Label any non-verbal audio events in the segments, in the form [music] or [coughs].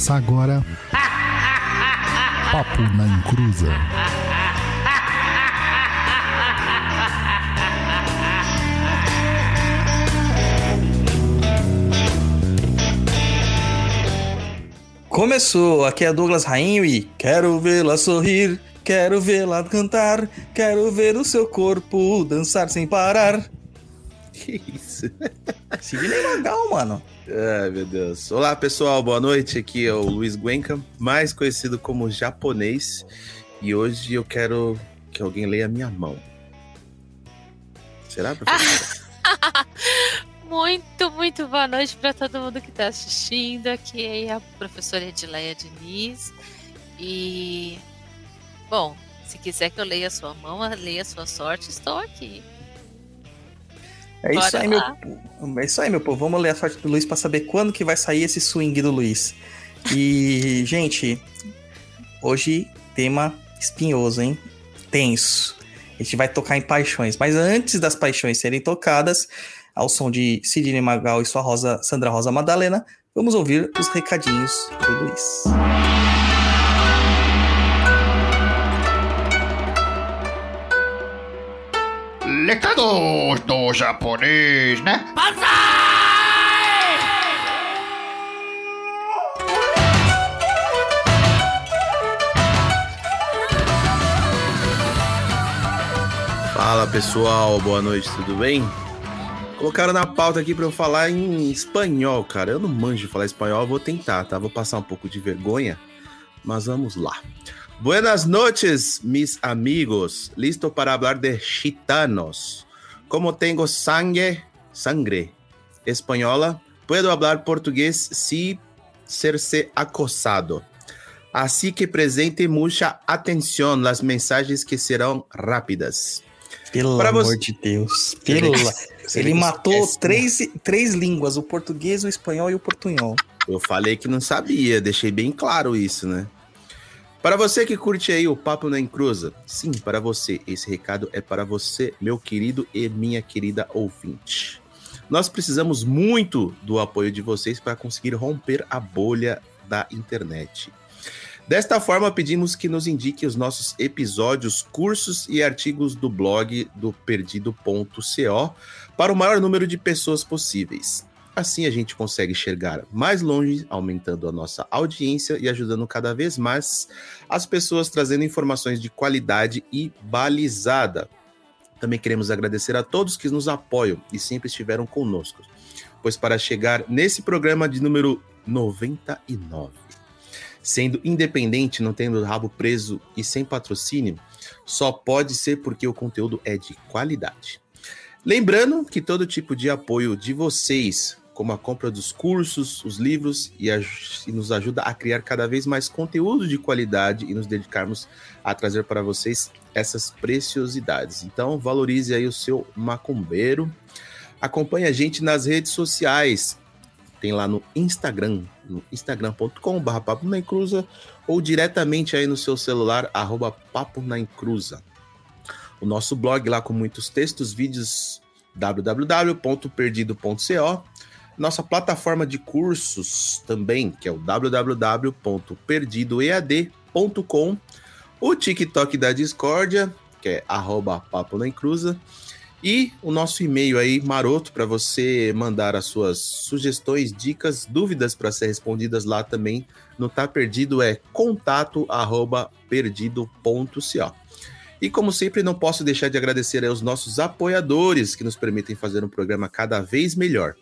Começa agora. Papo na Encruza. Começou, aqui é Douglas Rainho e quero vê-la sorrir, quero vê-la cantar, quero ver o seu corpo dançar sem parar. Que isso? Sidney Magal, mano. Ai, meu Deus. Olá, pessoal, boa noite. Aqui é o Luiz Guenca, mais conhecido como japonês. E hoje eu quero que alguém leia minha mão. Será, [laughs] professor? Muito, muito boa noite para todo mundo que está assistindo. Aqui é a professora Edileia Diniz. E, bom, se quiser que eu leia a sua mão, leia a sua sorte, estou aqui. É isso aí, meu lá. É isso aí, meu povo. Vamos ler a sorte do Luiz pra saber quando que vai sair esse swing do Luiz. E, [laughs] gente, hoje tema espinhoso, hein? Tenso. A gente vai tocar em paixões. Mas antes das paixões serem tocadas, ao som de Sidney Magal e sua Rosa, Sandra Rosa Madalena, vamos ouvir os recadinhos do Luiz. Recados do japonês, né? Fala, pessoal, boa noite, tudo bem? Colocaram na pauta aqui pra eu falar em espanhol, cara. Eu não manjo de falar espanhol, vou tentar, tá? Vou passar um pouco de vergonha, mas vamos lá. Buenas noches, mis amigos. Listo para hablar de gitanos. Como tengo sangue, sangre espanhola, puedo hablar portugués sin serse acosado. Así que presente mucha atención las mensajes que serão rápidas. Pelo Pra amor você- de Deus. Pelo... Ele matou três, três línguas, o português, o espanhol e o portunhol. Eu falei que não sabia, deixei bem claro isso, né? Para você que curte aí o Papo na Encruza, sim, para você, esse recado é para você, meu querido e minha querida ouvinte. Nós precisamos muito do apoio de vocês para conseguir romper a bolha da internet. Desta forma, pedimos que nos indique os nossos episódios, cursos e artigos do blog do perdido.co para o maior número de pessoas possíveis. Assim a gente consegue enxergar mais longe, aumentando a nossa audiência e ajudando cada vez mais as pessoas trazendo informações de qualidade e balizada. Também queremos agradecer a todos que nos apoiam e sempre estiveram conosco, pois para chegar nesse programa de número 99, sendo independente, não tendo rabo preso e sem patrocínio, só pode ser porque o conteúdo é de qualidade. Lembrando que todo tipo de apoio de vocês, como a compra dos cursos, os livros, e, aj- e nos ajuda a criar cada vez mais conteúdo de qualidade e nos dedicarmos a trazer para vocês essas preciosidades. Então, valorize aí o seu macumbeiro. Acompanhe a gente nas redes sociais. Tem lá no Instagram, no instagram.com.br papo ou diretamente aí no seu celular, arroba papo na encruza o nosso blog lá com muitos textos, vídeos www.perdido.co, nossa plataforma de cursos também, que é o www.perdidoead.com, o TikTok da Discórdia, que é arroba papo na encruza, e o nosso e-mail aí maroto para você mandar as suas sugestões, dicas, dúvidas para ser respondidas lá também no Tá Perdido é contato arroba. E como sempre, não posso deixar de agradecer aos nossos apoiadores que nos permitem fazer um programa cada vez melhor.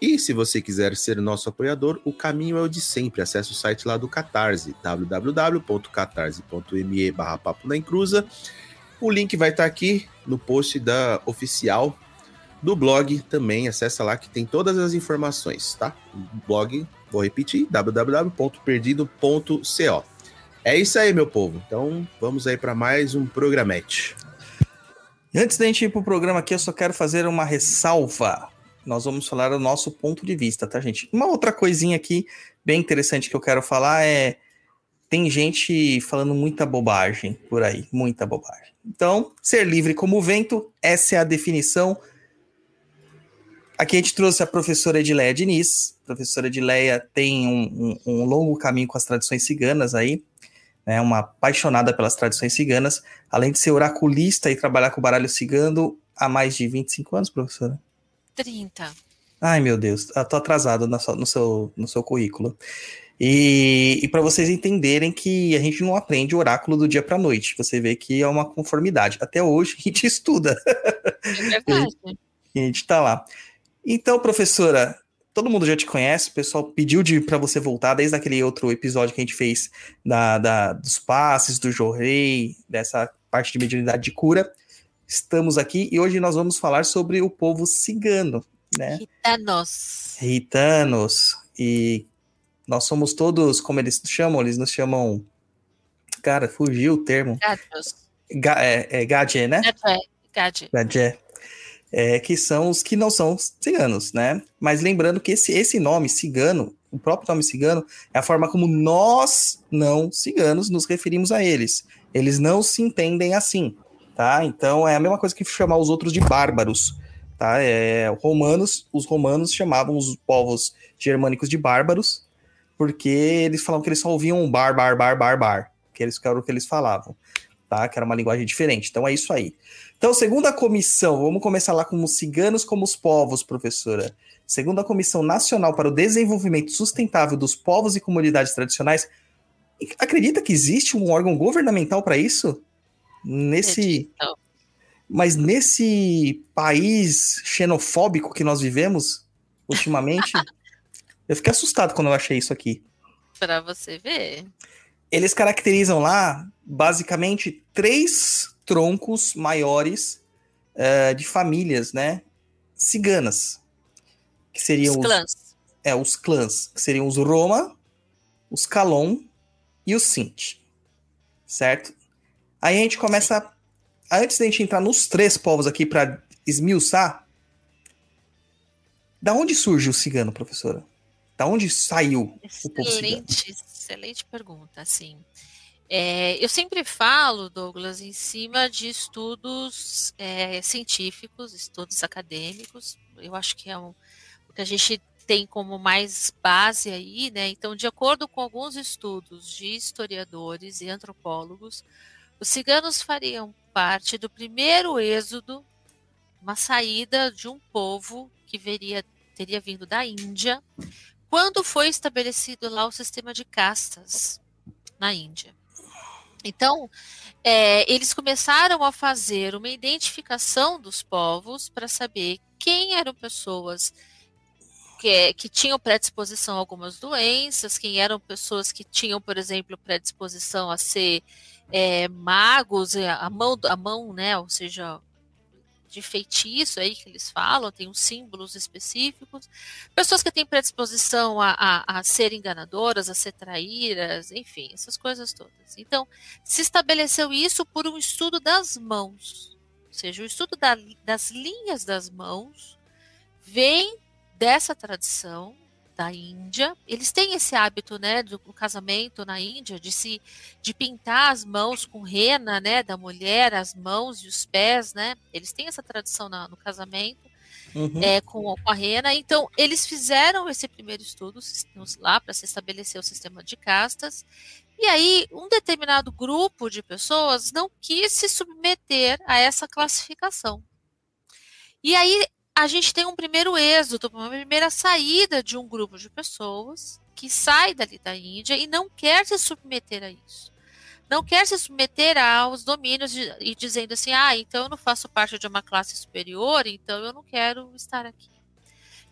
E se você quiser ser nosso apoiador, o caminho é o de sempre. Acesse o site lá do Catarse, www.catarse.me barra papo na encruza. O link vai estar aqui no post da oficial do blog também. Acessa lá que tem todas as informações, tá? O blog, vou repetir, www.perdido.co. É isso aí, meu povo. Então, vamos aí para mais um programete. Antes da gente ir pro programa aqui, eu só quero fazer uma ressalva. Nós vamos falar o nosso ponto de vista, tá, gente? Uma outra coisinha aqui bem interessante que eu quero falar é tem gente falando muita bobagem por aí, muita bobagem. Então, ser livre como o vento, essa é a definição Aqui a gente trouxe a professora Edileia Diniz. A professora Edileia tem um, um, um longo caminho com as tradições ciganas aí, né, uma apaixonada pelas tradições ciganas, além de ser oraculista e trabalhar com o baralho cigano há mais de 25 anos, professora? 30. Ai, meu Deus, eu tô atrasado no seu, no seu, no seu currículo. E, e para vocês entenderem que a gente não aprende oráculo do dia para noite. Você vê que é uma conformidade. Até hoje a gente [laughs] estuda. É verdade. a gente tá lá. Então, professora, todo mundo já te conhece, o pessoal pediu para você voltar desde aquele outro episódio que a gente fez da, da dos passes, do Jorrei, dessa parte de mediunidade de cura. Estamos aqui e hoje nós vamos falar sobre o povo cigano, né? Gitanos. Ritanos. E nós somos todos, como eles chamam, eles nos chamam. Cara, fugiu o termo. Gatos. Ga, é, é Gadje, né? Gadje. Gadje. Gadje. É, que são os que não são ciganos, né? Mas lembrando que esse, esse nome, cigano, o próprio nome cigano, é a forma como nós, não ciganos, nos referimos a eles. Eles não se entendem assim, tá? Então é a mesma coisa que chamar os outros de bárbaros, tá? É, romanos, os romanos chamavam os povos germânicos de bárbaros, porque eles falavam que eles só ouviam bar, bar, bar, bar, bar, que eles era o que eles falavam, tá? Que era uma linguagem diferente. Então é isso aí. Então, segunda comissão, vamos começar lá com os ciganos como os povos, professora. Segunda Comissão Nacional para o Desenvolvimento Sustentável dos Povos e Comunidades Tradicionais. Acredita que existe um órgão governamental para isso? Nesse. Mas nesse país xenofóbico que nós vivemos ultimamente, [laughs] eu fiquei assustado quando eu achei isso aqui. Pra você ver. Eles caracterizam lá, basicamente, três troncos maiores eh, de famílias, né? Ciganas. Que seriam Os os, clãs. é, os clãs, que seriam os Roma, os Calon e os Sinti. Certo? Aí a gente começa. Antes da gente entrar nos três povos aqui para esmiuçar, da onde surge o cigano, professora? Da onde saiu o povo cigano? Excelente, excelente pergunta, assim. É, eu sempre falo, Douglas, em cima de estudos é, científicos, estudos acadêmicos. Eu acho que é um, o que a gente tem como mais base aí, né? Então, de acordo com alguns estudos de historiadores e antropólogos, os ciganos fariam parte do primeiro êxodo, uma saída de um povo que veria, teria vindo da Índia, quando foi estabelecido lá o sistema de castas na Índia. Então, é, eles começaram a fazer uma identificação dos povos para saber quem eram pessoas que, que, tinham predisposição a algumas doenças, quem eram pessoas que tinham, por exemplo, predisposição a ser é, magos, a mão, a mão, né, ou seja, de feitiço aí que eles falam, tem uns símbolos específicos, pessoas que têm predisposição a, a, a ser enganadoras, a ser traíras, enfim, essas coisas todas. Então, se estabeleceu isso por um estudo das mãos, ou seja, o estudo da, das linhas das mãos vem dessa tradição da Índia. Eles têm esse hábito, né, do, do, casamento na Índia, de se de pintar as mãos com rena, né, da mulher, as mãos e os pés, né? Eles têm essa tradição na, no casamento. Uhum. É, com, com, a rena. Então, eles fizeram esse primeiro estudo lá para se estabelecer o sistema de castas. E aí, um determinado grupo de pessoas não quis se submeter a essa classificação. E aí, a gente tem um primeiro êxodo, uma primeira saída de um grupo de pessoas que sai dali da Índia e não quer se submeter a isso. Não quer se submeter aos domínios de, e dizendo assim, ah, então eu não faço parte de uma classe superior, então eu não quero estar aqui.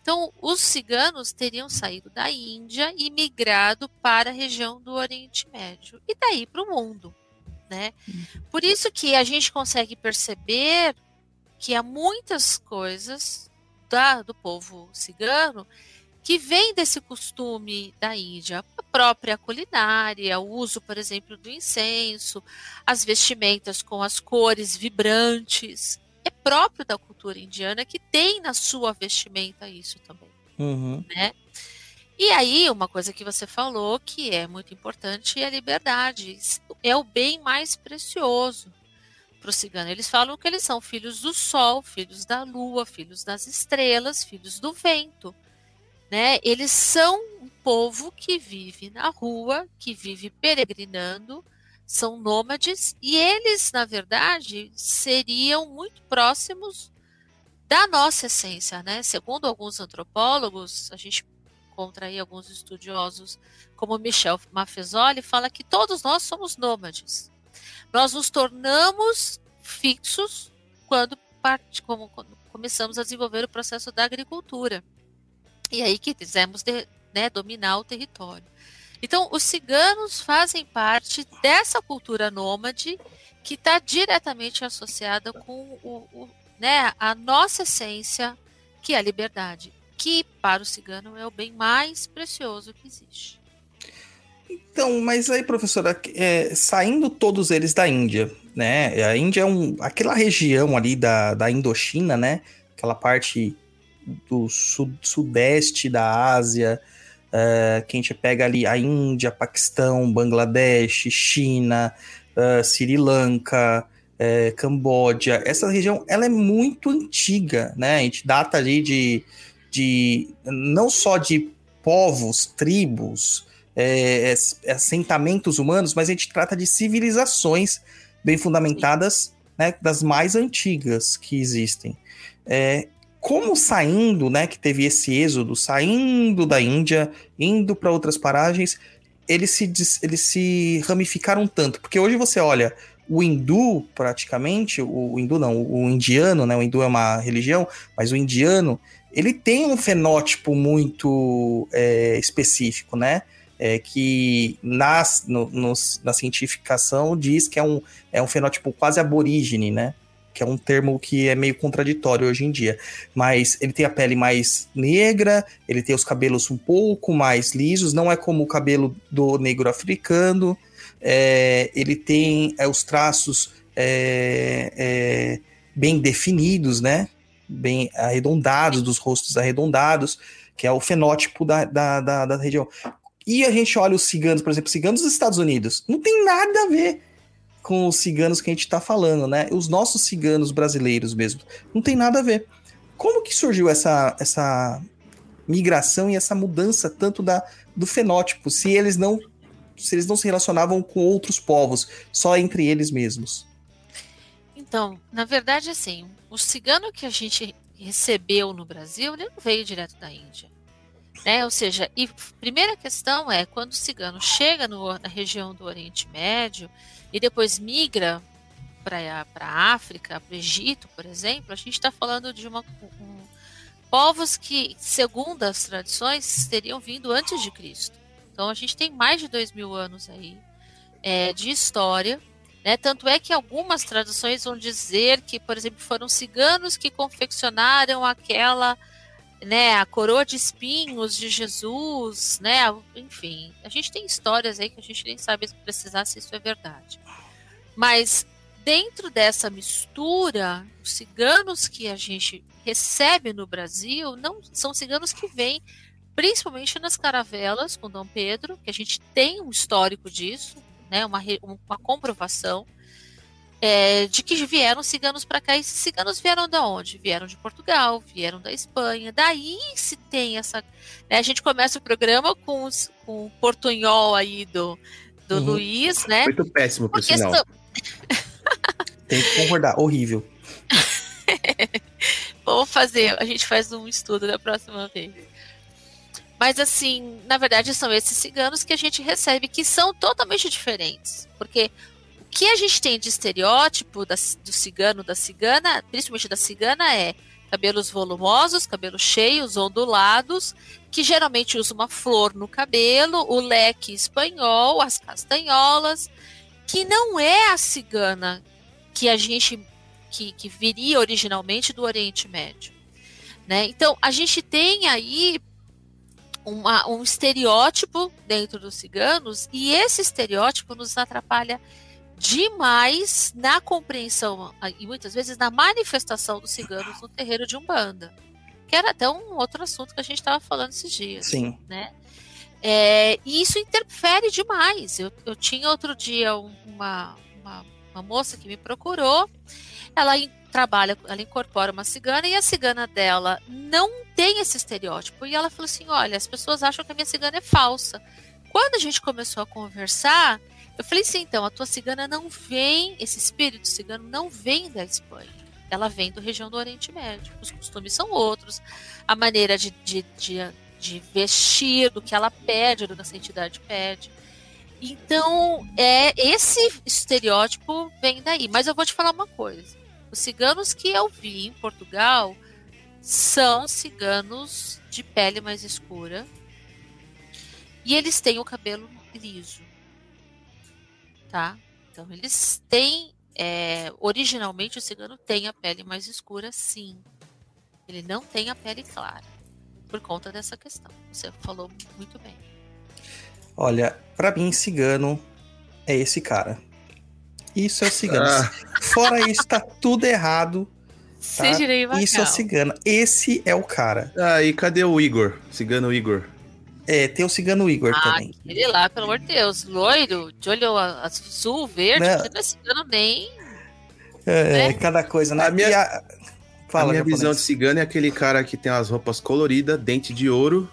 Então, os ciganos teriam saído da Índia e migrado para a região do Oriente Médio e daí para o mundo, né? Por isso que a gente consegue perceber que há muitas coisas da, do povo cigano que vem desse costume da Índia, a própria culinária, o uso, por exemplo, do incenso, as vestimentas com as cores vibrantes, é próprio da cultura indiana que tem na sua vestimenta isso também, uhum. né? E aí, uma coisa que você falou que é muito importante é a liberdade. É o bem mais precioso para o cigano. Eles falam que eles são filhos do sol, filhos da lua, filhos das estrelas, filhos do vento. Né? Eles são um povo que vive na rua, que vive peregrinando, são nômades e eles, na verdade, seriam muito próximos da nossa essência, né? Segundo alguns antropólogos, a gente encontra aí alguns estudiosos, como Michel Maffezoli, fala que todos nós somos nômades. Nós nos tornamos fixos quando, parte, como, quando começamos a desenvolver o processo da agricultura. E aí que quisemos de, né, dominar o território. Então, os ciganos fazem parte dessa cultura nômade que está diretamente associada com o, o, né, a nossa essência, que é a liberdade, que para o cigano é o bem mais precioso que existe. Então, mas aí, professora, é, saindo todos eles da Índia, né? A Índia é um, aquela região ali da, da Indochina, né? Aquela parte do sud, sudeste da Ásia, uh, que a gente pega ali a Índia, Paquistão, Bangladesh, China, uh, Sri Lanka, uh, Camboja. Essa região, ela é muito antiga, né? A gente data ali de, de não só de povos, tribos, é, é, assentamentos humanos, mas a gente trata de civilizações bem fundamentadas, né, das mais antigas que existem. É, como saindo, né, que teve esse êxodo, saindo da Índia, indo para outras paragens, eles se, eles se ramificaram tanto. Porque hoje você olha o hindu, praticamente, o, o hindu não, o indiano, né, o hindu é uma religião, mas o indiano, ele tem um fenótipo muito é, específico, né? É, que nas, no, no, na cientificação diz que é um, é um fenótipo quase aborígene, né? que é um termo que é meio contraditório hoje em dia. Mas ele tem a pele mais negra, ele tem os cabelos um pouco mais lisos, não é como o cabelo do negro africano. É, ele tem é, os traços é, é bem definidos, né? Bem arredondados, dos rostos arredondados, que é o fenótipo da, da, da, da região. E a gente olha os ciganos, por exemplo, ciganos dos Estados Unidos, não tem nada a ver com os ciganos que a gente está falando, né? Os nossos ciganos brasileiros mesmo. Não tem nada a ver. Como que surgiu essa, essa migração e essa mudança tanto da, do fenótipo, se eles não se eles não se relacionavam com outros povos, só entre eles mesmos? Então, na verdade, assim, o cigano que a gente recebeu no Brasil, ele não veio direto da Índia. Né? Ou seja, e primeira questão é quando o cigano chega no, na região do Oriente Médio e depois migra para a África, para o Egito, por exemplo, a gente está falando de uma, um, povos que, segundo as tradições, teriam vindo antes de Cristo. Então a gente tem mais de dois mil anos aí é, de história. Né? Tanto é que algumas traduções vão dizer que, por exemplo, foram ciganos que confeccionaram aquela né, a coroa de espinhos de Jesus, né, enfim, a gente tem histórias aí que a gente nem sabe precisar se isso é verdade. Mas dentro dessa mistura, os ciganos que a gente recebe no Brasil não são ciganos que vêm principalmente nas caravelas com Dom Pedro, que a gente tem um histórico disso, né, uma, uma comprovação é, de que vieram ciganos para cá. E esses ciganos vieram de onde? Vieram de Portugal, vieram da Espanha. Daí se tem essa. Né, a gente começa o programa com, os, com o portunhol aí do, do uhum. Luiz, né? Muito péssimo, por sinal. São... [laughs] tem que concordar, horrível. [laughs] Vamos fazer, a gente faz um estudo da próxima vez. Mas assim, na verdade são esses ciganos que a gente recebe que são totalmente diferentes, porque que a gente tem de estereótipo da, do cigano, da cigana, principalmente da cigana, é cabelos volumosos, cabelos cheios, ondulados, que geralmente usa uma flor no cabelo, o leque espanhol, as castanholas, que não é a cigana que a gente que, que viria originalmente do Oriente Médio. Né? Então, a gente tem aí uma, um estereótipo dentro dos ciganos, e esse estereótipo nos atrapalha demais na compreensão e muitas vezes na manifestação dos ciganos no terreiro de Umbanda. Que era até um outro assunto que a gente estava falando esses dias. Sim. Né? É, e isso interfere demais. Eu, eu tinha outro dia uma, uma, uma moça que me procurou, ela trabalha, ela incorpora uma cigana e a cigana dela não tem esse estereótipo. E ela falou assim: olha, as pessoas acham que a minha cigana é falsa. Quando a gente começou a conversar, eu falei assim: então, a tua cigana não vem, esse espírito cigano não vem da Espanha. Ela vem do região do Oriente Médio. Os costumes são outros, a maneira de, de, de, de vestir, do que ela pede, do que essa entidade pede. Então, é esse estereótipo vem daí. Mas eu vou te falar uma coisa. Os ciganos que eu vi em Portugal são ciganos de pele mais escura e eles têm o cabelo liso, tá? Então eles têm, é, originalmente o cigano tem a pele mais escura, sim. Ele não tem a pele clara por conta dessa questão. Você falou muito bem. Olha, pra mim, cigano é esse cara. Isso é o cigano. Ah. Fora isso, tá tudo errado. Tá? Isso é o cigano. Esse é o cara. Ah, e cadê o Igor? Cigano Igor. É, tem o cigano Igor Ah, também. Ele lá, pelo amor de Deus, loiro, de olho azul, verde, Não. você não é cigano nem. É, né? cada coisa, né? A minha- a- Fala, a minha visão de cigano é aquele cara que tem as roupas coloridas, dente de ouro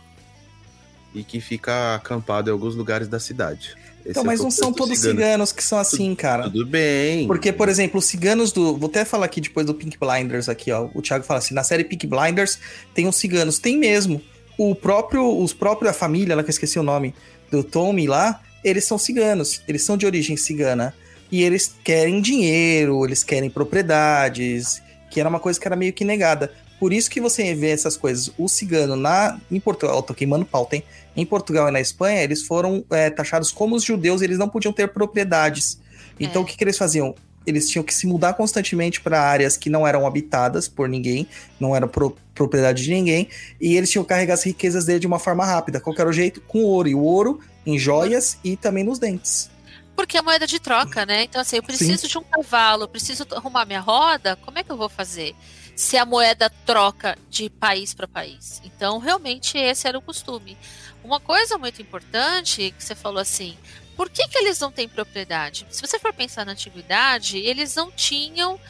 e que fica acampado em alguns lugares da cidade. Esse Então, é mas não são todos cigano. ciganos que são assim, cara. Tudo bem. Porque, por exemplo, os ciganos do. Vou até falar aqui depois do Pink Blinders aqui, ó. O Thiago fala assim: na série Pink Blinders tem os ciganos. Tem mesmo. O próprio, os próprios, a família, lá que eu esqueci o nome, do Tommy lá, eles são ciganos. Eles são de origem cigana. E eles querem dinheiro, eles querem propriedades, que era uma coisa que era meio que negada. Por isso que você vê essas coisas. O cigano na, em Portugal, tô queimando pauta, hein? Em Portugal e na Espanha, eles foram é, taxados como os judeus, eles não podiam ter propriedades. Então É. o que, que eles faziam? Eles tinham que se mudar constantemente para áreas que não eram habitadas por ninguém, não eram pro- propriedade de ninguém, e eles tinham que carregar as riquezas dele de uma forma rápida. Qual que era o jeito? Com ouro. E o ouro em joias e também nos dentes. Porque é moeda de troca, né? Então, assim, eu preciso de um cavalo, eu preciso arrumar minha roda, como é que eu vou fazer? Se a moeda troca de país para país. Então, realmente, esse era o costume. Uma coisa muito importante que você falou assim: por que, que eles não têm propriedade? Se você for pensar na antiguidade, eles não tinham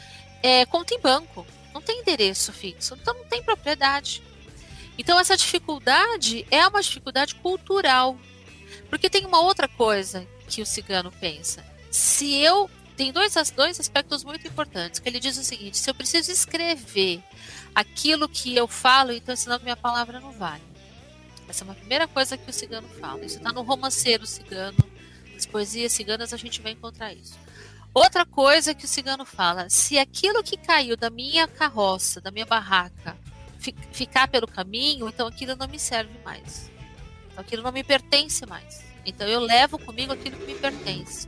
é, conta em banco, não tem endereço fixo, então não tem propriedade. Então, essa dificuldade é uma dificuldade cultural. Porque tem uma outra coisa que o cigano pensa. Se eu. Tem dois, dois aspectos muito importantes. Que ele diz o seguinte: se eu preciso escrever aquilo que eu falo, então senão minha palavra não vale. Essa é uma primeira coisa que o cigano fala. Isso está no romanceiro cigano, nas poesias ciganas a gente vai encontrar isso. Outra coisa que o cigano fala: se aquilo que caiu da minha carroça, da minha barraca, fi- ficar pelo caminho, então aquilo não me serve mais. Então aquilo não me pertence mais. Então eu levo comigo aquilo que me pertence.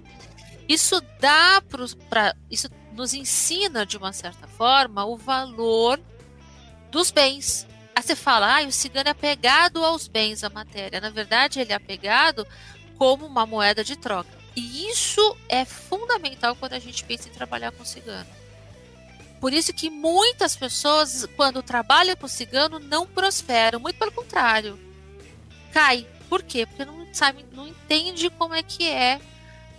Isso dá para isso nos ensina de uma certa forma o valor dos bens. Aí você fala, ah, o cigano é apegado aos bens, à matéria. Na verdade, ele é apegado como uma moeda de troca. E isso é fundamental quando a gente pensa em trabalhar com cigano. Por isso que muitas pessoas, quando trabalham com cigano, não prosperam. Muito pelo contrário. Cai. Por quê? Porque não sabe, não entende como é que é,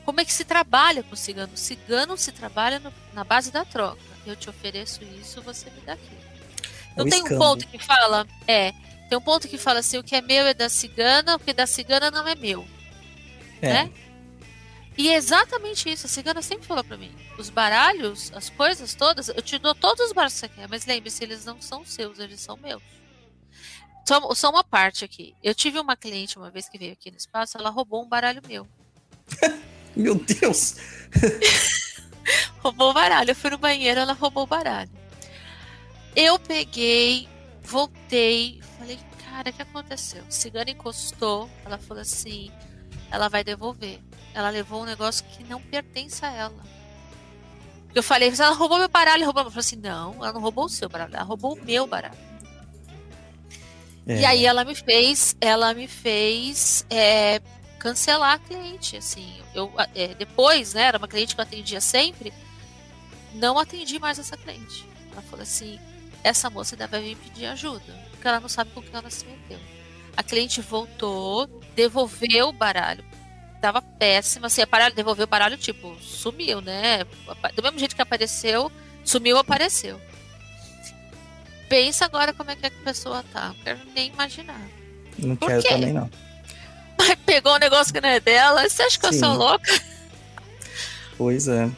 como é que se trabalha com cigano. Cigano se trabalha no- na base da troca. Eu te ofereço isso, você me dá aquilo. Não É tem um escambo. ponto que fala, é, tem um ponto que fala assim, o que é meu é da cigana, o que é da cigana não é meu. É. Né? E é exatamente isso, a cigana sempre falou pra mim. Os baralhos, as coisas todas, eu te dou todos os baralhos que você quer, mas lembre-se, eles não são seus, eles são meus. Só, só uma parte aqui. Eu tive uma cliente uma vez que veio aqui no espaço, ela roubou um baralho meu. [laughs] Meu Deus! [laughs] Roubou o baralho. Eu fui no banheiro, ela roubou o baralho. Eu peguei, voltei, falei, cara, o que aconteceu? O cigano encostou, ela falou assim, ela vai devolver. Ela levou um negócio que não pertence a ela. Eu falei, ela roubou meu baralho, roubou. Ela falou assim, não, ela não roubou o seu baralho, ela roubou o meu baralho. É. E aí ela me fez, ela me fez é, cancelar a cliente, assim. Eu é, depois, né, era uma cliente que eu atendia sempre, não atendi mais essa cliente. Ela falou assim, essa moça ainda vai vir pedir ajuda, porque ela não sabe com que ela se meteu. A cliente voltou, devolveu o baralho tava péssima, assim, aparelho, devolveu o aparelho, tipo, sumiu, né? Do mesmo jeito que apareceu, sumiu, apareceu. Pensa agora como é que a pessoa tá. Não quero nem imaginar. Não Por quero quê? também, não. Mas pegou um negócio que não é dela. Você acha que eu Sim. sou louca? Pois é.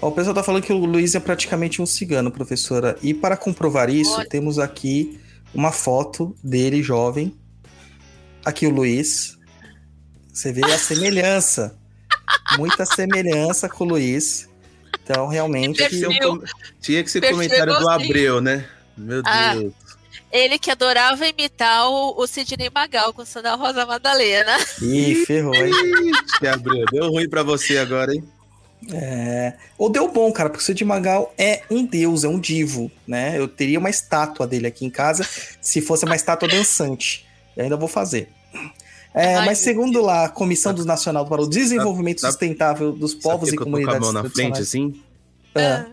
Ó, o pessoal tá falando que o Luiz é praticamente um cigano, professora. E para comprovar isso, Olha. temos aqui uma foto dele jovem. Aqui o Luiz. Você vê a semelhança. Muita semelhança com o Luiz. Então, realmente. Tinha que com- tinha que ser Perfil comentário do. Abreu, né? Meu Ah. Deus. Ele que adorava imitar o, o Sidney Magal com o som da Rosa Madalena. Ih, ferrou, hein? Ixi, Abreu, deu ruim pra você agora, hein? É... Ou deu bom, cara, porque o Cid Magal é um deus, é um divo, né? Eu teria uma estátua dele aqui em casa se fosse uma estátua dançante. Eu ainda vou fazer. É, Ai, mas segundo lá a Comissão dos Nacional para o Desenvolvimento Sabe- Sustentável dos Sabe Povos que e eu tô com a Comunidades mão na frente, assim? Ah,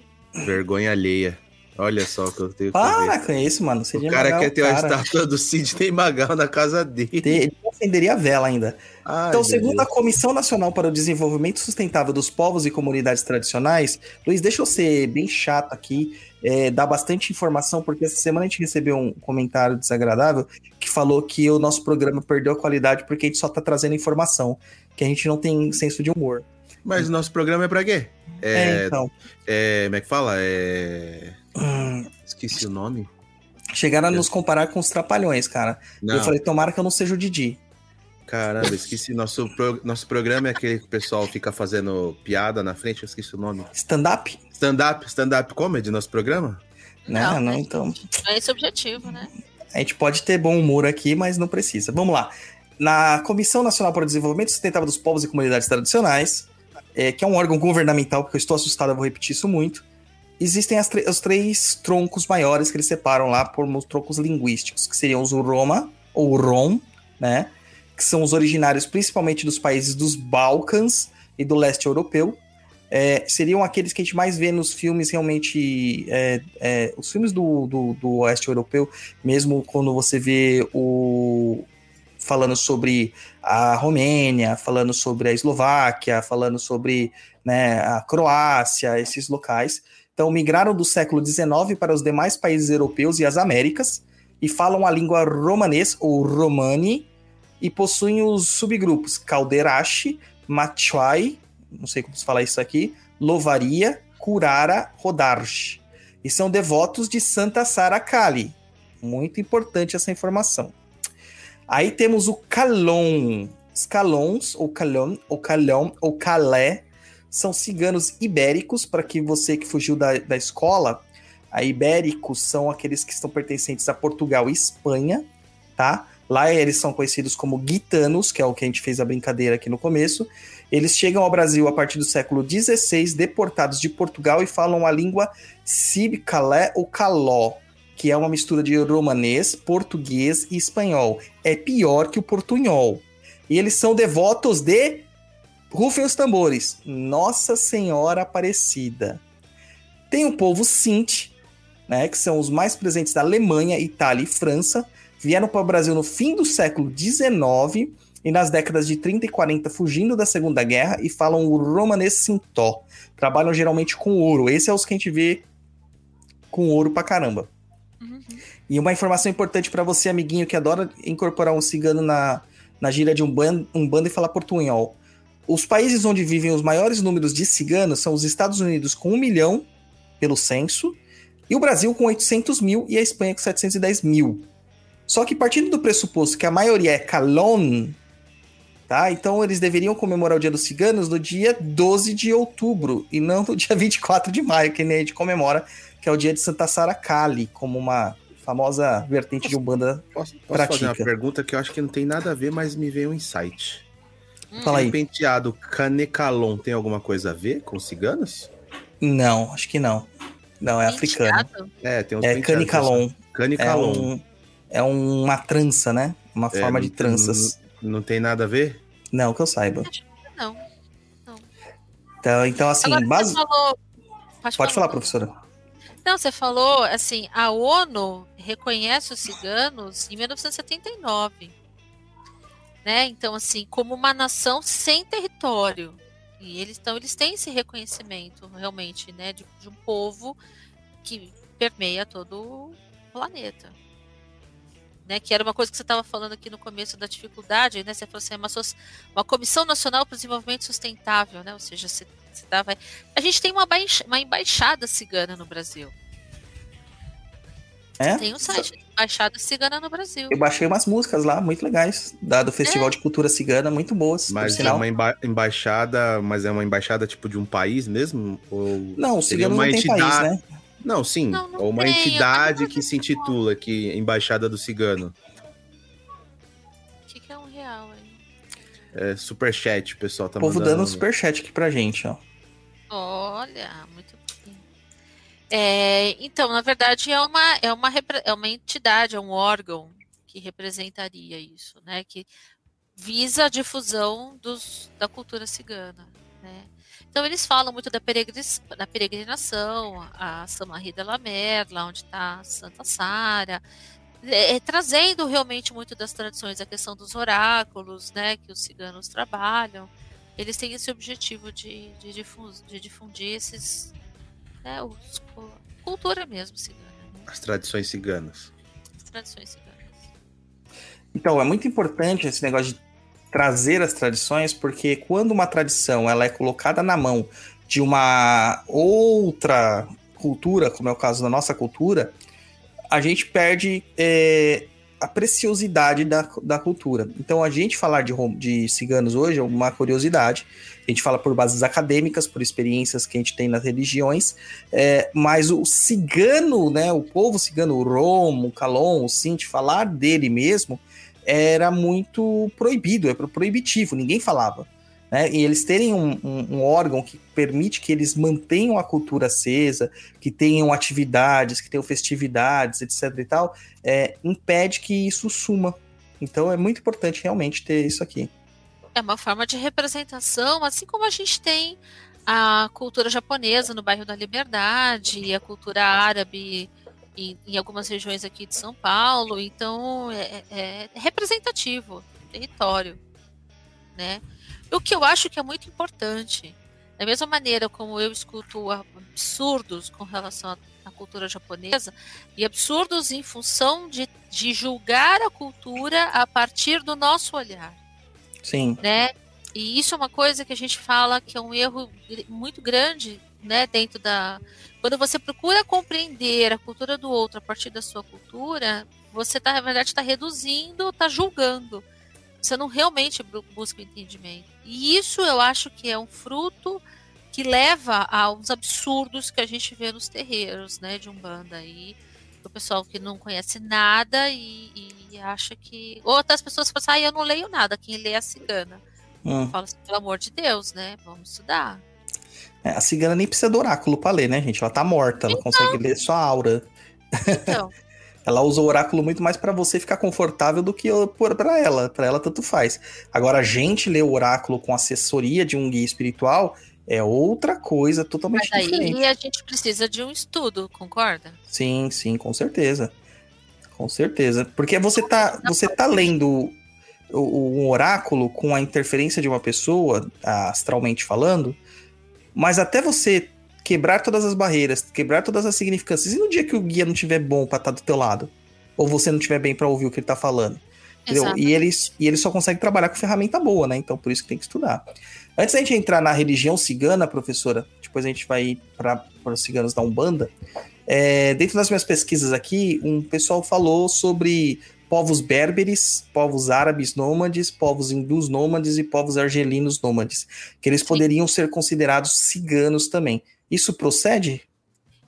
Vergonha alheia. Olha só o que eu tenho para com isso, mano. Cid O cara Magal, quer ter uma cara, estátua do Sidney Magal na casa dele. Ele ofenderia a vela ainda. Ai, Então, segundo Deus. a Comissão Nacional para o Desenvolvimento Sustentável dos Povos e Comunidades Tradicionais, Luiz, deixa eu ser bem chato aqui, é, dar bastante informação, porque essa semana a gente recebeu um comentário desagradável que falou que o nosso programa perdeu a qualidade porque a gente só tá trazendo informação, que a gente não tem senso de humor. Mas o nosso programa é pra quê? É, É, então. é, como é que fala? É... hum, Esqueci o nome. chegaram a nos comparar com os trapalhões, cara. E Não, eu falei, tomara que eu não seja o Didi. caramba, esqueci. Nosso, pro- nosso programa é aquele que o pessoal fica fazendo piada na frente, eu esqueci o nome. Stand-up? Stand-up, stand-up comedy, nosso programa? Né? Não, Não, mas- então. É esse o objetivo, né? A gente pode ter bom humor aqui, mas não precisa. Vamos lá. Na Comissão Nacional para o Desenvolvimento Sustentável dos Povos e Comunidades Tradicionais, é, que é um órgão governamental, porque eu estou assustado, eu vou repetir isso muito, existem as os três troncos maiores que eles separam lá por troncos linguísticos, que seriam os Roma, ou Rom, né? Que são os originários principalmente dos países dos Balcãs e do leste europeu. É, seriam aqueles que a gente mais vê nos filmes realmente. é, é, os filmes do, do, do oeste europeu, mesmo quando você vê o. falando sobre a Romênia, falando sobre a Eslováquia, falando sobre né, a Croácia, esses locais. Então, migraram do século XIX para os demais países europeus e as Américas e falam a língua romanês ou romani e possuem os subgrupos Calderache, Machuai, não sei como se fala isso aqui, Lovaria, Curara, Rodarche. E são devotos de Santa Sara Kali. Muito importante essa informação. Aí temos o Calon. Os Calons, ou Calon, ou Calon, ou Calé, são ciganos ibéricos, para que você que fugiu da, da escola, a ibéricos são aqueles que estão pertencentes a Portugal e Espanha, tá? Lá eles são conhecidos como gitanos, que é o que a gente fez a brincadeira aqui no começo. Eles chegam ao Brasil a partir do século XVI, deportados de Portugal e falam a língua Sib-Calé ou Caló, que é uma mistura de romanês, português e espanhol. É pior que o portunhol. E eles são devotos de Rufem os tambores. Nossa Senhora Aparecida. Tem o povo Sinti, né, que são os mais presentes da Alemanha, Itália e França. Vieram para o Brasil no fim do século XIX e nas décadas de 30 e 40 fugindo da Segunda Guerra e falam o romanês sintó. Trabalham geralmente com ouro. Esse é os que a gente vê com ouro pra caramba. Uhum. E uma informação importante para você, amiguinho, que adora incorporar um cigano na, na gíria de um bando, um bando e falar portunhol. Os países onde vivem os maiores números de ciganos são os Estados Unidos com 1 milhão, pelo censo, e o Brasil com 800 mil e a Espanha com 710 mil. Só que partindo do pressuposto que a maioria é calon, tá? Então eles deveriam comemorar o Dia dos Ciganos no dia 12 de outubro e não no [laughs] dia 24 de maio, que nem a gente comemora, que é o dia de Santa Sara Kali, como uma famosa vertente de Umbanda. Posso, posso Pratica. fazer uma pergunta que eu acho que não tem nada a ver, mas me veio um insight. Fala O aí. penteado canecalon tem alguma coisa a ver com ciganos? Não, acho que não. Não, é africano. É, tem uns É penteados canicalon. assim. É, Canicalon. um, é uma trança, né? Uma É, forma não de tem- tranças. Não, não tem nada a ver? Não, que eu saiba. Não. Então, então assim, Agora, base... você falou... pode falar, professora. Não, você falou, assim, a ONU reconhece os ciganos em 1979. Né? Então, assim, como uma nação sem território. E eles, então, eles têm esse reconhecimento, realmente, né? De, de um povo que permeia todo o planeta. Né, que era uma coisa que você estava falando aqui no começo da dificuldade, né? Você falou assim, é uma, uma Comissão Nacional para o Desenvolvimento Sustentável, né? Ou seja, você, você a gente tem uma, baixa, uma embaixada cigana no Brasil. É? Tem um site de embaixada cigana no Brasil. Eu baixei umas músicas lá, muito legais, da, do Festival É. de Cultura Cigana, muito boas, Mas por é uma emba- embaixada, mas é uma embaixada tipo de um país mesmo? Ou Não, cigano não tem país, né? Não, sim. Não, não ou uma tem, entidade que se intitula que Embaixada do Cigano. O que, que é um real aí? É superchat, pessoal tá O povo mandando. dando um superchat aqui pra gente, ó. Olha, muito. É, então, na verdade, é uma, é, uma, é uma entidade, é um órgão que representaria isso, né? Que visa a difusão dos, da cultura cigana, né? Então, eles falam muito da, da peregrinação, a Samarri de la Merla, onde está Santa Sara, é, é, trazendo realmente muito das tradições, a questão dos oráculos, né? Que os ciganos trabalham eles têm esse objetivo de, de, de difundir esses. Né, os, cu- cultura mesmo cigana, né? As tradições ciganas. As tradições ciganas. Então, é muito importante esse negócio de trazer as tradições, porque quando uma tradição ela é colocada na mão de uma outra cultura, como é o caso da nossa cultura, a gente perde é, a preciosidade da, da cultura. Então, a gente falar de, rom- de ciganos hoje é uma curiosidade. A gente fala por bases acadêmicas, por experiências que a gente tem nas religiões, é, mas o cigano, né, o povo cigano, o Romo, o Calon, o Sinti, falar dele mesmo era muito proibido, é proibitivo, ninguém falava. Né? E eles terem um, um- um órgão que permite que eles mantenham a cultura acesa, que tenham atividades, que tenham festividades, etc e tal, é, impede que isso suma. Então é muito importante realmente ter isso aqui. É uma forma de representação, assim como a gente tem a cultura japonesa no bairro da Liberdade, e a cultura árabe em, em algumas regiões aqui de São Paulo. Então é, é- é representativo, território, né? O que eu acho que é muito importante, da mesma maneira como eu escuto absurdos com relação à, cultura japonesa, e absurdos em função de, de julgar a cultura a partir do nosso olhar Sim, né? E isso é uma coisa que a gente fala que é um erro muito grande, né? Dentro da. Quando você procura compreender a cultura do outro a partir da sua cultura, você tá, na verdade, está reduzindo, está julgando. Você não realmente bu- busca o entendimento. E isso eu acho que é um fruto que leva aos absurdos que a gente vê nos terreiros, né? De Umbanda aí. O pessoal que não conhece nada e, e acha que. Outras pessoas falam assim, ah, eu não leio nada, quem lê é a cigana. Hum. Fala assim, pelo amor de Deus, né? Vamos estudar. É, a cigana nem precisa do oráculo pra ler, né, gente? Ela tá morta, ela consegue ler só a aura. Então, [laughs] Ela usa o oráculo muito mais pra você ficar confortável do que pra ela. Pra ela, tanto faz. Agora, a gente ler o oráculo com assessoria de um guia espiritual é outra coisa totalmente mas diferente. aí a gente precisa de um estudo, concorda? Sim, sim, com certeza. Com certeza. Porque você tá, você tá lendo um oráculo com a interferência de uma pessoa, astralmente falando, mas até você quebrar todas as barreiras, quebrar todas as significâncias, e no dia que o guia não tiver bom pra estar do teu lado, ou você não tiver bem pra ouvir o que ele tá falando, entendeu? E eles, e ele só consegue trabalhar com ferramenta boa, né? Então por isso que tem que estudar. Antes da gente entrar na religião cigana, professora, depois a gente vai para os ciganos da Umbanda. É, dentro das minhas pesquisas aqui, um pessoal falou sobre povos berberes, povos árabes nômades, povos hindus nômades e povos argelinos nômades, que eles poderiam ser considerados ciganos também. Isso procede?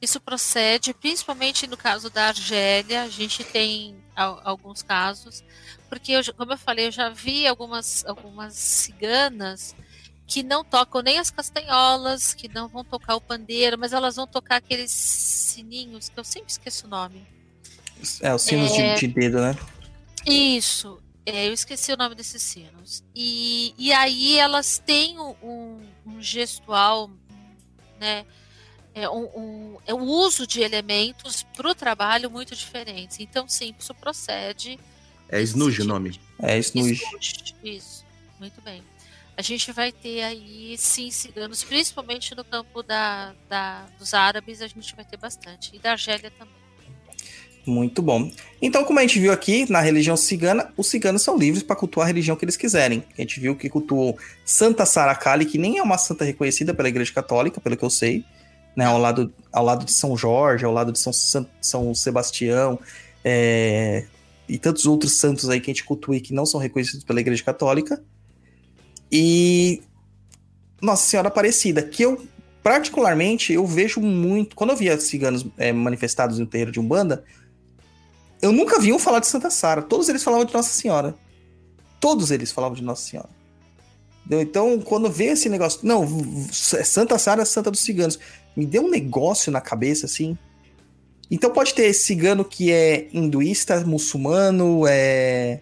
Isso procede, principalmente no caso da Argélia, a gente tem al- alguns casos, porque, eu como eu falei, eu já vi algumas, algumas ciganas que não tocam nem as castanholas, que não vão tocar o pandeiro, mas elas vão tocar aqueles sininhos, que eu sempre esqueço o nome. É, os sinos de- É. de, dedo, né? Isso, é, eu esqueci o nome desses sinos. E, e aí elas têm um- um gestual, né? É um, um- é o uso de elementos para o trabalho muito diferentes. Então, sim, isso procede. É Snooge o nome. É, Snuj. Snuj, Isso, muito bem. A gente vai ter aí, sim, ciganos, principalmente no campo da, da, dos árabes, a gente vai ter bastante. E da Argélia também. Muito bom. Então, como a gente viu aqui na religião cigana, os ciganos são livres para cultuar a religião que eles quiserem. A gente viu que cultuou Santa Sara Kali, que nem é uma santa reconhecida pela Igreja Católica, pelo que eu sei, né? Ao lado, ao lado de São Jorge, ao lado de São, São Sebastião, é, e tantos outros santos aí que a gente cultua e que não são reconhecidos pela Igreja Católica. E Nossa Senhora Aparecida, que eu particularmente eu vejo muito. Quando eu via ciganos é, manifestados no terreiro de Umbanda, eu nunca vi um falar de Santa Sara. Todos eles falavam de Nossa Senhora. Todos eles falavam de Nossa Senhora. Então, quando vê esse negócio, não, Santa Sara é Santa dos Ciganos, me deu um negócio na cabeça assim. Então pode ter cigano que é hinduísta, muçulmano, é,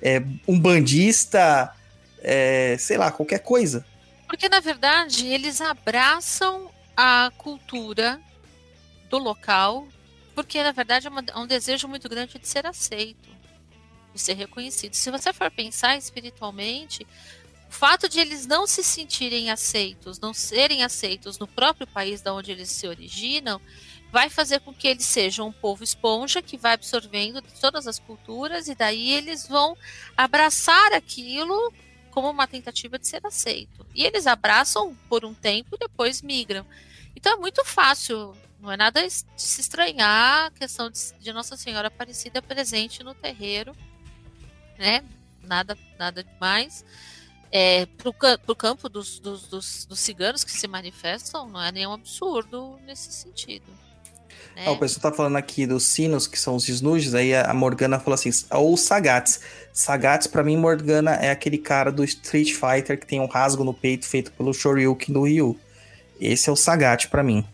é um bandista, é, sei lá, qualquer coisa. Porque, na verdade, eles abraçam a cultura do local, porque, na verdade, é, uma, é um desejo muito grande de ser aceito, de ser reconhecido. Se você for pensar espiritualmente, o fato de eles não se sentirem aceitos, não serem aceitos no próprio país da onde eles se originam, vai fazer com que eles sejam um povo esponja que vai absorvendo todas as culturas e daí eles vão abraçar aquilo como uma tentativa de ser aceito. E eles abraçam por um tempo e depois migram. Então é muito fácil, não é nada de se estranhar a questão de, de Nossa Senhora Aparecida presente no terreiro, né? Nada, nada demais. É, para o campo dos, dos, dos, dos ciganos que se manifestam, não é nenhum absurdo nesse sentido. Né? Ah, o pessoal tá falando aqui dos sinos, que são os snudges, aí a Morgana falou assim, ou Sagats. Sagats, para mim, Morgana é aquele cara do Street Fighter que tem um rasgo no peito feito pelo Shoryuken do Ryu. Esse é o Sagat para mim.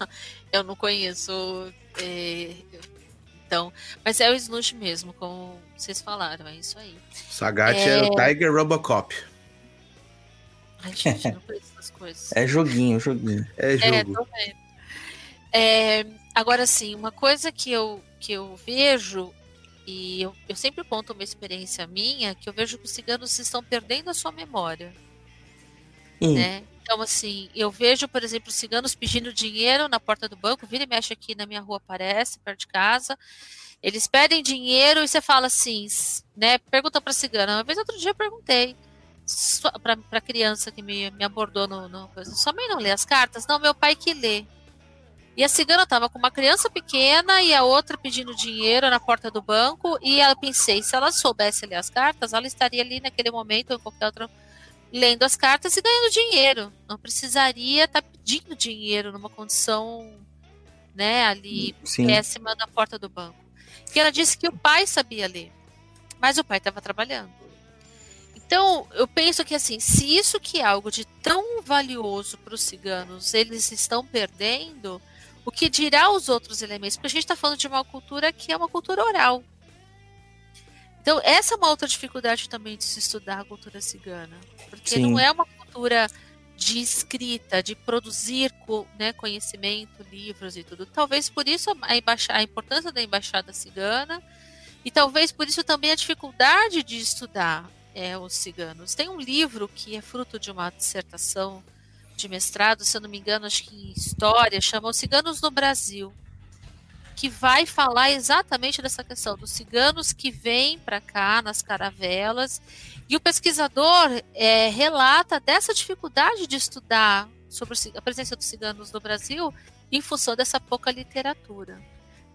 [laughs] Eu não conheço. É... Então, mas é o Snudge mesmo, como vocês falaram, é isso aí. Sagat é, é o Tiger Robocop. Ai, gente, não conheço essas coisas. É joguinho, joguinho. [laughs] É, é jogo. É, tô vendo. É, agora, sim, uma coisa que eu, que eu vejo, e eu, eu sempre conto uma experiência minha, que eu vejo que os ciganos estão perdendo a sua memória. Hum. Né? Então, assim, eu vejo, por exemplo, ciganos pedindo dinheiro na porta do banco, vira e mexe aqui na minha rua, aparece, perto de casa. Eles pedem dinheiro e você fala assim, né? Pergunta para cigana. Uma vez, outro dia, eu perguntei para criança que me, me abordou no, no coisa. Sua mãe não lê as cartas? Não, meu pai que lê. E a cigana estava com uma criança pequena e a outra pedindo dinheiro na porta do banco. E eu pensei, se ela soubesse ler as cartas, ela estaria ali naquele momento ou em qualquer outro lendo as cartas e ganhando dinheiro. Não precisaria estar tá pedindo dinheiro numa condição né, ali Sim. péssima na porta do banco. E ela disse que o pai sabia ler, mas o pai estava trabalhando. Então, eu penso que assim, se isso que é algo de tão valioso para os ciganos, eles estão perdendo, o que dirá os outros elementos? Porque a gente está falando de uma cultura que é uma cultura oral. Então, essa é uma outra dificuldade também de se estudar a cultura cigana. Porque Sim. não é uma cultura de escrita, de produzir né, conhecimento, livros e tudo. Talvez por isso a, a importância da embaixada cigana e talvez por isso também a dificuldade de estudar é, os ciganos. Tem um livro que é fruto de uma dissertação de mestrado, se eu não me engano, acho que em história, chama Os Ciganos no Brasil, que vai falar exatamente dessa questão dos ciganos que vêm para cá nas caravelas. E o pesquisador é, relata dessa dificuldade de estudar sobre a presença dos ciganos no Brasil em função dessa pouca literatura.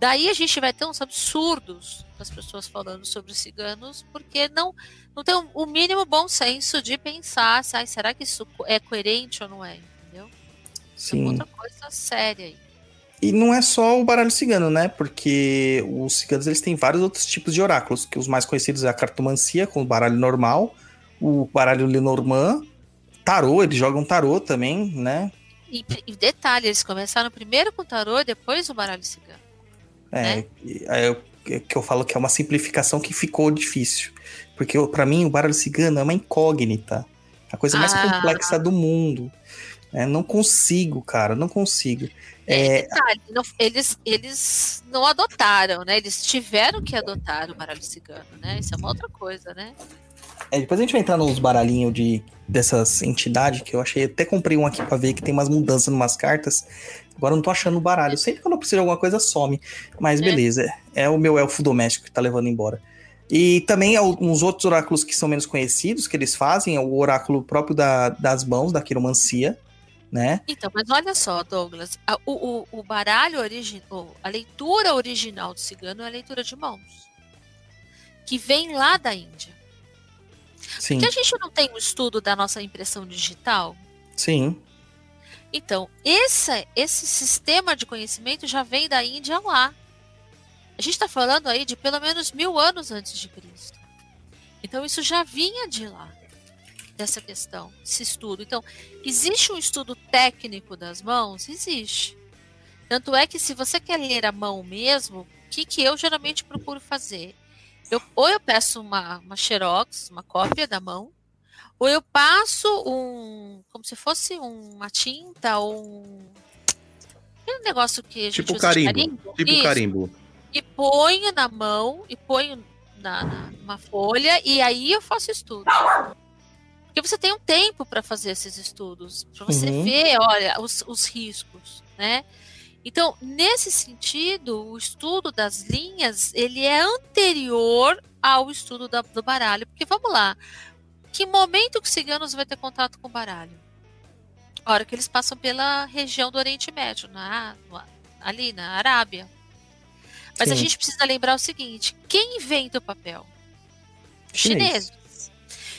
Daí a gente vai ter uns absurdos das pessoas falando sobre os ciganos, porque não, não tem o mínimo bom senso de pensar se, ah, será que isso é coerente ou não é, entendeu? Sim. É outra coisa séria aí. E não é só o baralho cigano, né? Porque os ciganos eles têm vários outros tipos de oráculos, que os mais conhecidos é a cartomancia, com o baralho normal, o baralho Lenormand, tarô, eles jogam tarô também, né? E, e detalhe, eles começaram primeiro com tarô e depois o baralho cigano. É, né? é, que eu falo que é uma simplificação que ficou difícil. Porque para mim o baralho cigano é uma incógnita. A coisa mais ah. complexa do mundo. Né? Não consigo, cara, não consigo. É, É, não- eles, eles não adotaram, né? Eles tiveram que adotar o baralho cigano, né? Isso é uma outra coisa, né? é, depois a gente vai entrar nos baralhinhos de, dessas entidades que eu achei. Até comprei um aqui pra ver que tem umas mudanças em umas cartas. Agora eu não tô achando o baralho. Sempre que eu não preciso de alguma coisa, some. Mas É. beleza, é o meu elfo doméstico que tá levando embora. E também alguns outros oráculos que são menos conhecidos, que eles fazem, é o oráculo próprio da- das mãos, da quiromancia, né? Então, mas olha só, Douglas, a- o, o, o baralho original, a leitura original do cigano é a leitura de mãos, que vem lá da Índia. Sim, Que a gente não tem um estudo da nossa impressão digital. sim. Então, esse, esse sistema de conhecimento já vem da Índia lá. A gente está falando aí de pelo menos mil anos antes de Cristo. Então, isso já vinha de lá, dessa questão, esse estudo. Então, existe um estudo técnico das mãos? Existe. Tanto é que, se você quer ler a mão mesmo, o que, que eu geralmente procuro fazer? Eu, ou eu peço uma, uma xerox, uma cópia da mão, ou eu passo um. como se fosse uma tinta ou um. Aquele negócio que a gente Tipo usa de carimbo. Tipo Isso. carimbo. E ponho na mão, e ponho na, na- numa folha, e aí eu faço estudo. Porque você tem um tempo para fazer esses estudos, para você Uhum. ver, olha, os, os riscos, né? Então, nesse sentido, o estudo das linhas, ele é anterior ao estudo da- do baralho. Porque, vamos lá, que momento que os ciganos vai ter contato com o baralho? A hora que eles passam pela região do Oriente Médio, na, ali na Arábia. Mas a Sim. gente precisa lembrar o seguinte: quem inventa o papel? Os Chinês. chineses.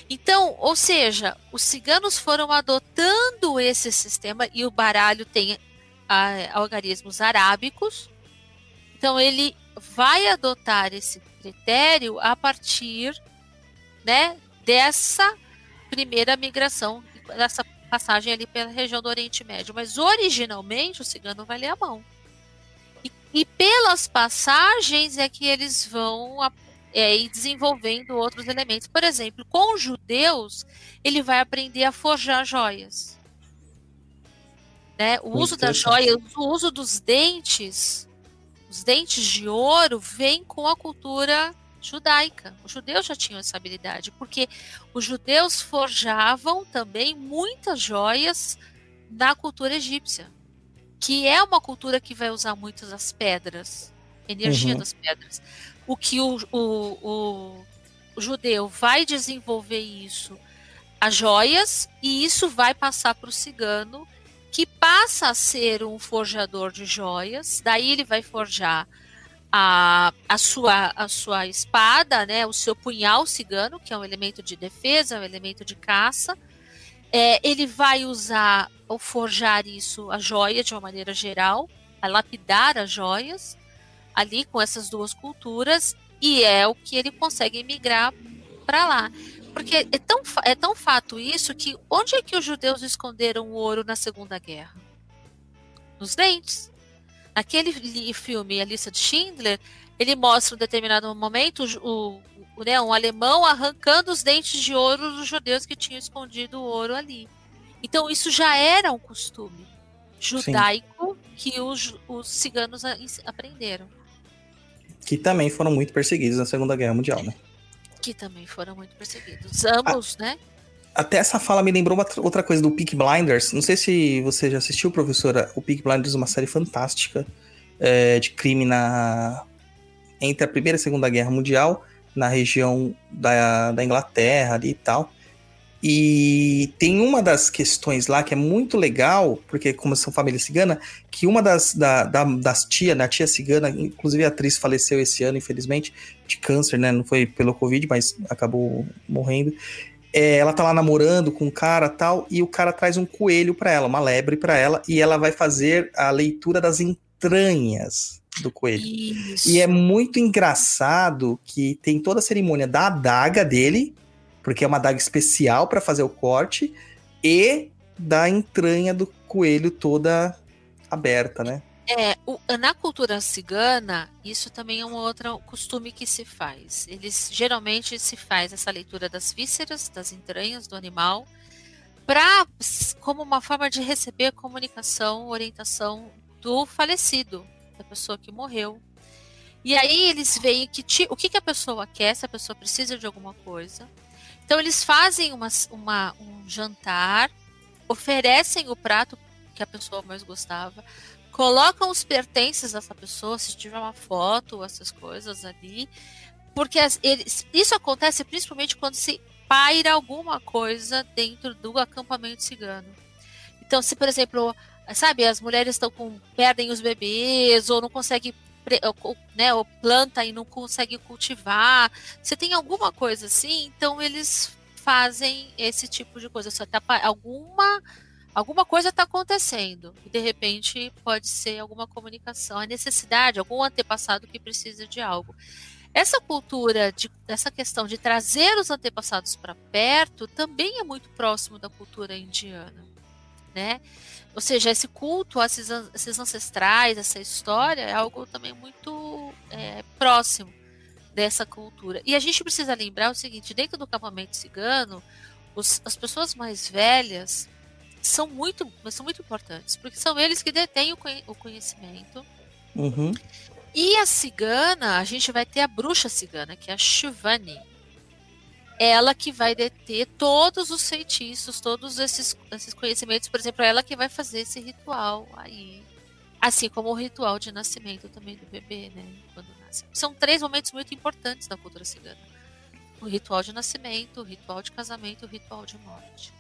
Então, ou seja, os ciganos foram adotando esse sistema e o baralho tem ah, algarismos arábicos. Então, ele vai adotar esse critério a partir né, dessa primeira migração, dessa passagem ali pela região do Oriente Médio. Mas originalmente o cigano vai ler a mão. E, e pelas passagens é que eles vão é, ir desenvolvendo outros elementos. Por exemplo, com os judeus, ele vai aprender a forjar joias. Né? O uso das joias, o uso dos dentes, os dentes de ouro, vem com a cultura judaica. Os judeus já tinham essa habilidade, porque os judeus forjavam também muitas joias na cultura egípcia, que é uma cultura que vai usar muitas as pedras, energia Uhum. das pedras. O que o, o, o, judeu vai desenvolver isso, as joias, e isso vai passar para o cigano, que passa a ser um forjador de joias, daí ele vai forjar a, a, sua, a sua espada, né, o seu punhal cigano, que é um elemento de defesa, um elemento de caça. É, ele vai usar ou forjar isso, a joia, de uma maneira geral, a lapidar as joias, ali com essas duas culturas, e é o que ele consegue migrar para lá. Porque é tão, é tão fato isso que onde é que os judeus esconderam o ouro na Segunda Guerra? Nos dentes. Naquele filme A Lista de Schindler, ele mostra em um determinado momento o, o, né, um alemão arrancando os dentes de ouro dos judeus que tinham escondido o ouro ali. Então isso já era um costume judaico que os, os ciganos aprenderam, Que também foram muito perseguidos na Segunda Guerra Mundial, né? que também foram muito perseguidos. Ambos, né? Até essa fala me lembrou uma tr- outra coisa do Peak Blinders. Não sei se você já assistiu, professora. O Peak Blinders é uma série fantástica é, de crime na entre a Primeira e a Segunda Guerra Mundial, na região da, da Inglaterra ali e tal. E tem uma das questões lá que é muito legal, porque como são família cigana, que uma das, da, da- das tias, da tia cigana, inclusive a atriz faleceu esse ano, infelizmente, de câncer, né? Não foi pelo Covid, mas acabou morrendo. É, ela tá lá namorando com um cara tal, e o cara traz um coelho pra ela, uma lebre pra ela, e ela vai fazer a leitura das entranhas do coelho. Isso. E é muito engraçado que tem toda a cerimônia da adaga dele, porque é uma adaga especial pra fazer o corte, e da entranha do coelho toda aberta, né? É, o- na cultura cigana, isso também é um outro costume que se faz. Eles geralmente se faz essa leitura das vísceras, das entranhas do animal, para como uma forma de receber comunicação, orientação do falecido, da pessoa que morreu. E aí eles veem que o que, que a pessoa quer, se a pessoa precisa de alguma coisa. Então eles fazem uma, uma, um jantar, oferecem o prato que a pessoa mais gostava, colocam os pertences dessa pessoa, se tiver uma foto, essas coisas ali, porque as, eles, isso acontece principalmente quando se paira alguma coisa dentro do acampamento cigano. Então, se por exemplo, sabe, as mulheres estão com perdem os bebês ou não conseguem né, ou planta e não consegue cultivar, você tem alguma coisa assim, então eles fazem esse tipo de coisa. Só tá, alguma alguma coisa está acontecendo e de repente pode ser alguma comunicação, a necessidade, algum antepassado que precisa de algo. Essa cultura, de, essa questão de trazer os antepassados para perto, também é muito próximo da cultura indiana, né? Ou seja, esse culto a esses, ancestrais, essa história, é algo também muito é, próximo dessa cultura. E a gente precisa lembrar o seguinte: dentro do acampamento cigano, os, as pessoas mais velhas são muito, são muito importantes, porque são eles que detêm o, conhecimento. Uhum. E a cigana, a gente vai ter a bruxa cigana, que é a Shivani ela que vai deter todos os feitiços, todos esses, esses conhecimentos, por exemplo, ela que vai fazer esse ritual aí. Assim como o ritual de nascimento também do bebê, né? Quando nasce. São três momentos muito importantes da cultura cigana: o ritual de nascimento, o ritual de casamento e o ritual de morte.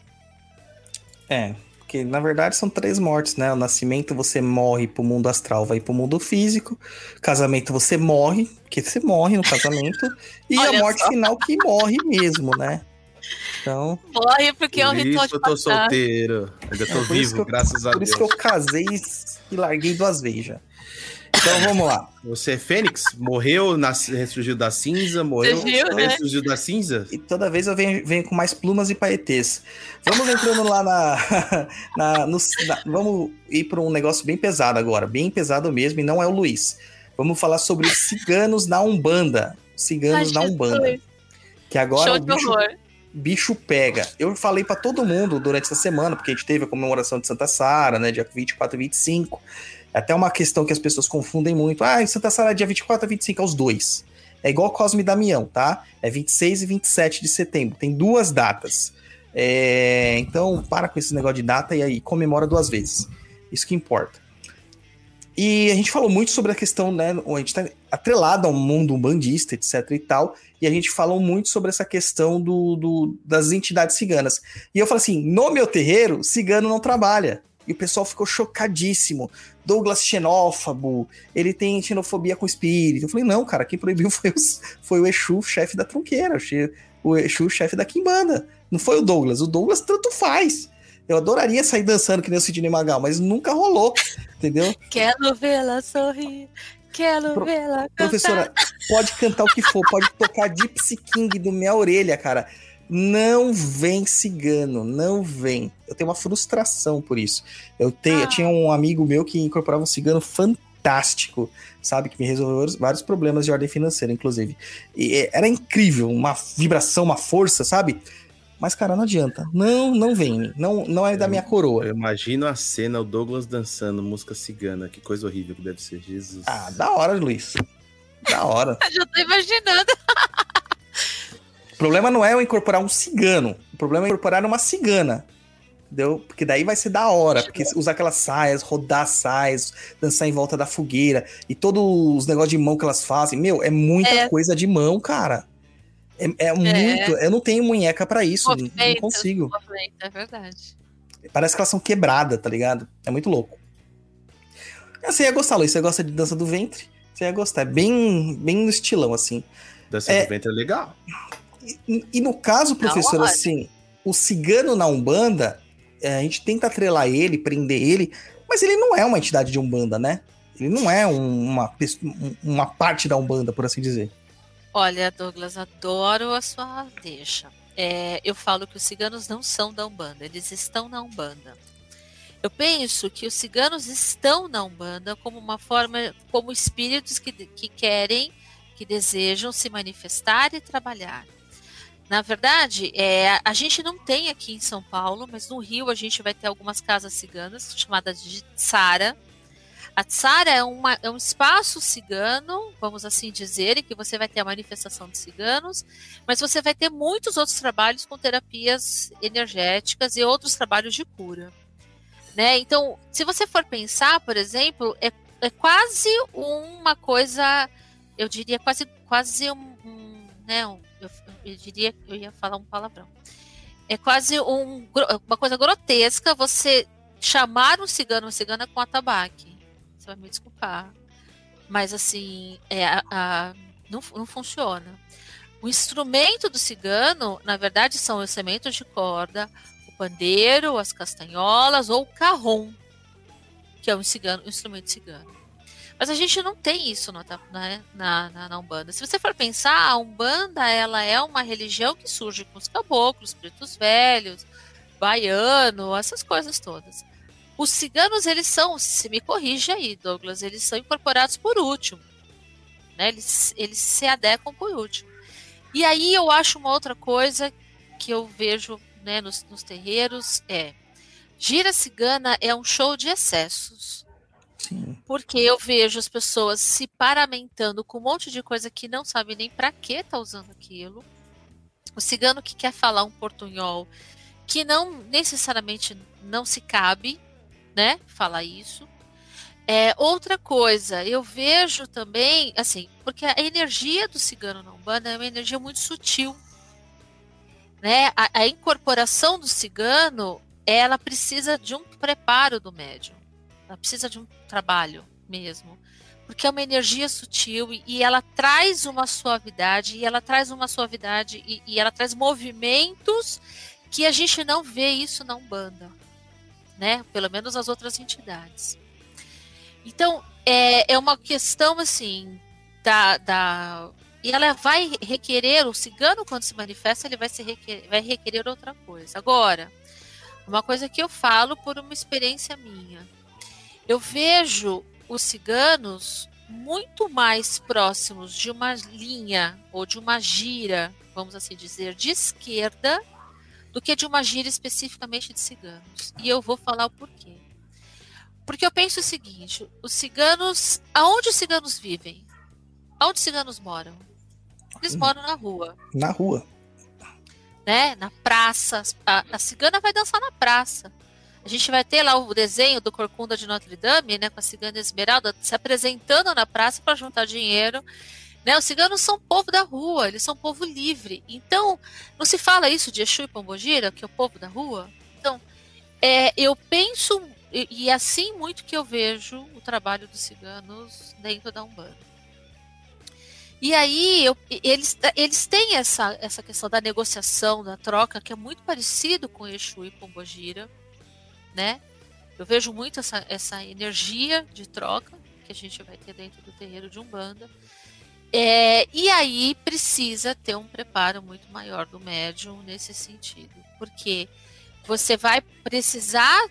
É, porque, na verdade, são três mortes, né? O nascimento você morre pro mundo astral, vai pro mundo físico. Casamento você morre, porque você morre no casamento. [laughs] e a morte só. final que morre mesmo, né? Então. Morre porque é um ritual de eu tô solteiro. Ainda tô é, vivo, eu, graças a por Deus. Por isso que eu casei e larguei duas vezes já. Então vamos lá. Você é Fênix? Morreu, nas, ressurgiu da cinza, morreu, viu, né? ressurgiu da cinza? E toda vez eu venho, venho com mais plumas e paetês. Vamos entrando lá na. [laughs] na, no, na vamos ir para um negócio bem pesado agora, bem pesado mesmo, e não é o Luiz. Vamos falar sobre ciganos na Umbanda. Ciganos Ai, na Umbanda. Que agora Show o bicho, bicho pega. Eu falei para todo mundo durante essa semana, porque a gente teve a comemoração de Santa Sara, né, dia 24 e 25. É até uma questão que as pessoas confundem muito. Ah, Santa Sara é dia 24 a 25, é os dois. É igual Cosme e Damião, tá? É 26 e 27 de setembro. Tem duas datas. É... Então, para com esse negócio de data e aí comemora duas vezes. Isso que importa. E a gente falou muito sobre a questão, né? A gente tá atrelado ao mundo bandista, etc e tal. E a gente falou muito sobre essa questão do, do, das entidades ciganas. E eu falo assim: no meu terreiro, cigano não trabalha. E o pessoal ficou chocadíssimo. Douglas xenófobo, ele tem xenofobia com espírito. Eu falei, não, cara, quem proibiu [laughs] foi, os, foi o Exu, chefe da trunqueira, o Exu, chefe da Kimbanda. Não foi o Douglas. O Douglas tanto faz. Eu adoraria sair dançando que nem o Sidney Magal, mas nunca rolou, entendeu? Quero vê-la sorrir, quero Pro, vê-la cantar. Professora, pode cantar o que for, pode tocar Gypsy King do minha orelha, cara. Não vem cigano, não vem. Eu tenho uma frustração por isso. Eu, tenho, ah. eu tinha um amigo meu que incorporava um cigano fantástico, sabe? Que me resolveu vários problemas de ordem financeira, inclusive. E era incrível, uma vibração, uma força, sabe? Mas, cara, não adianta. Não, não vem. Não, não é da minha coroa. Eu imagino a cena, o Douglas dançando música cigana. Que coisa horrível que deve ser, Jesus. Ah, da hora, Luiz. Da hora. [laughs] Já tô imaginando. O problema não é eu incorporar um cigano. O problema é incorporar uma cigana. Entendeu? Porque daí vai ser da hora. Porque usar aquelas saias, rodar saias, dançar em volta da fogueira e todos os negócios de mão que elas fazem. Meu, é muita é. coisa de mão, cara. É, é, é. muito. Eu não tenho munheca para isso. não, não consigo. É verdade. Parece que elas são quebradas, tá ligado? É muito louco. Você ia gostar, Luiz. Você gosta de dança do ventre? Você ia gostar. É bem, bem no estilão, assim. Dança é, do ventre é legal. E, e no caso, professor, assim, o cigano na Umbanda, a gente tenta atrelar ele, prender ele, mas ele não é uma entidade de Umbanda, né? Ele não é um, uma, uma parte da Umbanda, por assim dizer. Olha, Douglas, adoro a sua deixa. É, eu falo que os ciganos não são da Umbanda, eles estão na Umbanda. Eu penso que os ciganos estão na Umbanda como uma forma, como espíritos que, que querem, que desejam se manifestar e trabalhar. Na verdade, é, a gente não tem aqui em São Paulo, mas no Rio a gente vai ter algumas casas ciganas chamadas de Tsara. A Tsara é, uma, é um espaço cigano, vamos assim dizer, em que você vai ter a manifestação de ciganos, mas você vai ter muitos outros trabalhos com terapias energéticas e outros trabalhos de cura. Né? Então, se você for pensar, por exemplo, é, é quase uma coisa, eu diria quase, quase um, um né, um, eu, diria, eu ia falar um palavrão. É quase um, uma coisa grotesca você chamar um cigano, uma cigana com atabaque. Você vai me desculpar. Mas assim, é, a, a, não, não funciona. O instrumento do cigano, na verdade, são os sementes de corda, o pandeiro, as castanholas ou o carrom, que é um, cigano, um instrumento cigano. Mas a gente não tem isso no, né, na, na, na, Umbanda. Se você for pensar, a Umbanda ela é uma religião que surge com os caboclos, pretos velhos, baiano, essas coisas todas. Os ciganos, eles são, se me corrige aí, Douglas, eles são incorporados por último. Né? Eles, eles se adequam por último. E aí eu acho uma outra coisa que eu vejo né, nos, nos terreiros é gira cigana é um show de excessos. Porque eu vejo as pessoas se paramentando com um monte de coisa que não sabe nem para que tá usando aquilo. O cigano que quer falar um portunhol que não necessariamente não se cabe, né? Falar isso. É, outra coisa, eu vejo também, assim, porque a energia do cigano na Umbanda é uma energia muito sutil. Né? A, a incorporação do cigano, ela precisa de um preparo do médium. Ela precisa de um trabalho mesmo. Porque é uma energia sutil e, e ela traz uma suavidade, e ela traz uma suavidade, e, e, ela traz movimentos que a gente não vê isso na Umbanda, né? Pelo menos as outras entidades. Então, é, é uma questão assim da, da. E ela vai requerer, o cigano, quando se manifesta, ele vai, se requerer, vai requerer outra coisa. Agora, uma coisa que eu falo por uma experiência minha. Eu vejo os ciganos muito mais próximos de uma linha ou de uma gira, vamos assim dizer, de esquerda, do que de uma gira especificamente de ciganos. E eu vou falar o porquê. Porque eu penso o seguinte: os ciganos. Aonde os ciganos vivem? Aonde os ciganos moram? Eles moram na rua. Na rua. Né? Na praça. A, a cigana vai dançar na praça. A gente vai ter lá o desenho do Corcunda de Notre Dame, né, com a cigana Esmeralda se apresentando na praça para juntar dinheiro. Né, os ciganos são povo da rua, eles são povo livre. Então, não se fala isso de Exu e Pombogira, que é o povo da rua? Então, é, eu penso, e, e é assim muito que eu vejo o trabalho dos ciganos dentro da Umbanda. E aí, eu, eles, eles têm essa, essa questão da negociação, da troca, que é muito parecido com Exu e Pombogira né? Eu vejo muito essa, essa energia de troca que a gente vai ter dentro do terreiro de Umbanda. É, e aí precisa ter um preparo muito maior do médium nesse sentido, porque você vai precisar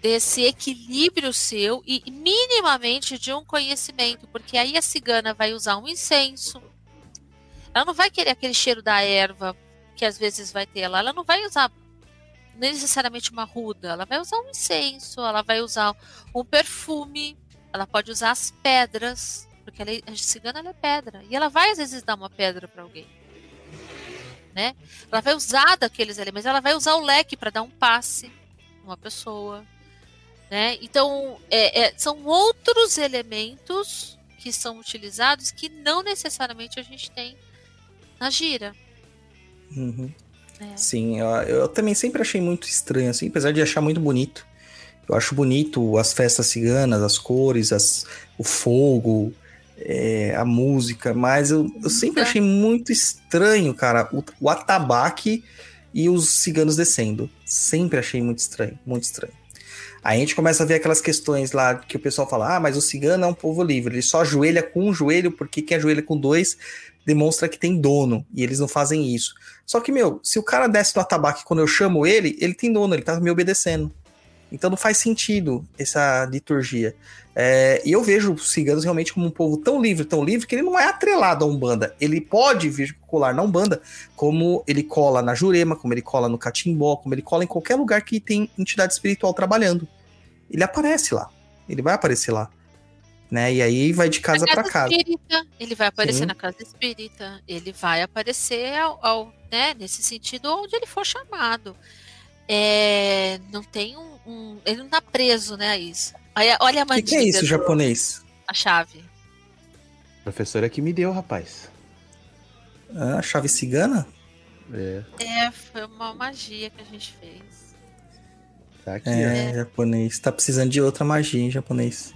desse equilíbrio seu e minimamente de um conhecimento, porque aí a cigana vai usar um incenso. Ela não vai querer aquele cheiro da erva que às vezes vai ter lá, ela não vai usar necessariamente uma ruda, ela vai usar um incenso, ela vai usar um perfume, ela pode usar as pedras, porque ela, é, a cigana ela é pedra, e ela vai às vezes dar uma pedra para alguém. Né? Ela vai usar daqueles elementos, ela vai usar o leque para dar um passe uma pessoa. Né? Então, é, é, são outros elementos que são utilizados que não necessariamente a gente tem na gira. Uhum. É. Sim, eu, eu, também sempre achei muito estranho, assim, apesar de achar muito bonito. Eu acho bonito as festas ciganas, as cores, as, o fogo, é, a música, mas eu, eu sempre achei muito estranho, cara, o, o atabaque e os ciganos descendo. Sempre achei muito estranho, muito estranho. Aí a gente começa a ver aquelas questões lá que o pessoal fala: ah, mas o cigano é um povo livre, ele só ajoelha com um joelho, porque quem ajoelha com dois demonstra que tem dono, e eles não fazem isso. Só que, meu, se o cara desce no atabaque quando eu chamo ele, ele tem dono, ele tá me obedecendo. Então não faz sentido essa liturgia. É, e eu vejo os ciganos realmente como um povo tão livre, tão livre, que ele não é atrelado a Umbanda. Ele pode vir colar na Umbanda, como ele cola na Jurema, como ele cola no Catimbó, como ele cola em qualquer lugar que tem entidade espiritual trabalhando. Ele aparece lá. Ele vai aparecer lá. Né? E aí vai de casa para casa. espírita, ele vai aparecer Sim. na casa espírita, ele vai aparecer ao, ao- né, nesse sentido onde ele for chamado. É, não tem um, um- Ele não tá preso, né, a isso. Olha, olha a O que, é isso, do- japonês? A chave. Professora que me deu, rapaz. Ah, chave cigana? É, É, foi uma magia que a gente fez. tá aqui, É, japonês. Tá precisando de outra magia, hein, japonês.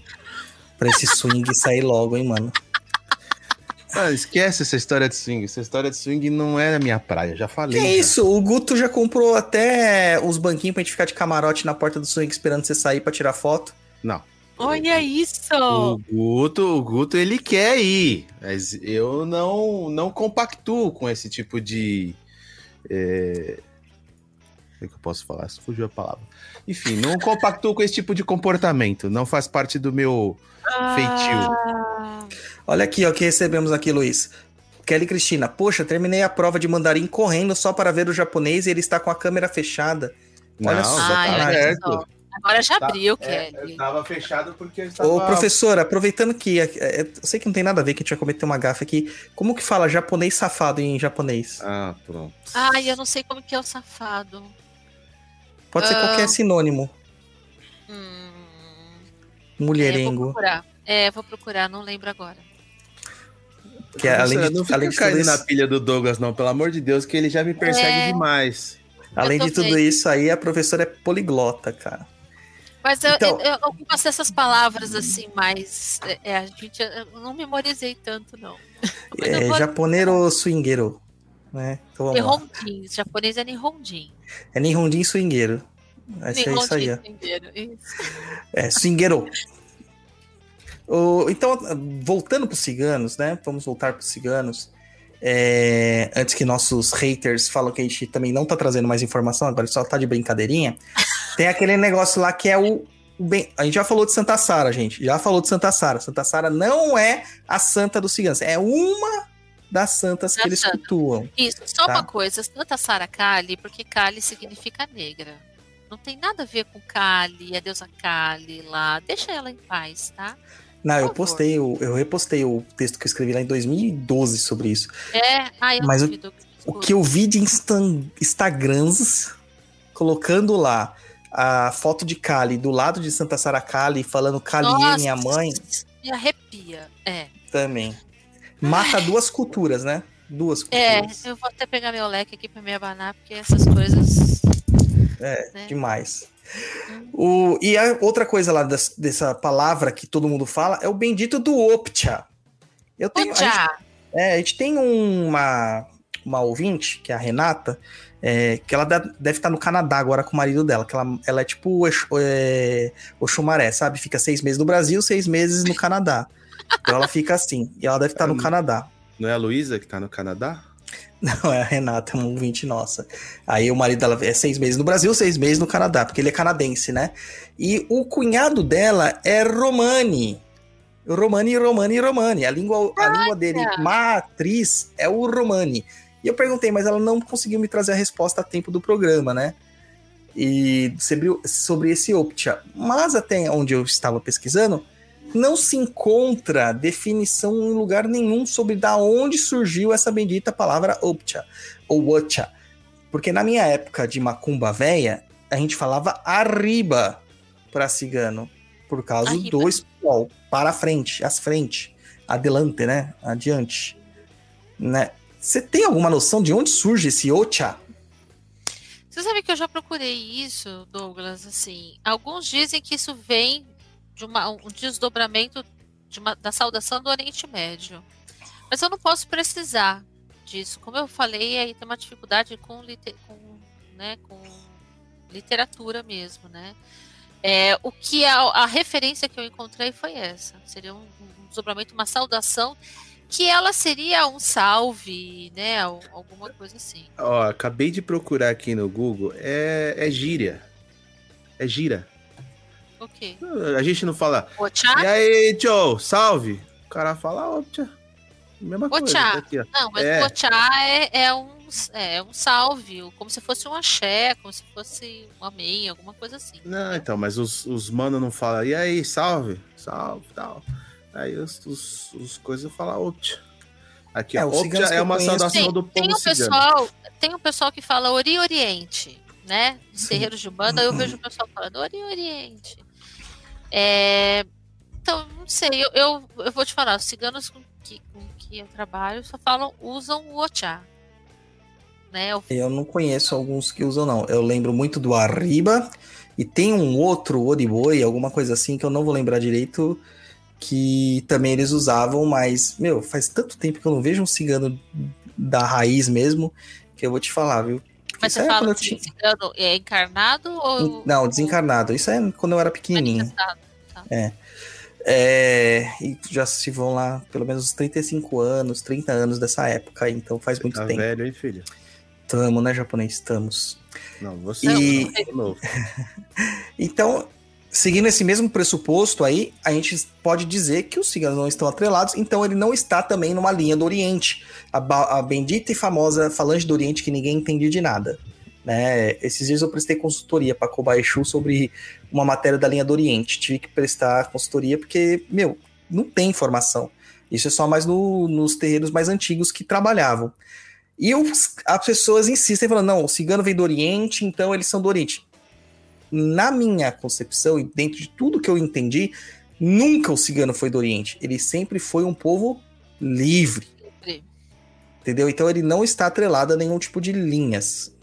Pra esse swing sair logo, hein, mano. Ah, esquece essa história de swing. Essa história de swing não é a minha praia, já Que falei. é já. isso? O Guto já comprou até os banquinhos pra gente ficar de camarote na porta do swing esperando você sair pra tirar foto. Não. Olha isso! O Guto, o Guto, ele quer ir, mas eu não, não compactuo com esse tipo de. É... É que eu posso falar? Fugiu a palavra. Enfim, não compactuo com esse tipo de comportamento. Não faz parte do meu feitio. Ah, Olha aqui, ó, o que recebemos aqui, Luiz. Kelly Cristina, poxa, terminei a prova de mandarim correndo só para ver o japonês e ele está com a câmera fechada. Não, Olha já só, tá Ai, olha só. Agora já Tá, abriu, É, Kelly. tava fechado porque eu estava... Ô, professora, aproveitando que é, é, eu sei que não tem nada a ver que a gente vai cometer uma gafa aqui, como que fala japonês safado em japonês? Ah, pronto. Ai, eu não sei como que é o safado. Pode ser Ah. qualquer sinônimo. Hum, é, vou Mulherengo. procurar. É, vou procurar, não lembro agora. Que é, além de, não fica além de caindo tudo na isso, pilha do Douglas, não, pelo amor de Deus, que ele já me persegue É. demais. além de tudo vendo. isso aí, a professora é poliglota, cara. Mas eu, Então- eu- eu- algumas dessas palavras, assim, mais. É, é, a gente. Eu não memorizei tanto, não. [laughs] É vou- japoneiro swingueiro, né? Então lá. Nihondin. Japonês é Nihondin. É Nihondin swingueiro. Esse é isso aí, ó. entenderam? Isso. É, swingueiro. O- então, voltando para os ciganos, né? Vamos voltar para os ciganos. É, antes que nossos haters falam que a gente também não tá trazendo mais informação, agora só tá de brincadeirinha. Tem aquele negócio lá que é o, o bem. A gente já falou de Santa Sara, gente. Já falou de Santa Sara. Santa Sara não é a santa dos ciganos, é uma das santas que Da eles santa. cultuam. Isso, só Tá. uma coisa, Santa Sara Kali, porque Kali significa negra. Não tem nada a ver com Kali, a deusa Kali lá. Deixa ela em paz, tá? Não, eu postei, o- eu repostei o texto que eu escrevi lá em 2012 sobre isso. É, ai, eu Mas o- duvido. O que eu vi de Instan- Instagrams colocando lá a foto de Kali do lado de Santa Sara Kali, falando Kali é minha mãe, Me arrepia. É. também. Mata duas culturas, né? Duas É, culturas. eu vou até pegar meu leque aqui pra me abanar, porque essas coisas. É, né? demais. O, e a outra coisa lá das- dessa palavra que todo mundo fala é o bendito do Opcha. Eu tenho, a gente! É, a gente tem uma, uma ouvinte, que é a Renata, é, que ela deve estar no Canadá agora com o marido dela, que ela, ela é tipo o é, Oxumaré, sabe? Fica seis meses no Brasil, seis meses no Canadá. Então ela fica assim, e ela deve estar no Canadá. Não é a Luísa que tá no Canadá? Não, é a Renata, é uma ouvinte nossa. Aí o marido dela é seis meses no Brasil, seis meses no Canadá, porque ele é canadense, né? E o cunhado dela é Romani. Romani, Romani, Romani. A língua, a língua dele, matriz, é o Romani. E eu perguntei, mas ela não conseguiu me trazer a resposta a tempo do programa, né? E sobre, sobre esse Optia. Mas até onde eu estava pesquisando, não se encontra definição em lugar nenhum sobre da onde surgiu essa bendita palavra Optia ou Watcha. Porque na minha época de macumba véia, a gente falava arriba para cigano, por causa Arriba. do espanhol, para frente, as frente, adelante, né? Adiante. Né? Você tem alguma noção de onde surge esse Ocha? Você sabe que eu já procurei isso, Douglas? Assim, alguns dizem que isso vem de uma- um desdobramento de uma- da saudação do Oriente Médio. Mas eu não posso precisar disso. Como eu falei, aí tem uma dificuldade com, lite- com, né, com literatura mesmo, né? É, o que a, a referência que eu encontrei foi essa. Seria um, um desdobramento, uma saudação, que ela seria um salve, né? al- Alguma coisa assim. Ó, acabei de procurar aqui no Google. É, é gíria. É gira. O quê? A gente não fala. Ochá? E aí, Joe, salve. O cara fala, ó, tchá. Mesma coisa. Ochá. tá aqui, ó. Não, mas É. o é, é um, é um salve, como se fosse um axé, como se fosse um amém, alguma coisa assim. Não, então, mas os, os mano não falam, e aí, salve, salve, tal. Aí os, os, os coisas falam, optia. Aqui, É, ó, os é uma conheço- saudação Tem, do tem povo um cigano. pessoal, tem um pessoal que fala Ori Oriente, né? Sim. terreiros de banda, eu vejo o pessoal falando Ori Oriente. É, então, não sei, eu, eu, eu vou te falar, os ciganos com que, com que eu trabalho só falam, usam o Ochá. Né? O- Eu não conheço alguns que usam, não. Eu lembro muito do Arriba e tem um outro Oriboi, alguma coisa assim, que eu não vou lembrar direito, que também eles usavam, mas, meu, faz tanto tempo que eu não vejo um cigano da raiz mesmo, que eu vou te falar, viu? Mas você é fala assim, tinha- cigano é encarnado ou Não, desencarnado. Isso é quando eu era pequenininho. manifestado? É, e já se vão lá pelo menos uns 35 anos, 30 anos dessa época, então faz muito Tá tempo. velho, hein, filho? Tamo, né, japonês? Estamos. Não, você E- não, de novo. [laughs] Então, seguindo esse mesmo pressuposto aí, a gente pode dizer que os ciganos não estão atrelados, então ele não está também numa linha do Oriente, a, a bendita e famosa falange do Oriente que ninguém entende de nada. Né? Esses dias eu prestei consultoria para Kobayashi sobre uma matéria da linha do Oriente. Tive que prestar consultoria porque, meu, não tem informação. Isso é só mais no- nos terreiros mais antigos que trabalhavam. E os- as pessoas insistem falando, não, o cigano vem do Oriente, então eles são do Oriente na minha concepção e dentro de tudo que eu entendi, nunca o cigano foi do Oriente. Ele sempre foi um povo livre, Sempre. entendeu? Então ele não está atrelado a nenhum tipo de linhas.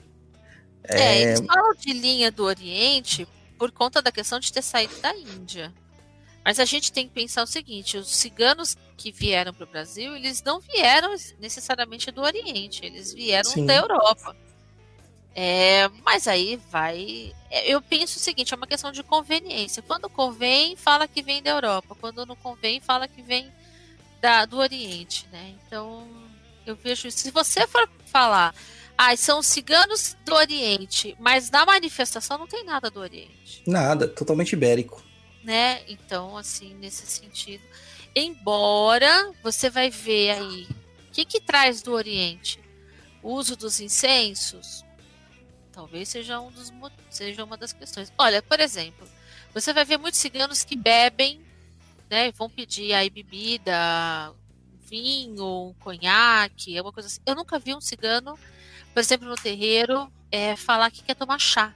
É, eles falam de linha do Oriente por conta da questão de ter saído da Índia. Mas a gente tem que pensar o seguinte: os ciganos que vieram para o Brasil, eles não vieram necessariamente do Oriente, eles vieram Sim. da Europa. É, mas aí vai. é, Eu penso o seguinte: é uma questão de conveniência. Quando convém, fala que vem da Europa. Quando não convém, fala que vem da, do Oriente, né? Então, eu vejo isso. Se você for falar, ah, são os ciganos do Oriente, mas na manifestação não tem nada do Oriente, Nada, totalmente ibérico. né? Então, assim, nesse sentido. Embora você vai ver aí, o que, que traz do Oriente? O uso dos incensos? Talvez seja, um dos, seja uma das questões. Olha, por exemplo, você vai ver muitos ciganos que bebem, né? Vão pedir aí bebida, vinho, um conhaque, alguma coisa assim. Eu nunca vi um cigano, por exemplo, no terreiro, é, falar que quer tomar chá.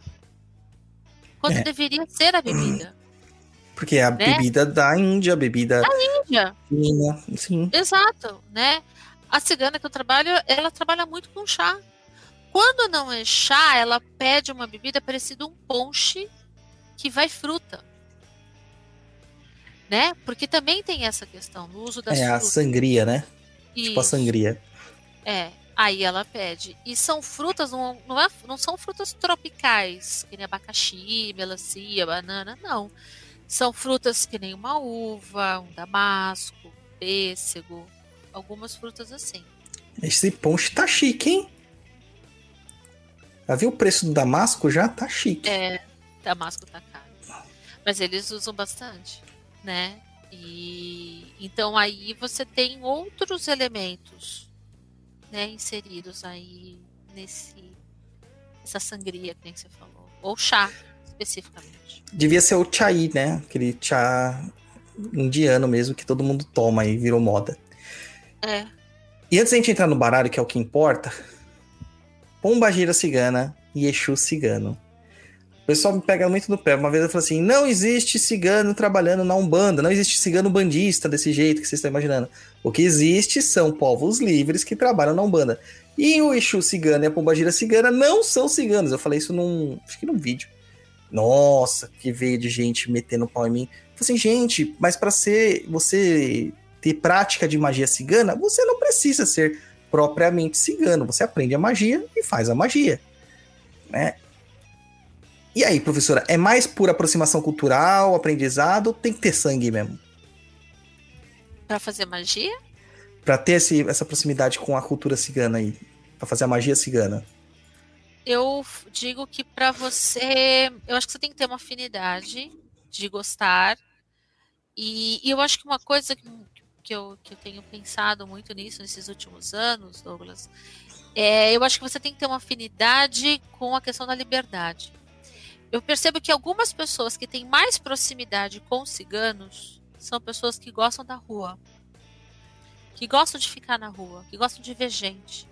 Quando É. deveria ser a bebida. [clears throat] Porque é a Né? bebida da Índia, a bebida Índia. fina, sim. Exato, né? A cigana que eu trabalho, ela trabalha muito com chá. Quando não é chá, ela pede uma bebida parecida um ponche que vai fruta. Né? Porque também tem essa questão no uso das É a frutas. sangria, né? Tipo a Isso. sangria. É, aí ela pede. E são frutas, não, não, é- não são frutas tropicais, que nem abacaxi, melancia, banana, não. São frutas que nem uma uva, um damasco, pêssego, algumas frutas assim. Esse ponche tá chique, hein? Já viu o preço do Damasco? Já tá chique. É, damasco tá caro. Mas eles usam bastante, né? E então aí você tem outros elementos, né, inseridos aí nesse essa sangria que você falou, ou chá especificamente. Devia ser o chai, né? Aquele chá indiano mesmo que todo mundo toma e virou moda. É, E antes da gente entrar no baralho, que é o que importa, Pomba gira cigana e Exu cigano. O pessoal me pega muito no pé. Uma vez eu falei assim: não existe cigano trabalhando na Umbanda, não existe cigano bandista desse jeito que vocês estão imaginando. O que existe são povos livres que trabalham na Umbanda. E o Exu cigano e a Pomba gira cigana não são ciganos. Eu falei isso num. Acho que num vídeo. Nossa, que veio de gente metendo pau em mim. Eu falei assim, gente, mas para ser você ter prática de magia cigana, você não precisa ser propriamente cigano. Você aprende a magia e faz a magia, né? E aí, professora, é mais por aproximação cultural, aprendizado, ou tem que ter sangue mesmo? Pra fazer magia? Pra ter esse- essa proximidade com a cultura cigana aí, Pra fazer a magia cigana. Eu digo que pra você, eu acho que você tem que ter uma afinidade de gostar. E, e eu acho que uma coisa que, que, eu, que eu tenho pensado muito nisso nesses últimos anos, Douglas, é, eu acho que você tem que ter uma afinidade com a questão da liberdade. Eu percebo que algumas pessoas que têm mais proximidade com os ciganos são pessoas que gostam da rua, que gostam de ficar na rua, que gostam de ver gente.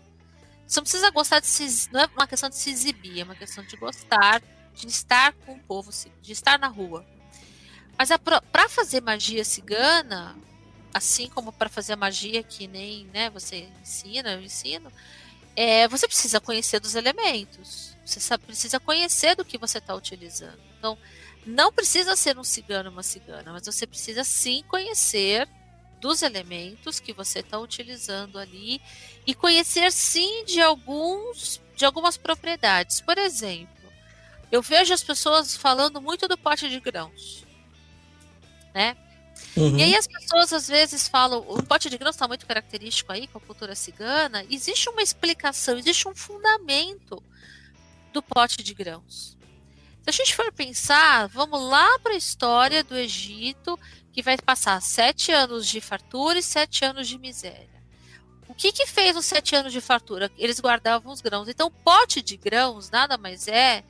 Você não precisa gostar de se. Não é uma questão de se exibir, é uma questão de gostar, de estar com o povo, de estar na rua. Mas para fazer magia cigana, assim como para fazer magia que nem né, você ensina, eu ensino, é, você precisa conhecer dos elementos. Você sabe, precisa conhecer do que você está utilizando. Então, não precisa ser um cigano uma cigana, mas você precisa sim conhecer dos elementos que você está utilizando ali e conhecer sim de alguns de algumas propriedades. Por exemplo, eu vejo as pessoas falando muito do pote de grãos, né? Uhum. E aí as pessoas às vezes falam, o pote de grãos está muito característico aí com a cultura cigana. Existe uma explicação, existe um fundamento do pote de grãos. Se a gente for pensar, vamos lá para a história do Egito, que vai passar sete anos de fartura e sete anos de miséria. O que, que fez os sete anos de fartura? Eles guardavam os grãos. Então, pote de grãos nada mais é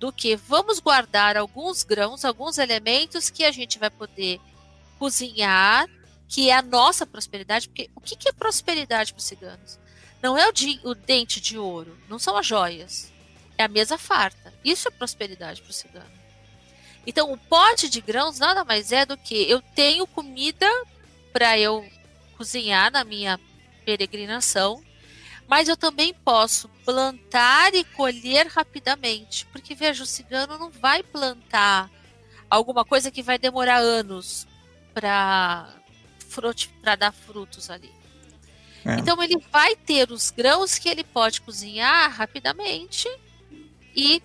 do que vamos guardar alguns grãos, alguns elementos que a gente vai poder cozinhar, que é a nossa prosperidade. Porque o que, que é prosperidade para os ciganos? Não é o, de, o dente de ouro, não são as joias, é a mesa farta. Isso é prosperidade para o cigano. Então, o pote de grãos nada mais é do que eu tenho comida para eu cozinhar na minha peregrinação, mas eu também posso plantar e colher rapidamente, porque veja, o cigano não vai plantar alguma coisa que vai demorar anos para para dar frutos ali. É. Então ele vai ter os grãos que ele pode cozinhar rapidamente e,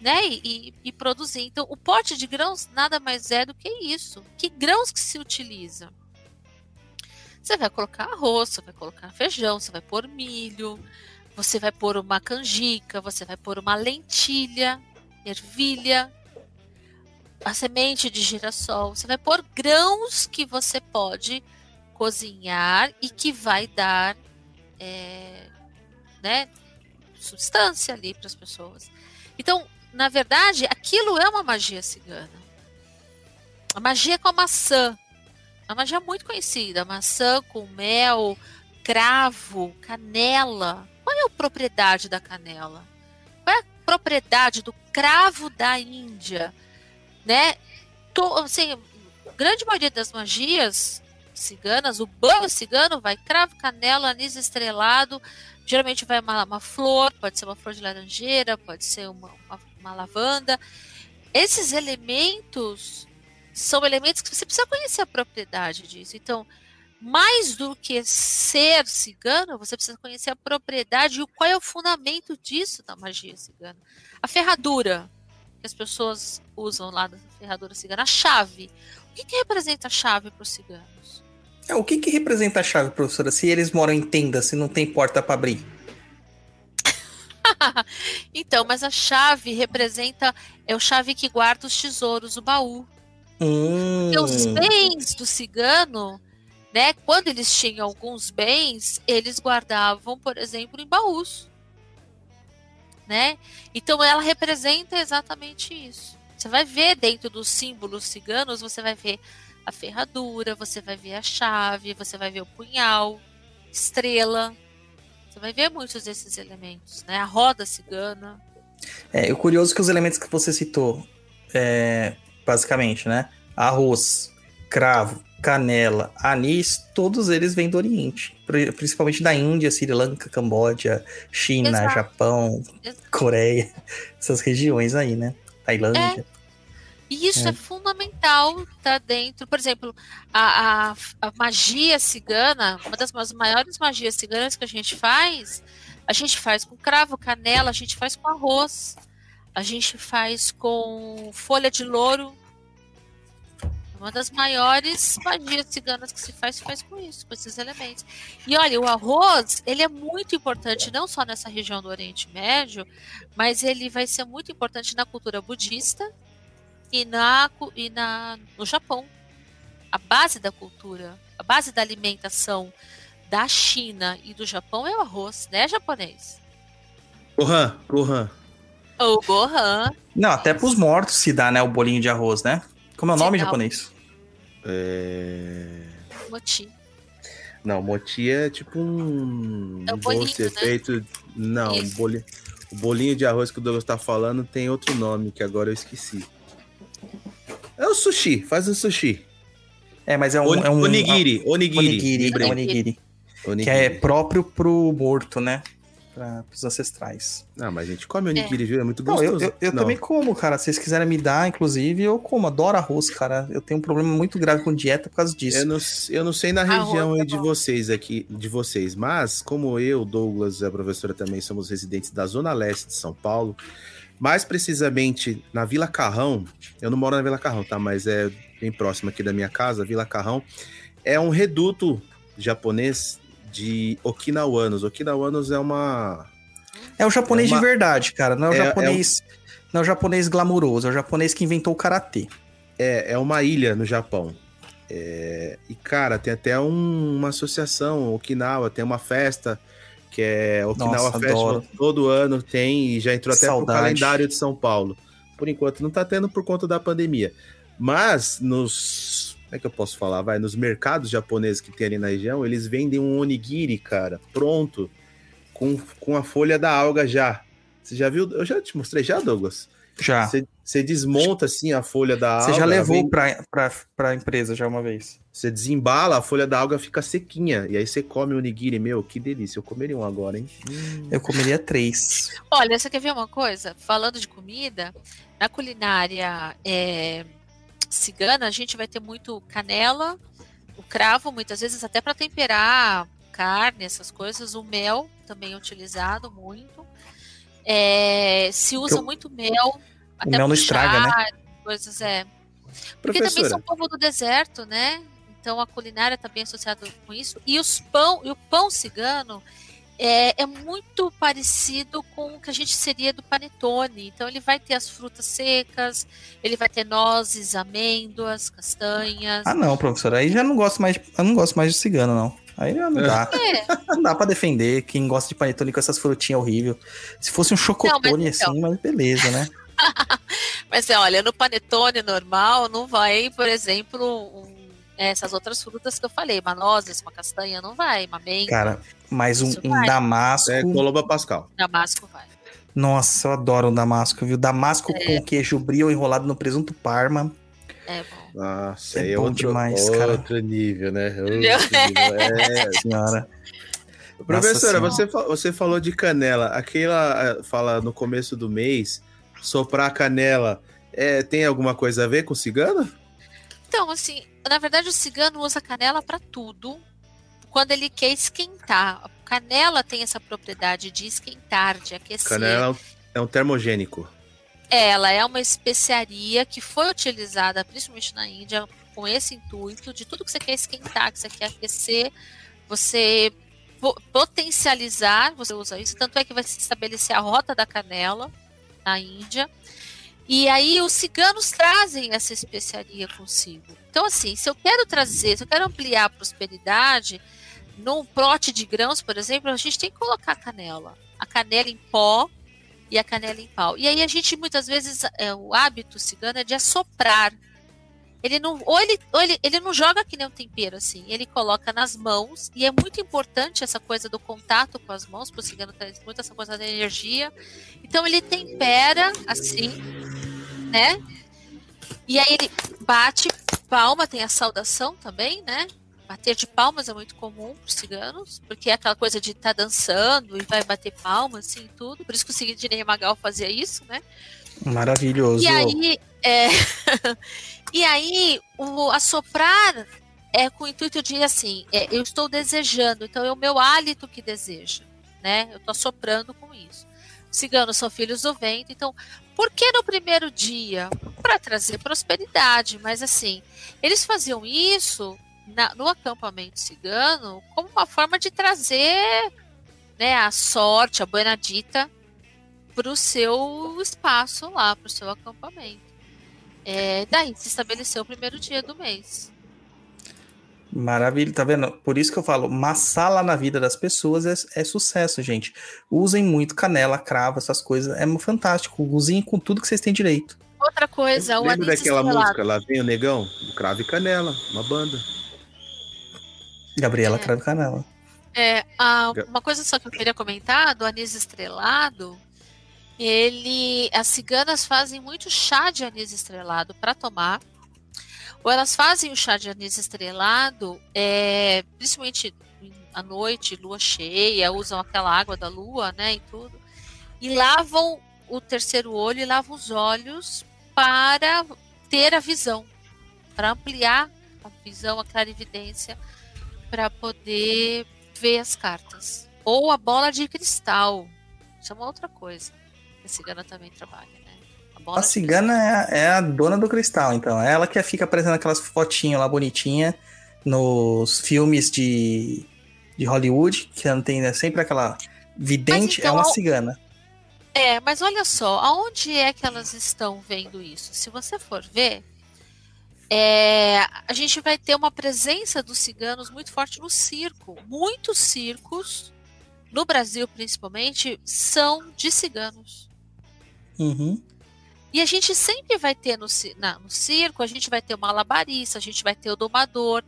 né, e, e, produzir. Então, o pote de grãos nada mais é do que isso. Que grãos que se utiliza? Você vai colocar arroz, você vai colocar feijão, você vai pôr milho, você vai pôr uma canjica, você vai pôr uma lentilha, ervilha, a semente de girassol. Você vai pôr grãos que você pode cozinhar e que vai dar é, né, substância ali para as pessoas. Então, na verdade, aquilo é uma magia cigana. A magia com a maçã. É uma magia muito conhecida. Maçã com mel, cravo, canela. Qual é a propriedade da canela? Qual é a propriedade do cravo da Índia? Né? Tô, assim, grande maioria das magias ciganas, o banho cigano vai cravo, canela, anis estrelado, Geralmente vai uma, uma flor, pode ser uma flor de laranjeira, pode ser uma, uma, uma lavanda. Esses elementos são elementos que você precisa conhecer a propriedade disso. Então, mais do que ser cigano, você precisa conhecer a propriedade e qual é o fundamento disso da magia cigana. A ferradura que as pessoas usam lá da ferradura cigana, a chave. O que, que representa a chave para os ciganos? É, o que, que representa a chave, professora? Se eles moram em tenda, se não tem porta para abrir? [laughs] então, mas a chave representa é o chave que guarda os tesouros, o baú. Hum. Porque os bens do cigano, né? Quando eles tinham alguns bens, eles guardavam, por exemplo, em baús, né? Então, ela representa exatamente isso. Você vai ver dentro dos símbolos ciganos, você vai ver a ferradura, você vai ver a chave, você vai ver o punhal, estrela. Você vai ver muitos desses elementos, né? A roda cigana. É, o curioso é que os elementos que você citou, é, basicamente, né? Arroz, cravo, canela, anis, todos eles vêm do Oriente, principalmente da Índia, Sri Lanka, Camboja, China, Exato. Japão, Exato. Coreia, essas regiões aí, né? Tailândia. É. E isso é, é fundamental tá dentro. Por exemplo, a, a, a, magia cigana, uma das maiores magias ciganas que a gente faz, a gente faz com cravo, canela, a gente faz com arroz, a gente faz com folha de louro. Uma das maiores magias ciganas que se faz, se faz com isso, com esses elementos. E olha, o arroz, ele é muito importante não só nessa região do Oriente Médio, mas ele vai ser muito importante na cultura budista, e, na, e na, no Japão. A base da cultura, a base da alimentação da China e do Japão é o arroz, né, japonês? Gohan, Gohan. O Gohan. Não, até pros mortos se dá, né? O bolinho de arroz, né? Como é o nome em japonês? É... Mochi. Não, moti é tipo um É o bolinho, doce né? feito. Não, um bolinho. O bolinho de arroz que o Douglas tá falando tem outro nome que agora eu esqueci. É o sushi, faz o sushi. É, mas é um. Oni- é um onigiri, onigiri. Onigiri, onigiri. Onigiri. Que é próprio pro morto, né? Para os ancestrais. Não, mas a gente come onigiri, viu? É muito Não, gostoso. eu, eu, eu Não. também como, cara. Se vocês quiserem me dar, inclusive, eu como. Adoro arroz, cara. Eu tenho um problema muito grave com dieta por causa disso. Eu não, eu não sei na Arroz região é de vocês aqui, de vocês, mas como eu, Douglas e a professora também somos residentes da Zona Leste de São Paulo, mais precisamente na Vila Carrão, eu não moro na Vila Carrão, tá? Mas é bem próximo aqui da minha casa, Vila Carrão, é um reduto japonês de okinawanos. Okinawanos é uma... É o japonês É uma- de verdade, cara. Não é o É- é japonês. Não é o japonês glamuroso, é o japonês que inventou o karatê. É, é uma ilha no Japão. É, e, cara, tem até um- uma associação, Okinawa, tem uma festa que é Okinawa Nossa, Festival. adoro. Todo ano tem e já entrou até Saudade. pro calendário de São Paulo. Por enquanto não tá tendo por conta da pandemia. Mas nos. Como é que eu posso falar? Vai, nos mercados japoneses que tem ali na região, eles vendem um onigiri, cara, pronto, com, com a folha da alga já. Você já viu? Eu já te mostrei já, Douglas? Já. Você, você desmonta assim a folha da alga. Você já levou vem- pra, pra, pra empresa já uma vez. Você desembala, a folha da alga fica sequinha. E aí você come o onigiri. Meu, que delícia. Eu comeria um agora, hein? Hum. Eu comeria três. Olha, você quer ver uma coisa? Falando de comida, na culinária é, cigana, a gente vai ter muito canela, o cravo, muitas vezes até para temperar carne, essas coisas. O mel também é utilizado muito. É, se usa Eu- muito mel. até mel não estraga, né? Coisas é. Porque também Professora, são povo do deserto, né? Então a culinária está bem associada com isso. E os pão, e o pão cigano é, é muito parecido com o que a gente seria do panetone. Então ele vai ter as frutas secas, ele vai ter nozes, amêndoas, castanhas. Ah, não, professor. Aí já não gosto mais. Eu não gosto mais de cigano, não. Aí não dá. É, [laughs] Não dá pra defender quem gosta de panetone com essas frutinhas horríveis. Se fosse um chocotone então. assim, mas beleza, né? [laughs] mas é, olha, no panetone normal não vai, por exemplo, um- essas outras frutas que eu falei, uma nozes, uma castanha, não vai, uma amêndoa, Cara, mas um, um damasco. é Colomba Pascal. damasco vai. Nossa, eu adoro um damasco, viu? Damasco É. com queijo brie ou enrolado no presunto parma. É bom. Nossa, É aí é bom outro, demais, cara. outro nível, né? Outro nível. É. Senhora. Professora, você, fa- você falou de canela. Aquela eh, fala no começo do mês, soprar a canela. É, tem alguma coisa a ver com cigano? Então, assim, na verdade o cigano usa canela para tudo quando ele quer esquentar. A canela tem essa propriedade de esquentar, de aquecer. Canela é um- é termogênico. Ela é uma especiaria que foi utilizada principalmente na Índia com esse intuito de tudo que você quer esquentar, que você quer aquecer, você po- potencializar, você usa isso. Tanto é que vai se estabelecer a rota da canela na Índia. E aí os ciganos trazem essa especiaria consigo. Então, assim, se eu quero trazer, se eu quero ampliar a prosperidade, num pote de grãos, por exemplo, a gente tem que colocar canela. A canela em pó e a canela em pau. E aí a gente muitas vezes é, o hábito cigano é de assoprar. Ele não, ou ele, ou ele, ele não joga que nem um tempero assim, ele coloca nas mãos e é muito importante essa coisa do contato com as mãos, porque o cigano traz muito essa coisa da energia. Então ele tempera assim, né? E aí ele bate palma, tem a saudação também, né? Bater de palmas é muito comum para os ciganos, porque é aquela coisa de estar dançando e vai bater palmas, assim, tudo. Por isso que o Sidney Magal fazia isso, né? Maravilhoso. E aí, é... [laughs] e aí o assoprar é com o intuito de, assim, é, eu estou desejando, então é o meu hálito que deseja, né? Eu estou assoprando com isso. Os ciganos são filhos do vento, então, por que no primeiro dia? Para trazer prosperidade, mas assim, eles faziam isso na- no acampamento cigano como uma forma de trazer né, a sorte, a buena dita para o seu espaço lá, para o seu acampamento. É, daí se estabeleceu o primeiro dia do mês. Maravilha, tá vendo? Por isso que eu falo, massala na vida das pessoas é, é sucesso, gente. Usem muito canela, cravo, essas coisas. É fantástico. Usem com tudo que vocês têm direito. Outra coisa, o Lembra daquela estrelado. música Lá Vem o Negão? Do Cravo e Canela, uma banda. Gabriela É. Cravo e Canela. É, a- Ga- uma coisa só que eu queria comentar do anis estrelado, ele, as ciganas fazem muito chá de anis estrelado para tomar, ou elas fazem o chá de anis estrelado, é, principalmente à noite, lua cheia, usam aquela água da lua, né, e tudo, e lavam o terceiro olho e lavam os olhos para ter a visão, para ampliar a visão, a clarividência, para poder ver as cartas. Ou a bola de cristal. Isso é uma outra coisa. que A cigana também trabalha, bola A cigana é a, é a dona do cristal, então. É ela que fica aparecendo aquelas fotinhas lá bonitinha nos filmes de, de Hollywood, que não tem né, sempre aquela vidente, então, é uma cigana. É, mas olha só, aonde é que elas estão vendo isso? Se você for ver, é, a gente vai ter uma presença dos ciganos muito forte no circo. Muitos circos, no Brasil principalmente, são de ciganos. Uhum. E a gente sempre vai ter no, na- no circo, a gente vai ter o malabarista, a gente vai ter o domador.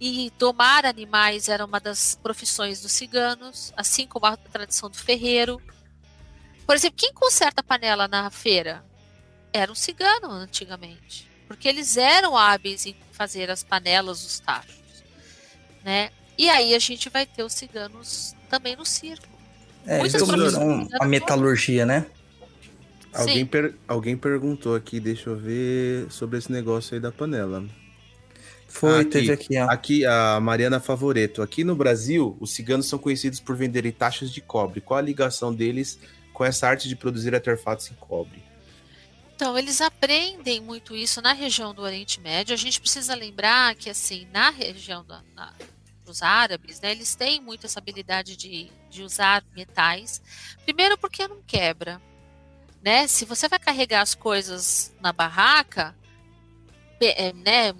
E domar animais era uma das profissões dos ciganos, assim como a tradição do ferreiro. Por exemplo, quem conserta a panela na feira? Era um cigano antigamente. Porque eles eram hábeis em fazer as panelas, os tachos. Né? E aí a gente vai ter os ciganos também no circo. É, eles a metalurgia, né? Alguém, per- alguém perguntou aqui, deixa eu ver, sobre esse negócio aí da panela. Foi, Aqui. teve aqui, ó. Aqui, a Mariana Favoreto. Aqui no Brasil, os ciganos são conhecidos por venderem taxas de cobre. Qual a ligação deles com essa arte de produzir artefatos em cobre? Então, eles aprendem muito isso na região do Oriente Médio. A gente precisa lembrar que, assim, na região da, na- dos árabes, né, eles têm muito essa habilidade de, de usar metais. Primeiro, porque não quebra. Né? Se você vai carregar as coisas na barraca, é, né,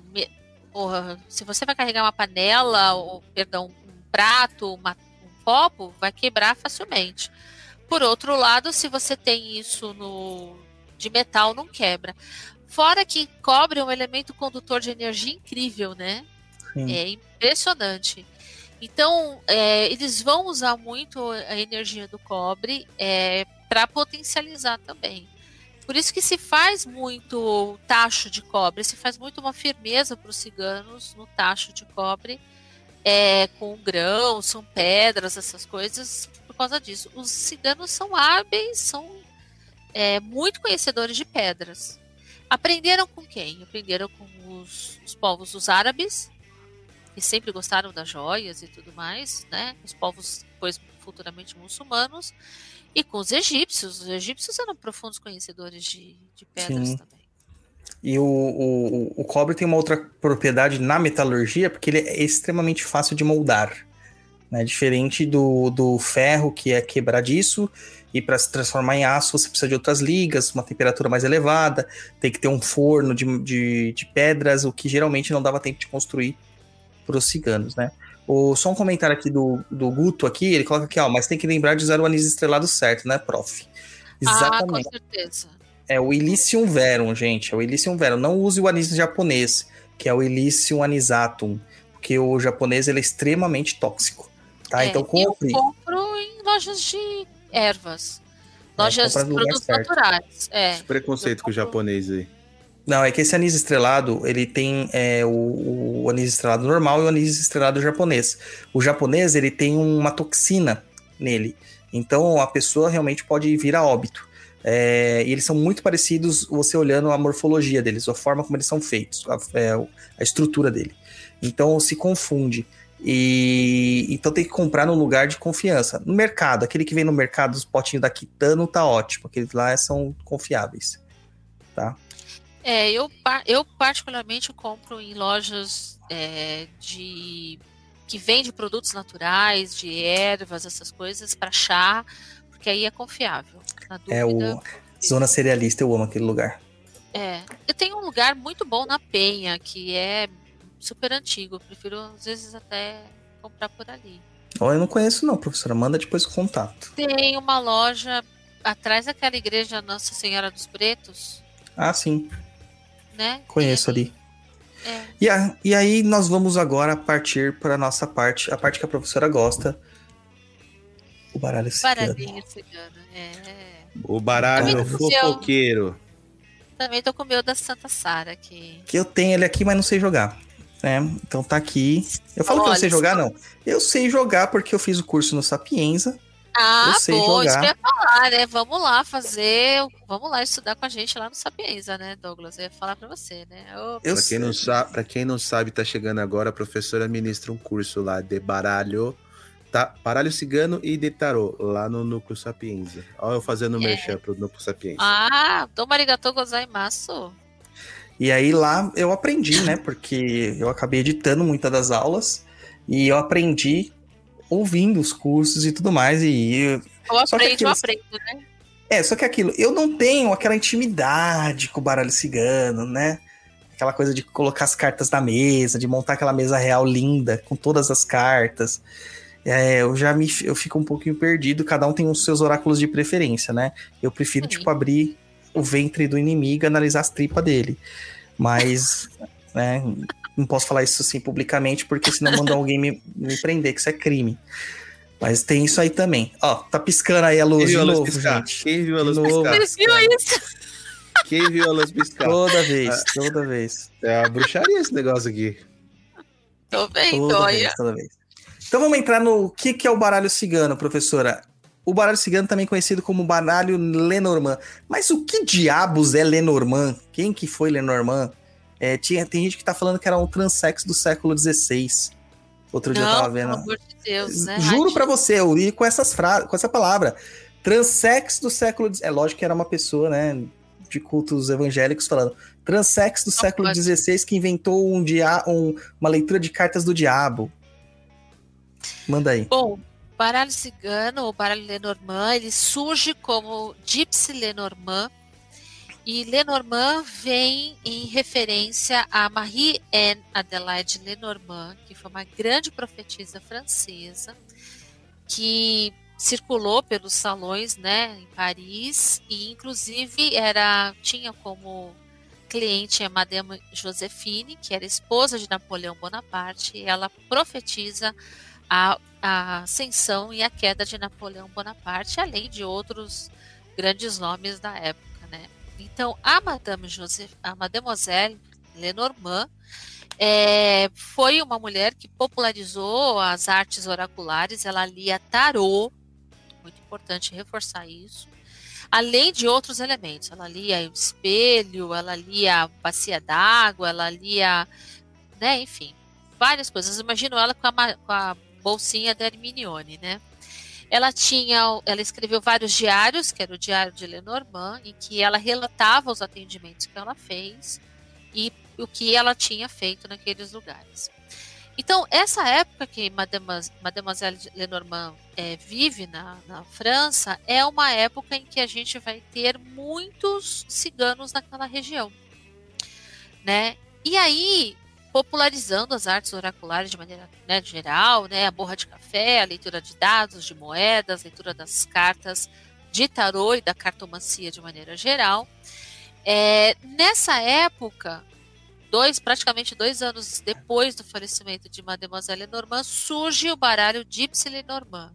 porra, se você vai carregar uma panela, ou, perdão, um prato, uma- um copo, vai quebrar facilmente. Por outro lado, se você tem isso no, de metal não quebra. Fora que cobre é um elemento condutor de energia incrível, né? Sim. É impressionante. Então, é, eles vão usar muito a energia do cobre para potencializar também. Por isso que se faz muito tacho de cobre, se faz muito uma firmeza para os ciganos no tacho de cobre, é, com grãos, são pedras, essas coisas, por causa disso. Os ciganos são hábeis, são é, muito conhecedores de pedras. Aprenderam com quem? Aprenderam com os, os povos dos árabes, que sempre gostaram das joias e tudo mais, né? Os povos depois futuramente muçulmanos, e com os egípcios. Os egípcios eram profundos conhecedores de, de pedras Sim. também. E o, o, o cobre tem uma outra propriedade na metalurgia, porque ele é extremamente fácil de moldar. Né? Diferente do, do ferro, que é quebradiço, e para se transformar em aço você precisa de outras ligas, uma temperatura mais elevada, tem que ter um forno de, de, de pedras, o que geralmente não dava tempo de construir para os ciganos, né? O, só um comentário aqui do, do Guto aqui, ele coloca aqui, ó, mas tem que lembrar de usar o anis estrelado certo, né, prof? Ah, com certeza. É o Ilicium Verum, gente. É o Ilicium Verum. Não use o anis japonês, que é o Ilicium anisatum, porque o japonês ele é extremamente tóxico. Tá? É, então Eu compre. compro em lojas de ervas. Lojas compra de produtos naturais. É. Esse preconceito com o japonês aí. Não, é que esse anis estrelado, ele tem é, o, o anis estrelado normal e o anis estrelado japonês. O japonês, ele tem uma toxina nele. Então a pessoa realmente pode vir a óbito. É, e eles são muito parecidos, você olhando a morfologia deles, a forma como eles são feitos, a, é, a estrutura dele. Então se confunde. E então tem que comprar num lugar de confiança. No mercado, aquele que vem no mercado, os potinhos da Kitano, tá ótimo. Aqueles lá são confiáveis. Tá? É, eu, eu particularmente compro em lojas é, de que vende produtos naturais, de ervas, essas coisas, para chá, porque aí é confiável. Na É dúvida, o Zona Cerealista, eu amo aquele lugar. É. Eu tenho um lugar muito bom na Penha, que é super antigo. Eu prefiro, às vezes, até comprar por ali. Ó, eu não conheço não, professora. Manda depois o contato. Tem uma loja atrás daquela igreja Nossa Senhora dos Pretos, Ah, sim. Né? Conheço ali. É. E, a- e aí nós vamos agora partir para nossa parte, a parte que a professora gosta. O baralho cigano. Baralhinho cigano. É. O baralho fofoqueiro. Também tô com o meu da Santa Sara aqui. Que eu tenho ele aqui, mas não sei jogar. né? Então tá aqui. Eu falo que eu Olha, sei jogar, não. Eu sei jogar porque eu fiz o curso no Sapienza. Ah, bom, isso que eu ia falar, né? Vamos lá fazer. Vamos lá estudar com a gente lá no Sapienza, né, Douglas? Eu ia falar pra você, né? Ô, Eu Pra quem, não sabe, pra quem não sabe, tá chegando agora, a professora ministra um curso lá de baralho, tá? Baralho cigano e de tarô, lá no Núcleo Sapienza. Ó, eu fazendo É. merchan pro Núcleo Sapienza. Ah, toma arigatou gozaimasu. E aí lá eu aprendi, né? Porque eu acabei editando muitas das aulas e eu aprendi ouvindo os cursos e tudo mais. E eu- Eu aprendo, eu aquilo- aprendo, né? é, só que aquilo, eu não tenho aquela intimidade com o baralho cigano, né? Aquela coisa de colocar as cartas na mesa, de montar aquela mesa real linda com todas as cartas. É, eu já me eu fico um pouquinho perdido, cada um tem os seus oráculos de preferência, né? Eu prefiro, tipo, abrir o ventre do inimigo e analisar as tripas dele. Mas, né, não posso falar isso assim publicamente, porque senão mandam alguém me, me prender, que isso é crime. Mas tem isso aí também. Ó, tá piscando aí a Quem luz de viu a luz novo, piscar? gente. Quem viu a luz De novo. piscar? Viram isso? Quem viu a luz piscar? Toda vez, toda vez. É uma bruxaria esse negócio aqui. Tô vendo, Toda olha. vez, toda vez. Então vamos entrar no que, que é o baralho cigano, professora. O baralho cigano também conhecido como baralho Lenormand. Mas o que diabos é Lenormand? Quem que foi Lenormand? É, tinha, tem gente que tá falando que era um transex do século XVI. Outro dia eu Não, tava pelo vendo. amor de Deus, né? Juro pra você, eu li com, essas fra com essa palavra. Transex do século... É lógico que era uma pessoa, né, de cultos evangélicos falando. Transex do Não século. XVI que inventou um dia, um- uma leitura de cartas do diabo. Manda aí. Bom, baralho cigano, ou baralho Lenormand, ele surge como Gypsy Lenormand. E Lenormand vem em referência a Marie-Anne Adelaide Lenormand, que foi uma grande profetisa francesa, que circulou pelos salões né, em Paris e inclusive era tinha como cliente a Madame Josephine, que era esposa de Napoleão Bonaparte, e ela profetiza a, a ascensão e a queda de Napoleão Bonaparte, além de outros grandes nomes da época? Então, a Madame Joseph, a Mademoiselle Lenormand é, foi uma mulher que popularizou as artes oraculares, ela lia tarô, muito importante reforçar isso, além de outros elementos. Ela lia o espelho, ela lia a bacia d'água, ela lia, né, enfim, várias coisas. Imagino ela com a, com a bolsinha da Hermione, né? Ela tinha, ela escreveu vários diários, que era o diário de Lenormand, em que ela relatava os atendimentos que ela fez e o que ela tinha feito naqueles lugares. Então, essa época que Mademoi- Mademoiselle Lenormand eh, vive na, na França é uma época em que a gente vai ter muitos ciganos naquela região, né? E aí, popularizando as artes oraculares de maneira né, geral, né, a borra de café, a leitura de dados, de moedas, leitura das cartas de tarô e da cartomancia de maneira geral. É, nessa época, dois, praticamente dois anos depois do falecimento de Mademoiselle Lenormand, surge o baralho Gypsy Lenormand.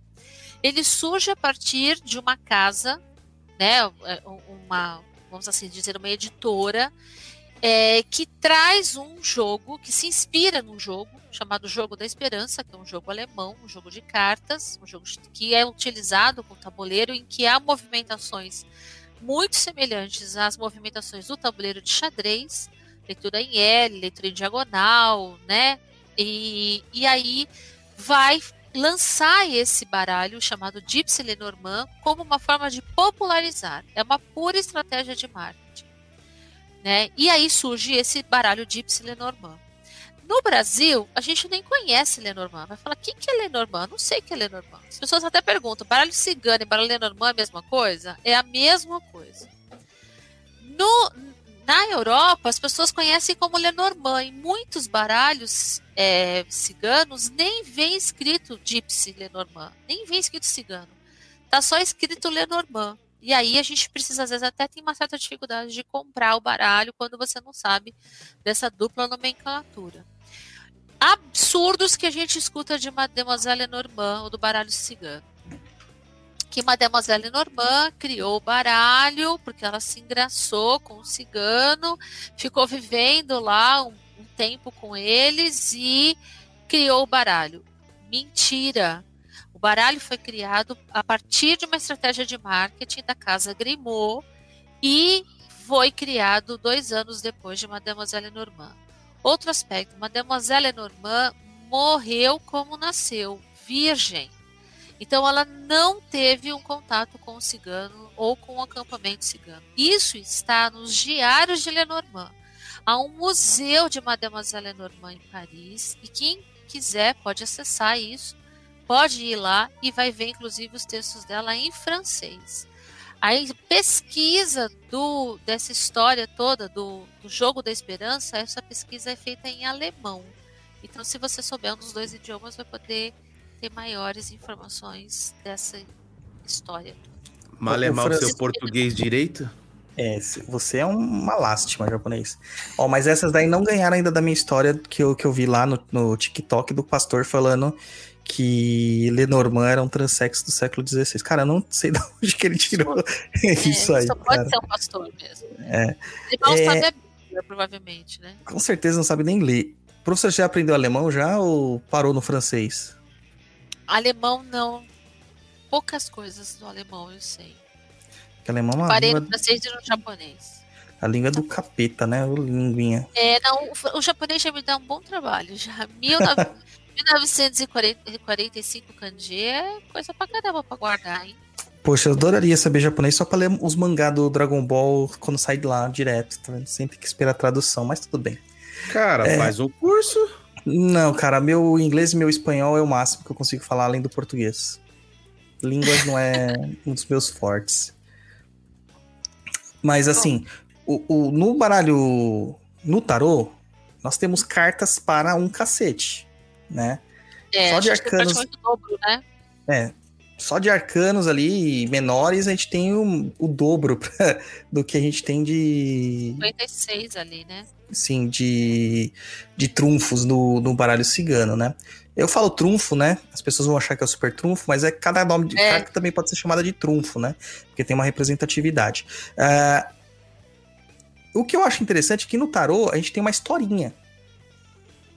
Ele surge a partir de uma casa, né, uma, vamos assim dizer, uma editora, é, que traz um jogo, que se inspira num jogo chamado Jogo da Esperança, que é um jogo alemão, um jogo de cartas, um jogo que é utilizado com tabuleiro, em que há movimentações muito semelhantes às movimentações do tabuleiro de xadrez, leitura em L, leitura em diagonal, né? E, e aí vai lançar esse baralho chamado Gypsy Lenormand como uma forma de popularizar. É uma pura estratégia de marketing. Né? E aí surge esse baralho Gypsy Lenormand. No Brasil, a gente nem conhece Lenormand. Vai falar, quem que é Lenormand? Não sei que é Lenormand. As pessoas até perguntam, baralho cigano e baralho Lenormand é a mesma coisa? É a mesma coisa. No, na Europa, as pessoas conhecem como Lenormand. E muitos baralhos é, ciganos nem vem escrito Gypsy Lenormand, nem vem escrito cigano. Tá só escrito Lenormand. E aí a gente precisa, às vezes, até tem uma certa dificuldade de comprar o baralho quando você não sabe dessa dupla nomenclatura. Absurdos que a gente escuta de Mademoiselle Lenormand ou do baralho cigano que Mademoiselle Normand criou o baralho, porque ela se engraçou com o cigano, ficou vivendo lá um, um tempo com eles e criou o baralho. Mentira! Baralho foi criado a partir de uma estratégia de marketing da casa Grimaud e foi criado dois anos depois de Mademoiselle Normand. Outro aspecto, Mademoiselle Normand morreu como nasceu, virgem. Então ela não teve um contato com o cigano ou com o acampamento cigano. Isso está nos diários de Lenormand. Há um museu de Mademoiselle Lenormand em Paris e quem quiser pode acessar isso, pode ir lá e vai ver inclusive os textos dela em francês. A pesquisa do, dessa história toda do, do jogo da esperança, essa pesquisa é feita em alemão. Então, se você souber um dos dois idiomas, vai poder ter maiores informações dessa história. Malemar o seu português direito? É, você é uma lástima, japonês. Ó, mas essas daí não ganharam ainda da minha história que eu, que eu vi lá no, no TikTok do pastor falando que Lenormand era um transexo do século XVI. Cara, eu não sei [laughs] de onde que ele tirou [laughs] é, isso aí. Só pode cara. ser um pastor mesmo. É. Ele mal é... sabe a Bíblia, provavelmente, né? Com certeza não sabe nem ler. O professor já aprendeu alemão já ou parou no francês? Alemão não. Poucas coisas do alemão eu sei. Alemão é uma Parei língua... no francês e no japonês. A língua do capeta, né? O linguinha. É, não, o, o japonês já me dá um bom trabalho. Já [laughs] 19... 1945 kanji é coisa pra caramba pra guardar, hein? Poxa, eu adoraria saber japonês só pra ler os mangá do Dragon Ball quando sai de lá direto, tá vendo? Sem ter que esperar a tradução, mas tudo bem. Cara, é... faz um curso. Não, cara, meu inglês e meu espanhol é o máximo que eu consigo falar além do português. Línguas não é um dos meus fortes. Mas assim, o, o, no baralho. No tarô, nós temos cartas para um cacete, né? É, só de arcanos. Dobro, né? É. Só de arcanos ali menores, a gente tem o, o dobro [laughs] pra, do que a gente tem de. 56 ali, né? assim, de, de trunfos no, no baralho cigano, né? Eu falo trunfo, né? As pessoas vão achar que é o super trunfo, mas é cada nome de é. carta também pode ser chamada de trunfo, né? Porque tem uma representatividade. Uh, o que eu acho interessante é que no tarô a gente tem uma historinha.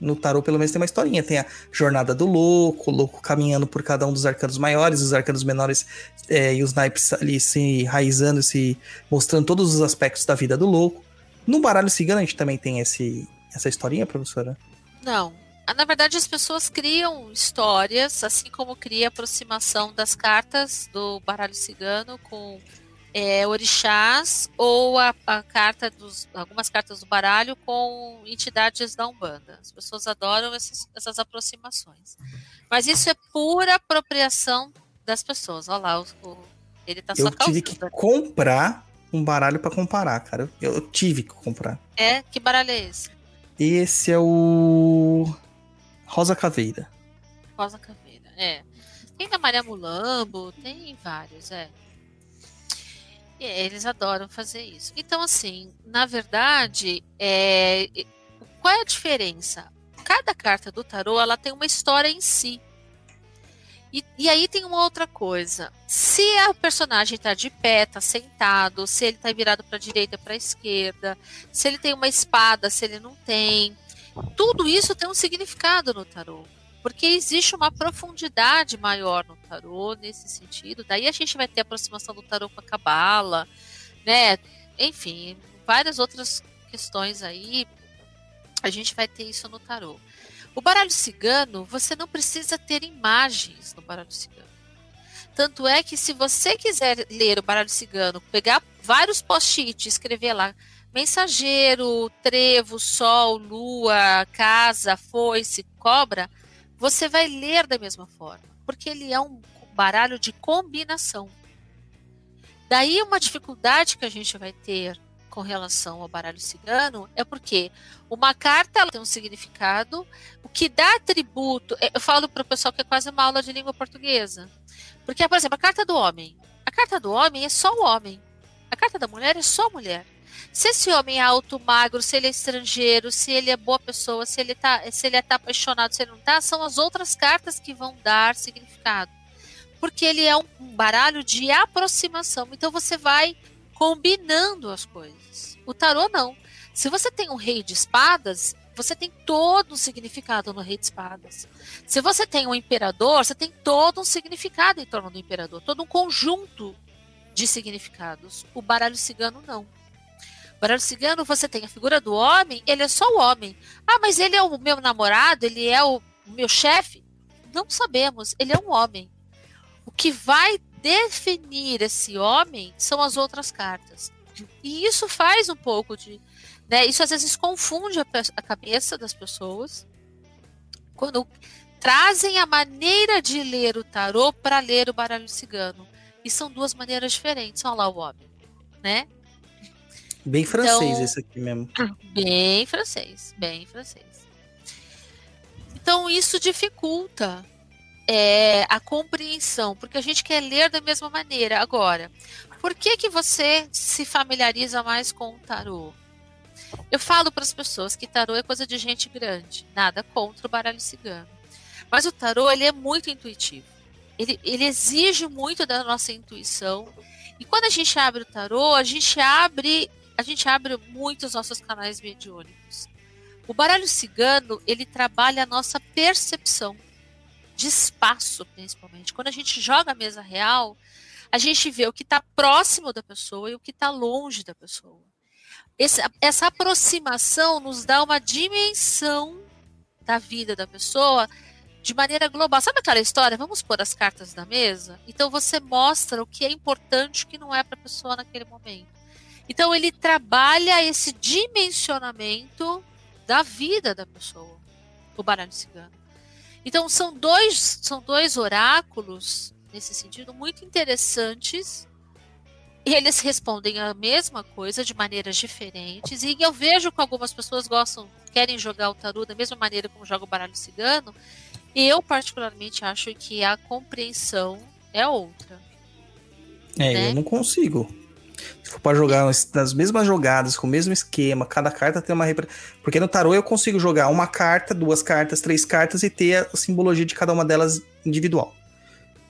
No tarô, pelo menos, tem uma historinha. Tem a jornada do louco, o louco caminhando por cada um dos arcanos maiores, os arcanos menores é, e os naipes ali se enraizando, se mostrando todos os aspectos da vida do louco. No baralho cigano a gente também tem esse, essa historinha, professora? Não. Ah, na verdade, as pessoas criam histórias, assim como cria a aproximação das cartas do baralho cigano com é, orixás ou a, a, carta dos algumas cartas do baralho com entidades da umbanda. As pessoas adoram essas, essas aproximações, mas isso é pura apropriação das pessoas. Olha lá, o, o, ele tá Eu só tive que comprar um baralho para comparar, cara. Eu, eu, tive que comprar. É? Que baralho é esse? Esse é o Rosa Caveira. Rosa Caveira, é. Tem da Maria Mulambo, tem vários, é. Eles adoram fazer isso. Então, assim, na verdade, é... qual é a diferença? Cada carta do tarô ela tem uma história em si. E, e, aí tem uma outra coisa. Se o personagem está de pé, está sentado, se ele está virado para a direita, para a esquerda, se ele tem uma espada, se ele não tem, tudo isso tem um significado no tarô. Porque existe uma profundidade maior no tarô nesse sentido. Daí a gente vai ter aproximação do tarô com a cabala, né? Enfim, várias outras questões aí. A gente vai ter isso no tarô. O baralho cigano, você não precisa ter imagens no baralho cigano. Tanto é que se você quiser ler o baralho cigano, pegar vários post-it e escrever lá mensageiro, trevo, sol, lua, casa, foice, cobra, você vai ler da mesma forma, porque ele é um baralho de combinação. Daí uma dificuldade que a gente vai ter com relação ao baralho cigano é porque uma carta tem um significado, o que dá atributo. é, Eu falo para o pessoal que é quase uma aula de língua portuguesa. Porque, por exemplo, a carta do homem. A carta do homem é só o homem. A carta da mulher é só a mulher. Se esse homem é alto, magro, se ele é estrangeiro, se ele é boa pessoa, se ele tá, se ele tá apaixonado, se ele não tá, são as outras cartas que vão dar significado. Porque ele é um, um baralho de aproximação. Então você vai combinando as coisas. O tarô não. Se você tem um rei de espadas, você tem todo um significado no rei de espadas. Se você tem um imperador, você tem todo um significado em torno do imperador, todo um conjunto de significados. O baralho cigano não. Baralho cigano, você tem a figura do homem, ele é só o homem. Ah, mas ele é o meu namorado, ele é o meu chefe? Não sabemos, ele é um homem. O que vai definir esse homem são as outras cartas. E isso faz um pouco de. Né, isso às vezes confunde a, a cabeça das pessoas quando trazem a maneira de ler o tarô para ler o baralho cigano. E são duas maneiras diferentes. Olha lá o homem, né? Bem francês Então- esse aqui mesmo. [clears throat] Bem francês, bem francês. Então isso dificulta é, a compreensão, porque a gente quer ler da mesma maneira. Agora, por que que você se familiariza mais com o tarô? Eu falo para as pessoas que tarô é coisa de gente grande, nada contra o baralho cigano. Mas o tarô ele é muito intuitivo. Ele, ele exige muito da nossa intuição. E quando a gente abre o tarô, a gente abre a gente abre muito os nossos canais mediúnicos. O baralho cigano, ele trabalha a nossa percepção de espaço, principalmente. Quando a gente joga a mesa real, a gente vê o que está próximo da pessoa e o que está longe da pessoa. Esse- essa aproximação nos dá uma dimensão da vida da pessoa de maneira global. Sabe aquela história? Vamos pôr as cartas na mesa? Então você mostra o que é importante e o que não é para a pessoa naquele momento. Então ele trabalha esse dimensionamento da vida da pessoa, o baralho cigano. Então são dois, são dois oráculos nesse sentido muito interessantes. E eles respondem a mesma coisa de maneiras diferentes. E eu vejo que algumas pessoas gostam, querem jogar o tarô da mesma maneira como joga o baralho cigano. E eu particularmente acho que a compreensão é outra. É, né? eu não consigo. Se for pra jogar nas- mesmas jogadas, com o mesmo esquema, cada carta tem uma. repre- Porque no tarô eu consigo jogar uma carta, duas cartas, três cartas e ter a simbologia de cada uma delas individual.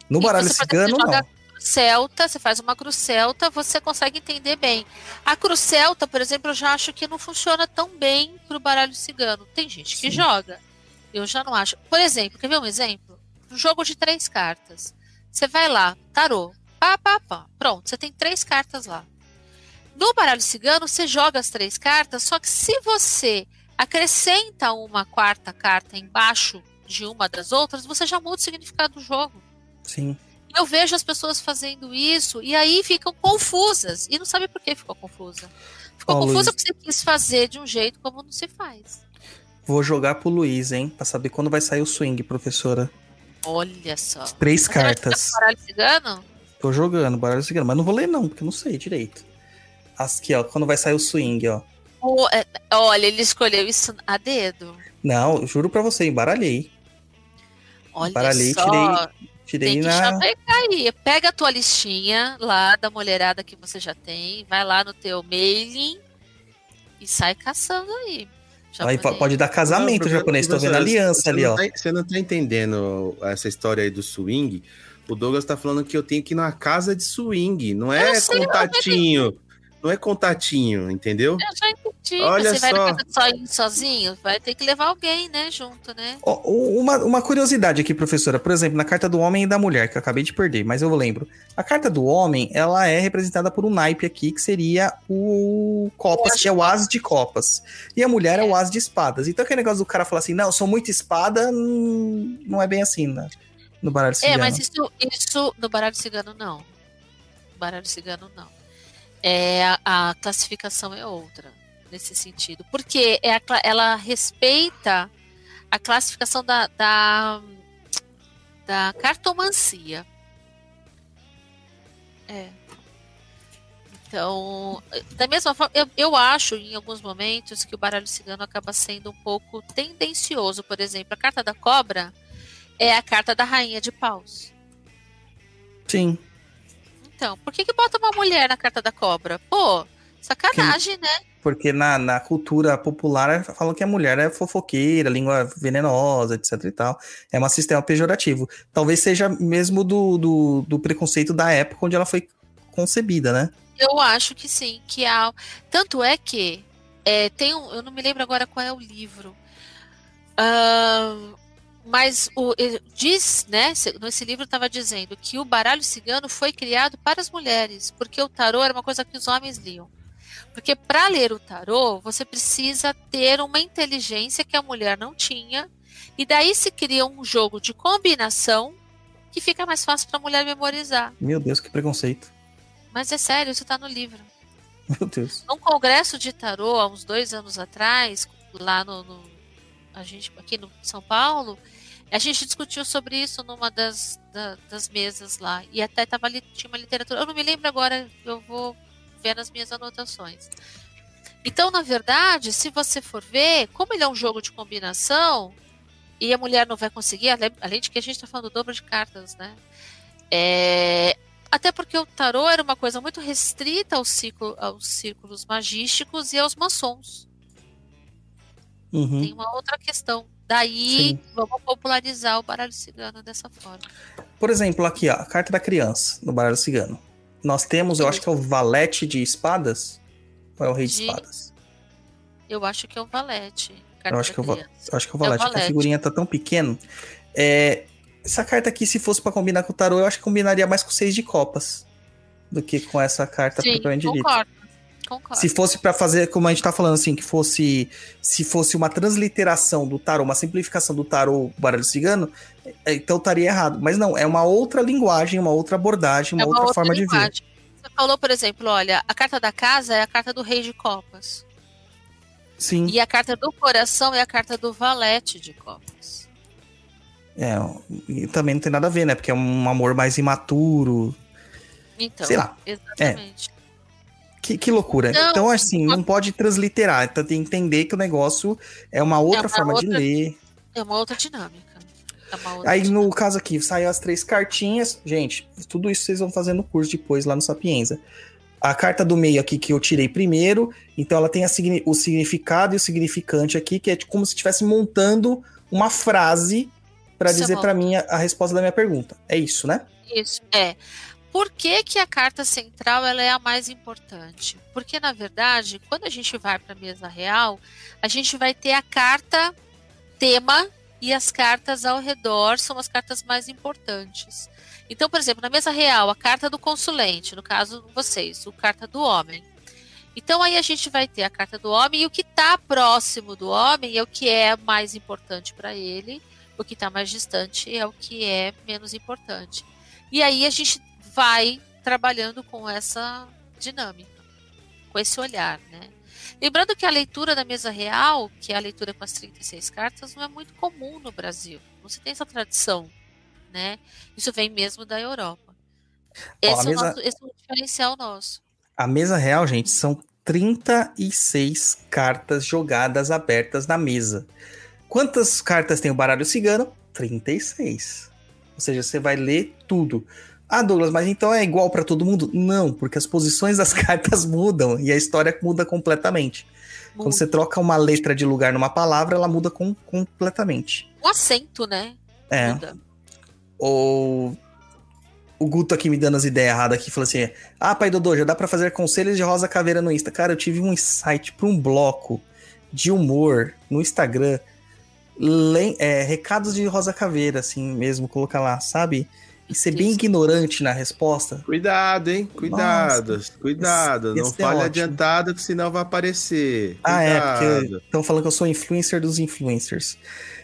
No baralho cigano, joga não. celta, você faz uma cruz celta, você consegue entender bem. A cruz celta, por exemplo, eu já acho que não funciona tão bem pro baralho cigano. Tem gente que Sim. joga. Eu já não acho. Por exemplo, quer ver um exemplo? Um jogo de três cartas. Você vai lá, tarô, pá, pá, pá. Pronto, você tem três cartas lá. No baralho cigano, você joga as três cartas, só que se você acrescenta uma quarta carta embaixo de uma das outras, você já muda o significado do jogo. Sim. Eu vejo as pessoas fazendo isso e aí ficam confusas. E não sabe por que ficou confusa. Ficou Ó, confusa Luiz. porque você quis fazer de um jeito como não se faz. Vou jogar pro Luiz, hein? Pra saber quando vai sair o swing, professora. Olha só. Três Você vai cartas. Baralho cigano? Tô jogando baralho cigano, mas não vou ler não, porque eu não sei direito. Aqui, ó, quando vai sair o swing, ó. É, olha, ele escolheu isso a dedo. Não, juro pra você, embaralhei. Olha Baralhei, só. tirei- Tirei Tem que na. aí. Pega a tua listinha lá da mulherada que você já tem, vai lá no teu mailing e sai caçando aí. Aí pode dar casamento Não, japonês, tô vendo aliança ali, ó. tá- você não tá entendendo essa história aí do swing. O Douglas tá falando que eu tenho que ir numa casa de swing, não é sei, contatinho. Não é contatinho, entendeu? Eu já entendi. Olha você vai só. na casa de sozinho, sozinho, vai ter que levar alguém, né, junto, né? Ó, o- uma, uma curiosidade aqui, professora. Por exemplo, na carta do homem e da mulher, que eu acabei de perder, mas eu lembro. A carta do homem, ela é representada por um naipe aqui, que seria o Copas, que é o as de copas. E a mulher é, o as de espadas. Então aquele negócio do cara falar assim, não, eu sou muito espada, hum, não é bem assim, né? No baralho É, cigano. mas isso, isso no baralho cigano não. No baralho cigano não. É, a, a classificação é outra nesse sentido. Porque é a ela respeita a classificação da, da, da cartomancia. É. Então, da mesma forma, eu, eu acho em alguns momentos que o baralho cigano acaba sendo um pouco tendencioso. Por exemplo, a carta da cobra é a carta da rainha de paus. Sim. Então, por que, que bota uma mulher na carta da cobra? Pô, sacanagem, né? Porque na, na cultura popular falam que a mulher é fofoqueira, língua venenosa, etc e tal. É um sistema pejorativo. Talvez seja mesmo do, do, do preconceito da época onde ela foi concebida, né? Eu acho que sim, que há. Tanto é que é, tem um. Eu não me lembro agora qual é o livro. Ahn, mas o, diz, né? se- Nesse livro estava dizendo que o baralho cigano foi criado para as mulheres, porque o tarô era uma coisa que os homens liam. Porque para ler o tarô, você precisa ter uma inteligência que a mulher não tinha, e daí se cria um jogo de combinação que fica mais fácil para a mulher memorizar. Meu Deus, que preconceito. Mas é sério, isso está no livro. [laughs] Meu Deus. Num congresso de tarô, há uns dois anos atrás, lá no, no- a gente aqui no São Paulo, a gente discutiu sobre isso numa das, da- das mesas lá. E até tava ali, tinha uma literatura. Eu não me lembro agora, eu vou ver nas minhas anotações. Então, na verdade, se você for ver, como ele é um jogo de combinação, e a mulher não vai conseguir, além, de que a gente está falando do dobro de cartas, né? É, até porque o tarô era uma coisa muito restrita ao ciclo, aos círculos magísticos e aos maçons. Uhum. Tem uma outra questão. Daí, Sim. vamos popularizar o baralho cigano dessa forma. Por exemplo, aqui, ó, a carta da criança no baralho cigano. Nós temos, eu acho que é o valete de espadas. Ou é o rei de De- espadas? Eu acho que é um valete. Eu acho eu. Eu acho que é o É o valete, porque a figurinha tá tão pequeno. É, essa carta aqui, se fosse pra combinar com o tarô, eu acho que combinaria mais com o seis de copas do que com essa carta Sim, propriamente dita. Concordo. Se fosse pra fazer, como a gente tá falando assim, que fosse se fosse uma transliteração do tarô, uma simplificação do tarô baralho cigano, é, então estaria errado. Mas não, é uma outra linguagem, uma outra abordagem, uma, É outra, forma de ver. linguagem. Você falou, por exemplo, olha, a carta da casa é a carta do rei de copas. Sim, E a carta do coração é a carta do valete de copas. é, e também não tem nada a ver, né? Porque é um amor mais imaturo. Então, Sei lá. exatamente. Que, que loucura. Não. Então, assim, não pode transliterar. Então tem que entender que o negócio é uma outra uma forma de outra- ler. É uma outra dinâmica. É uma outra Aí, dinâmica. no caso aqui, saiu as três cartinhas. Gente, tudo isso vocês vão fazer no curso depois lá no Sapienza. A carta do meio aqui que eu tirei primeiro, então ela tem a o significado e o significante aqui, que é como se estivesse montando uma frase para é dizer para mim a, a resposta da minha pergunta. É isso, né? Isso, é. Por que, que a carta central ela é a mais importante? Porque, na verdade, quando a gente vai para a mesa real, a gente vai ter a carta tema e as cartas ao redor são as cartas mais importantes. Então, por exemplo, na mesa real, a carta do consulente, no caso vocês, o carta do homem. Então aí a gente vai ter a carta do homem e o que está próximo do homem é o que é mais importante para ele, o que está mais distante é o que é menos importante. E aí a gente vai trabalhando com essa dinâmica, com esse olhar, né? Lembrando que a leitura da mesa real, que é a leitura com as 36 cartas, não é muito comum no Brasil. Não se tem essa tradição, né? Isso vem mesmo da Europa. Esse, a é, o nosso, esse é um diferencial nosso. A mesa real, gente, são 36 cartas jogadas abertas na mesa. Quantas cartas tem o baralho cigano? 36. Ou seja, você vai ler tudo. Ah, Douglas, mas então é igual para todo mundo? Não, porque as posições das [laughs] cartas mudam e a história muda completamente. Quando você troca uma letra de lugar numa palavra, ela muda com- completamente. Um acento, né? É. Muda. Ou o Guto aqui me dando as ideias erradas aqui, falou assim: Ah, pai Dodô, já dá pra fazer conselhos de Rosa Caveira no Insta. Cara, eu tive um insight pra um bloco de humor no Instagram. Lem- é, recados de Rosa Caveira, assim mesmo, colocar lá, sabe? E ser bem ignorante na resposta. Cuidado, hein? Cuidado, cuidado. esse- não esse é fale ótimo. adiantado que senão vai aparecer. Ah, é, Cuidado. porque estão falando que eu sou influencer dos influencers.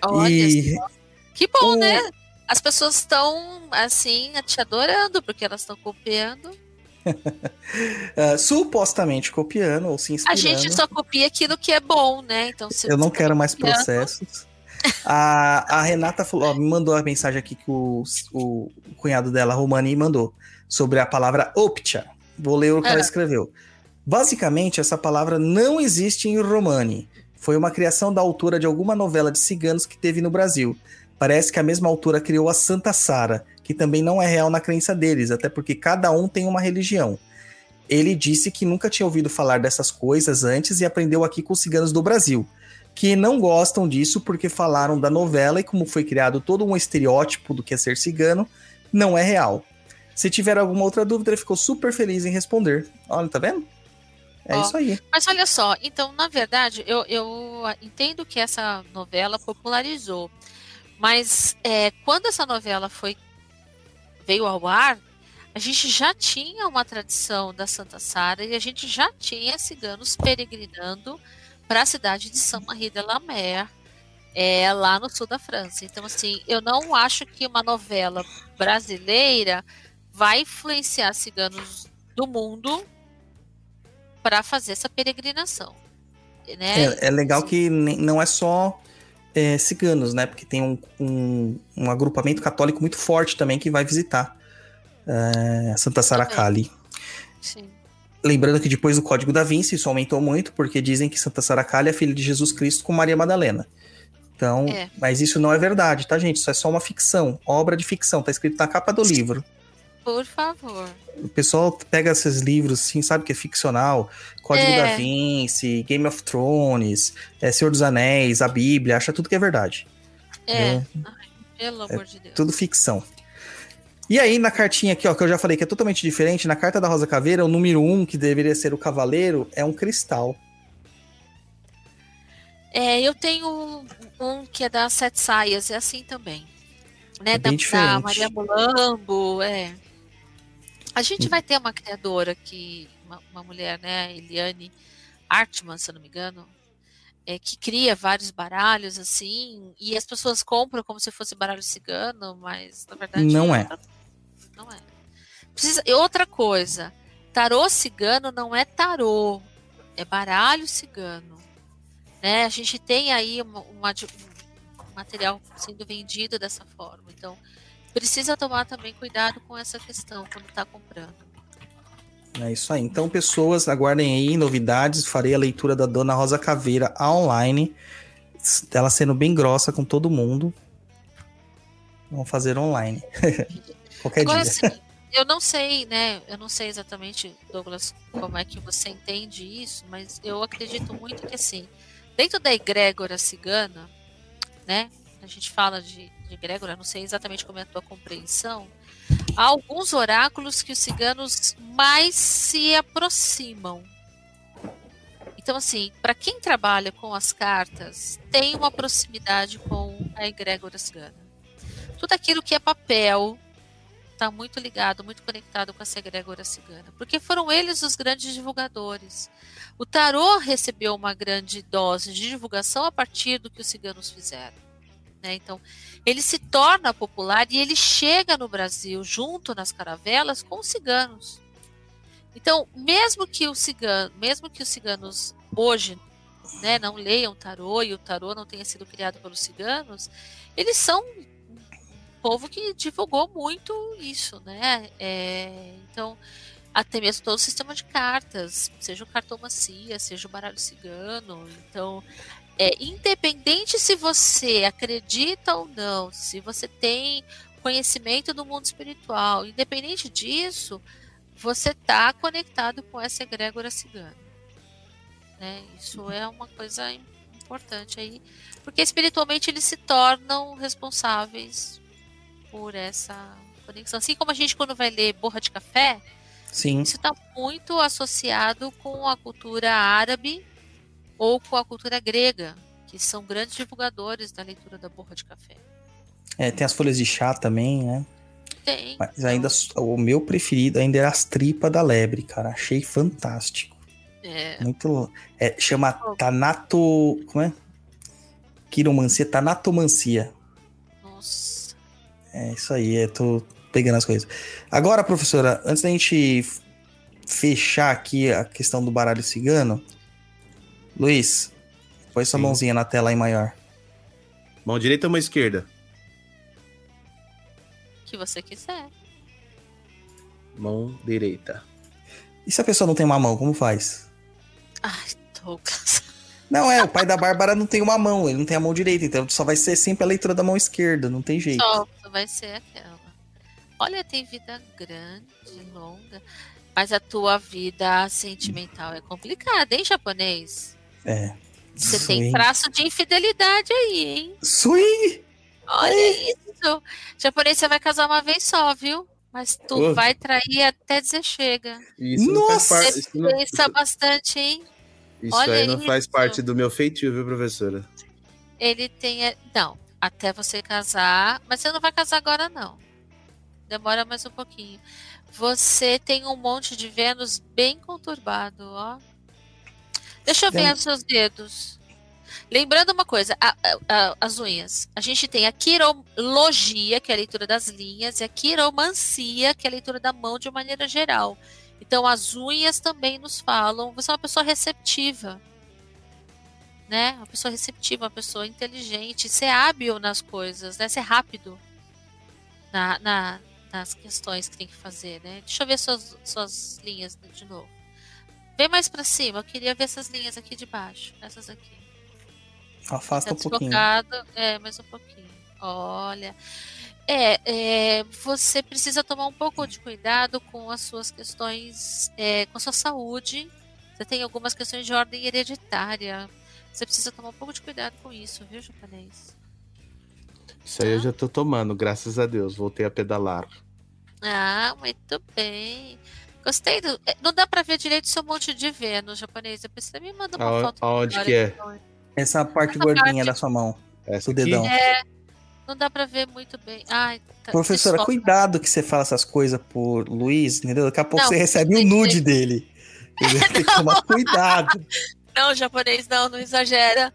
Olha e só. Que bom, o- né? As pessoas estão, assim, te adorando, porque elas estão copiando. [laughs] ah, supostamente copiando ou se A inspirando. gente só copia aquilo que é bom, né? Então, se Eu não tá quero mais processos. A, a Renata falou, ó, me mandou a mensagem aqui que o, o cunhado dela, Romani, mandou sobre a palavra optia. Vou ler o que Ah. ela escreveu. Basicamente, essa palavra não existe em Romani. Foi uma criação da autora de alguma novela de ciganos que teve no Brasil. Parece que a mesma autora criou a Santa Sara, que também não é real na crença deles, até porque cada um tem uma religião. Ele disse que nunca tinha ouvido falar dessas coisas antes e aprendeu aqui com os ciganos do Brasil, que não gostam disso porque falaram da novela e como foi criado todo um estereótipo do que é ser cigano, não é real. Se tiver alguma outra dúvida, ele ficou super feliz em responder. Olha, tá vendo? É Ó. isso aí. Mas olha só, então, na verdade, eu, eu entendo que essa novela popularizou. Mas é, quando essa novela foi veio ao ar, a gente já tinha uma tradição da Santa Sara e a gente já tinha ciganos peregrinando para a cidade de Saint-Marie de la Mer, é, lá no sul da França. Então, assim, eu não acho que uma novela brasileira vai influenciar ciganos do mundo para fazer essa peregrinação. Né? É, é legal que não é só é, ciganos, né? Porque tem um, um, um agrupamento católico muito forte também que vai visitar é, Santa Sara Também. Cali. Sim. Lembrando que depois do Código da Vinci isso aumentou muito, porque dizem que Santa Sara Cali é filha de Jesus Cristo com Maria Madalena. Então, É. mas isso não é verdade, tá, gente? Isso é só uma ficção, obra de ficção, tá escrito na capa do livro. Por favor. O pessoal pega esses livros, assim, sabe que é ficcional, Código É. da Vinci, Game of Thrones, é, Senhor dos Anéis, a Bíblia, acha tudo que é verdade. É. É. Ai, pelo amor de Deus. Tudo ficção. E aí, na cartinha aqui, ó, que eu já falei que é totalmente diferente, na carta da Rosa Caveira, o número um, que deveria ser o cavaleiro, é um cristal. É, eu tenho um que é das Sete Saias, é assim também. Né? É da, da. Maria Mulambo, é. A gente vai ter uma criadora que, uma, uma mulher, né, Eliane Artman, se eu não me engano, é, que cria vários baralhos assim, e as pessoas compram como se fosse baralho cigano, mas na verdade Não é. outra- Não é. Precisa, e outra coisa, tarô cigano não é tarô, é baralho cigano. Né? A gente tem aí uma, uma um material sendo vendido dessa forma. Então, precisa tomar também cuidado com essa questão quando está comprando. É isso aí. Então, pessoas, aguardem aí novidades. Farei a leitura da Dona Rosa Caveira online. Ela sendo bem grossa com todo mundo. Vamos fazer online. [laughs] Qualquer Agora, dia. assim, eu não sei, né? Eu não sei exatamente, Douglas, como é que você entende isso, mas eu acredito muito que, assim, dentro da egrégora cigana, né? A gente fala de, de egrégora, não sei exatamente como é a tua compreensão. Há alguns oráculos que os ciganos mais se aproximam. Então, assim, para quem trabalha com as cartas, tem uma proximidade com a egrégora cigana. Tudo aquilo que é papel, está muito ligado, muito conectado com essa egrégora cigana, porque foram eles os grandes divulgadores. O tarô recebeu uma grande dose de divulgação a partir do que os ciganos fizeram. Né? Então, ele se torna popular e ele chega no Brasil junto nas caravelas com os ciganos. Então, mesmo que o cigano, mesmo que os ciganos hoje né, não leiam tarô e o tarô não tenha sido criado pelos ciganos, eles são povo que divulgou muito isso, né? É, então, até mesmo todo o sistema de cartas, seja o cartomancia, seja o baralho cigano. Então, é, independente se você acredita ou não, se você tem conhecimento do mundo espiritual, independente disso, você está conectado com essa egrégora cigana. Né? Isso é uma coisa importante aí, porque espiritualmente eles se tornam responsáveis por essa conexão. Assim como a gente, quando vai ler Borra de Café, Sim. isso está muito associado com a cultura árabe ou com a cultura grega, que são grandes divulgadores da leitura da Borra de Café. É, tem as folhas de chá também, né? Tem. Mas ainda o meu preferido ainda era as tripas da lebre, cara. Achei fantástico. É, Muito. É, chama Tanato. Como é? Quiromancia, Tanatomancia. É isso aí, eu tô pegando as coisas. Agora, professora, antes da gente fechar aqui a questão do baralho cigano, Luiz, põe sua Sim. mãozinha na tela aí maior. Mão direita ou mão esquerda? que você quiser. Mão direita. E se a pessoa não tem uma mão, como faz? Ai, Douglas. Não, é, o pai da Bárbara não tem uma mão, ele não tem a mão direita, então só vai ser sempre a leitura da mão esquerda, não tem jeito. Só vai ser aquela. Olha, tem vida grande, longa. Mas a tua vida sentimental é complicada, hein, japonês? É. Você tem Swing. traço de infidelidade aí, hein? Swing! Olha isso. Japonês, você vai casar uma vez só, viu? Mas tu Ô. vai trair até dizer chega. Isso não faz Nossa! não- Pensa bastante, hein? Isso olha aí não faz parte do meu feitio, viu, professora? Ele tem. é, Não, até você casar. Mas você não vai casar agora, não. Demora mais um pouquinho. Você tem um monte de Vênus bem conturbado, ó. Deixa eu ver os seus dedos. Lembrando uma coisa, a- a- as unhas. A gente tem a quirologia, que é a leitura das linhas, e a quiromancia, que é a leitura da mão de maneira geral. Então, as unhas também nos falam. Você é uma pessoa receptiva né? Uma pessoa receptiva, uma pessoa inteligente, ser hábil nas coisas, né? Ser rápido na, na- nas questões que tem que fazer, né? Deixa eu ver suas, suas linhas de novo. Vem mais pra cima, eu queria ver essas linhas aqui de baixo. Essas aqui. Afasta Tá um pouquinho. É, mais um pouquinho. Olha. É, é, você precisa tomar um pouco de cuidado com as suas questões, é, com a sua saúde. Você tem algumas questões de ordem hereditária. Você precisa tomar um pouco de cuidado com isso, viu, japonês? Isso aí eu já tô tomando, graças a Deus. Voltei a pedalar. Ah, muito bem. Gostei do. é, Não dá pra ver direito seu monte de Vênus, japonês. Eu preciso me mandar uma Aonde- foto. aonde que é? então. Essa parte Essa gordinha parte- da sua mão. Essa O aqui? dedão. Não dá pra ver muito bem. Ai, tá, Professora, desfoca. cuidado que você fala essas coisas por Luiz, entendeu? Daqui a pouco Não, você recebe o que nude dele. Entendeu? Tem que [laughs] tomar cuidado. Não, japonês, não, não exagera.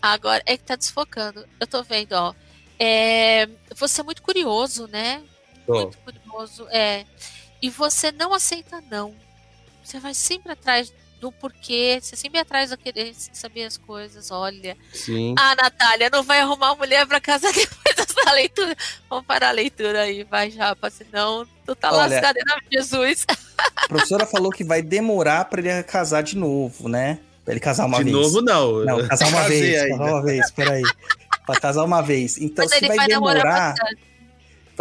Agora, é que tá desfocando. Eu tô vendo, ó. É, você é muito curioso, né? Tô. Muito curioso. É. E você não aceita não. Você vai sempre atrás do porquê, você sempre atrás de querer saber as coisas. Olha. Sim. Ah, Natália, não vai arrumar mulher pra casa [laughs] depois dessa leitura. Vamos parar a leitura aí, vai, Japa, senão tu tá Olha, lascado em nome de Jesus. A professora falou que vai demorar pra ele casar de novo, né? Pra ele casar uma De vez. novo, não. Não, casar [laughs] uma vez. ainda. Casar uma vez, peraí. Pra casar uma vez. Então, Mas se ele vai, vai demorar, bastante.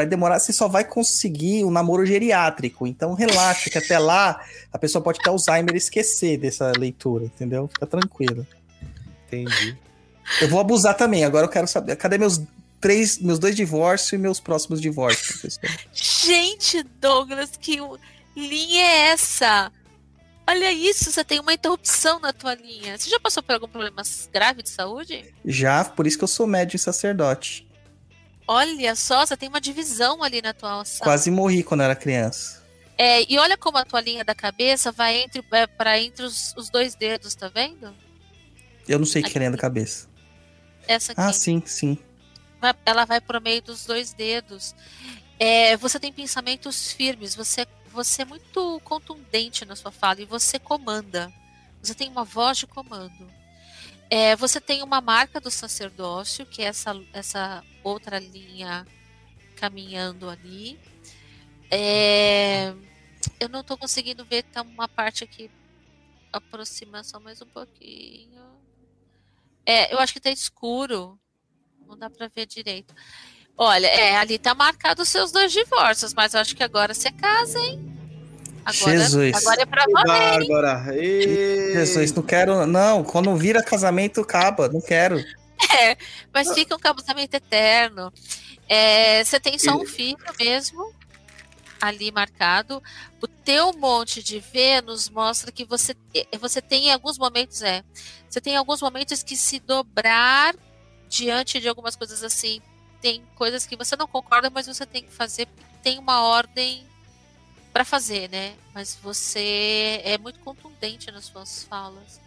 Vai demorar, você só vai conseguir o namoro geriátrico. Então, relaxa, que até lá a pessoa pode ter Alzheimer e esquecer dessa leitura, entendeu? Fica tranquilo. Entendi. Eu vou abusar também. Agora eu quero saber. Cadê meus três, meus dois divórcios e meus próximos divórcios, professor? Gente, Douglas, que linha é essa? Olha isso, você tem uma interrupção na tua linha. Você já passou por algum problema grave de saúde? Já, por isso que eu sou médium e sacerdote. Olha só, você tem uma divisão ali na tua alça. Quase morri quando era criança. É, e olha como a tua linha da cabeça vai entre, é, para entre os, os dois dedos, tá vendo? Eu não sei o que é linha da cabeça. Essa aqui. Ah, sim, sim. ela vai por meio dos dois dedos. É, você tem pensamentos firmes, você, você é muito contundente na sua fala e você comanda. Você tem uma voz de comando. É, você tem uma marca do sacerdócio, que é essa, essa outra linha caminhando ali. É, eu não estou conseguindo ver, tá uma parte aqui. Aproxima só mais um pouquinho. É, eu acho que tá escuro. Não dá pra ver direito. Olha, é, ali tá marcado os seus dois divórcios, mas eu acho que agora você casa, hein? Agora, Jesus. agora é pra. Bárbara. Jesus, não quero. Não, quando vira casamento, acaba. Não quero. [laughs] É, mas fica um casamento eterno. É, você tem só um filho mesmo ali marcado. O teu monte de Vênus mostra que você, eh, você tem em alguns momentos, é. Você tem alguns momentos que se dobrar diante de algumas coisas assim. Tem coisas que você não concorda, mas você tem que fazer, tem uma ordem para fazer, né? Mas você é muito contundente nas suas falas.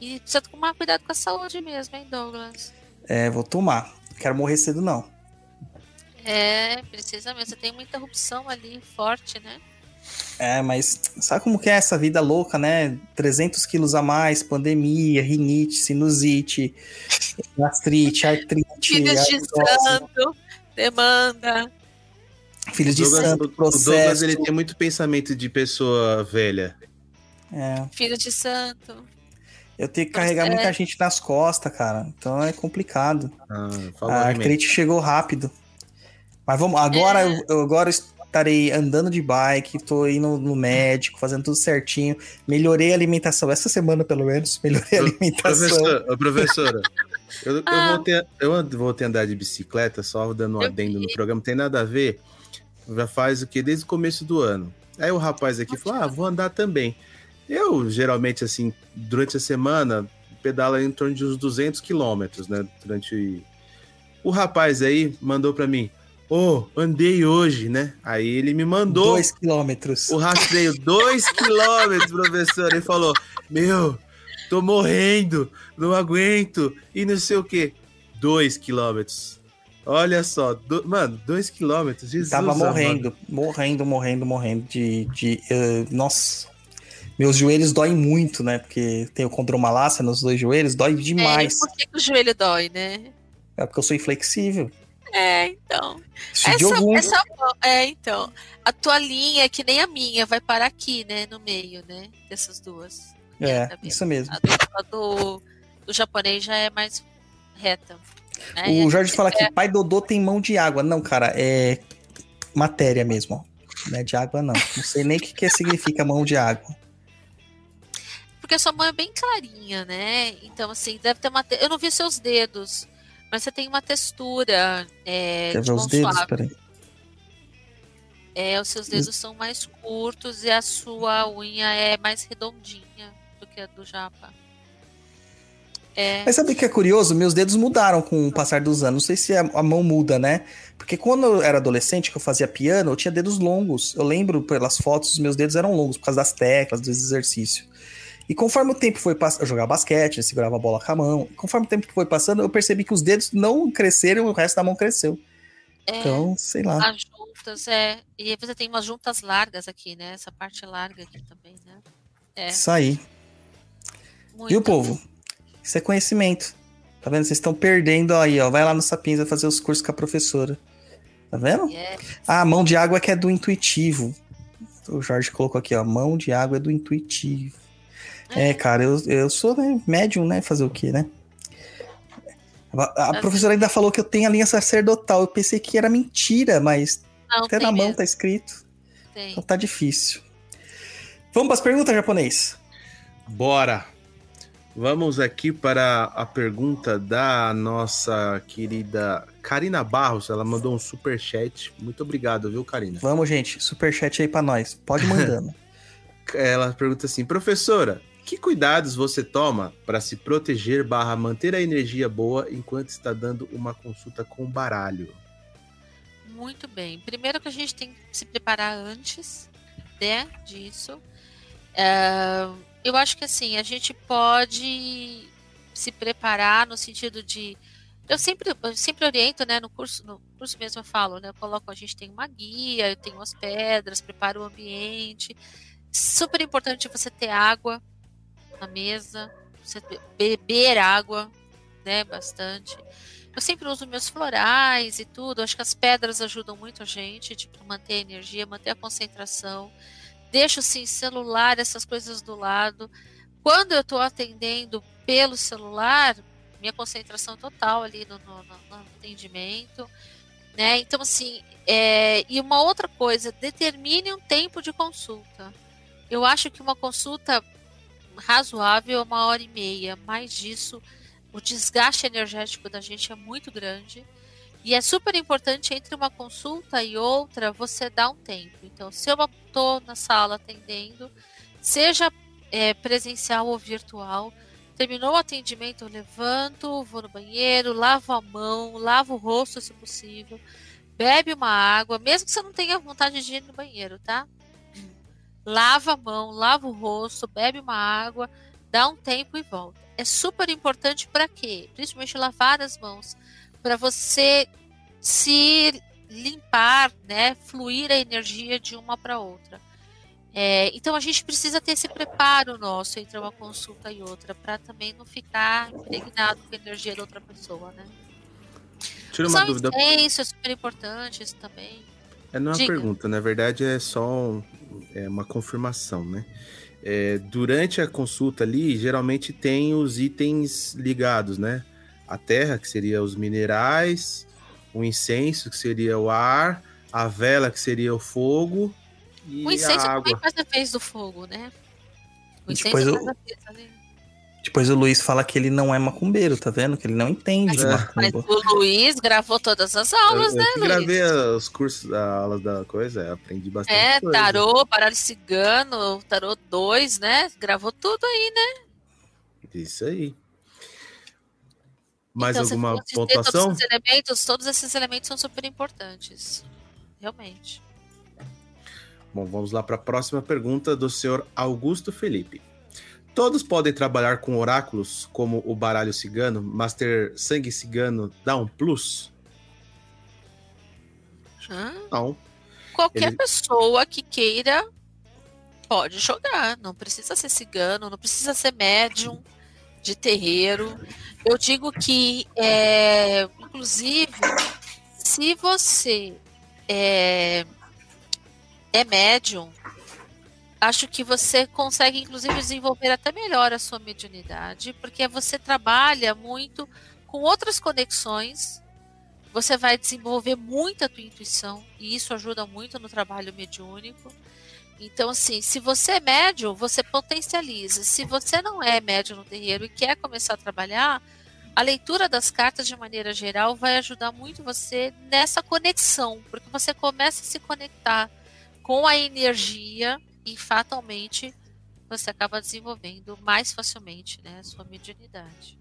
E precisa tomar cuidado com a saúde mesmo, hein, Douglas? É, vou tomar. Não quero morrer cedo, não. É, precisa mesmo. Você tem uma interrupção ali forte, né? É, mas sabe como que é essa vida louca, né? 300 quilos a mais, pandemia, rinite, sinusite, [laughs] gastrite, artrite, Filhos de santo, demanda. Filhos de Douglas- santo, o Douglas processo. ele tem muito pensamento de pessoa velha. É. Filho de santo. Eu tenho que carregar É. muita gente nas costas, cara. Então é complicado. Ah, A artrite chegou rápido. Mas vamos, agora É. eu, eu agora estarei andando de bike, tô indo no médico, fazendo tudo certinho. Melhorei a alimentação essa semana, pelo menos. Melhorei a alimentação. Professor, ô, professora, eu, eu [laughs] Ah. voltei, a- eu voltei a andar de bicicleta, só dando um Eu adendo no programa, não tem nada a ver. Já faz o que? Desde o começo do ano. Aí o rapaz aqui falou: Ah, vou andar também. Eu, geralmente, assim, durante a semana, pedalo em torno de uns 200 quilômetros, né? Durante. O rapaz aí mandou pra mim: Ô, andei hoje, né? Aí ele me mandou Dois quilômetros. o rastreio, dois [laughs] quilômetros, professor. Ele falou: Meu, tô morrendo, não aguento, e não sei o quê. Dois quilômetros. Olha só, do- mano, dois quilômetros. Jesus, Tava amado. morrendo, morrendo, morrendo, morrendo de. de eh, nossa. Meus joelhos doem muito, né? Porque tenho condromalácia nos dois joelhos, dói É, demais. e por que, que o joelho dói, né? É porque eu sou inflexível. É, então. Essa, algum. essa é, então. A tua linha, é que nem a minha, vai parar aqui, né? No meio, né? Dessas duas. É, vendo? isso mesmo. A do, a do, do japonês já é mais reta. A O Jorge fala que pai Dodô tem mão de água. Não, cara, é matéria mesmo. ó. Não é de água, não. Não sei nem o que, que significa mão de água. Porque a sua mão é bem clarinha, né? Então, assim, deve ter uma. te- Eu não vi seus dedos, mas você tem uma textura. É, Quer ver os dedos? suave. Peraí. É, os seus dedos são mais curtos e a sua unha é mais redondinha do que a do japa. É, Mas sabe o que é curioso? Meus dedos mudaram com o passar dos anos. Não sei se a, mão muda, né? Porque quando eu era adolescente, que eu fazia piano, eu tinha dedos longos. Eu lembro pelas fotos, os meus dedos eram longos por causa das teclas, dos exercícios. E conforme o tempo foi passando, eu jogava basquete, eu segurava a bola com a mão. E conforme o tempo foi passando, eu percebi que os dedos não cresceram e o resto da mão cresceu. é, Então, sei lá. as juntas, é. E você tem umas juntas largas aqui, né? Essa parte larga aqui também, né? É, Isso aí. muito. Viu, povo? Isso é conhecimento. Tá vendo? Vocês estão perdendo aí, ó. Vai lá no Sapins vai fazer os cursos com a professora. Tá vendo? É, Ah, mão de água que é do intuitivo. O Jorge colocou aqui, ó. Mão de água é do intuitivo. É, cara, eu, eu sou né, médium, né? Fazer o quê, né? A, a professora ainda falou que eu tenho a linha sacerdotal. Eu pensei que era mentira, mas não, até na mão mesmo, tá escrito. tem. Então tá difícil. Vamos pras perguntas, japonês? Bora! Vamos aqui para a pergunta da nossa querida Karina Barros. Ela mandou um super chat. Muito obrigado, viu, Karina? Vamos, gente. Superchat aí pra nós. Pode mandando. [laughs] Ela pergunta assim: professora, que cuidados você toma para se proteger barra manter a energia boa enquanto está dando uma consulta com baralho? Muito bem. Primeiro que a gente tem que se preparar antes, né, disso. É, eu acho que assim, a gente pode se preparar no sentido de. Eu sempre, eu sempre oriento, né? No curso, no curso mesmo eu falo, né? Eu coloco, a gente tem uma guia, eu tenho as pedras, preparo o ambiente. Super importante você ter água na mesa, você beber água, né? Bastante. Eu sempre uso meus florais e tudo. Acho que as pedras ajudam muito a gente, tipo, manter a energia, manter a concentração. Deixo sim celular, essas coisas do lado. Quando eu estou atendendo pelo celular, minha concentração total ali no, no, no- atendimento. Né? Então, assim, é, e uma outra coisa, determine um tempo de consulta. Eu acho que uma consulta razoável é uma hora e meia. Mais disso, o desgaste energético da gente é muito grande. E é super importante entre uma consulta e outra você dar um tempo. Então, se eu estou na sala atendendo, seja é, presencial ou virtual, terminou o atendimento, eu levanto, vou no banheiro, lavo a mão, lavo o rosto se possível, bebe uma água, mesmo que você não tenha vontade de ir no banheiro, tá? Lava a mão, lava o rosto, bebe uma água, dá um tempo e volta. É super importante para quê? Principalmente lavar as mãos, para você se limpar, né, fluir a energia de uma para outra. É, então a gente precisa ter esse preparo nosso entre uma consulta e outra, para também não ficar impregnado com a energia da outra pessoa, né? Tira uma dúvida. incenso é super importante, isso também. É não é uma pergunta, na verdade é só é uma confirmação, né? é, durante a consulta ali, geralmente tem os itens ligados, né? A terra, que seria os minerais, o incenso, que seria o ar, a vela, que seria o fogo, e O incêndio a também água. faz a vez do fogo, né? O Depois incêndio eu- faz a vez. Depois o Luiz fala que ele não é macumbeiro, tá vendo? Que ele não entende de É. Mas o Luiz gravou todas as aulas, eu, né, eu que Luiz? gravei os cursos, a aula da coisa, aprendi bastante É, coisa. tarô, baralho cigano, tarô 2, né? Gravou tudo aí, né? Isso aí. Mais Então, alguma pontuação? Todos, esses elementos, todos esses elementos são super importantes. Realmente. Bom, vamos lá para a próxima pergunta do senhor Augusto Felipe. Todos podem trabalhar com oráculos, como o baralho cigano, mas ter sangue cigano dá um plus? Hã? Não. Qualquer Ele- pessoa que queira pode jogar. Não precisa ser cigano, não precisa ser médium de terreiro. Eu digo que, é, inclusive, se você é, é médium, acho que você consegue, inclusive, desenvolver até melhor a sua mediunidade, porque você trabalha muito com outras conexões você vai desenvolver muito a tua intuição e isso ajuda muito no trabalho mediúnico. Então, assim, se você é médium, você potencializa. Se você não é médium no terreiro e quer começar a trabalhar, a leitura das cartas, de maneira geral, vai ajudar muito você nessa conexão, porque você começa a se conectar com a energia e fatalmente você acaba desenvolvendo mais facilmente né, a sua mediunidade.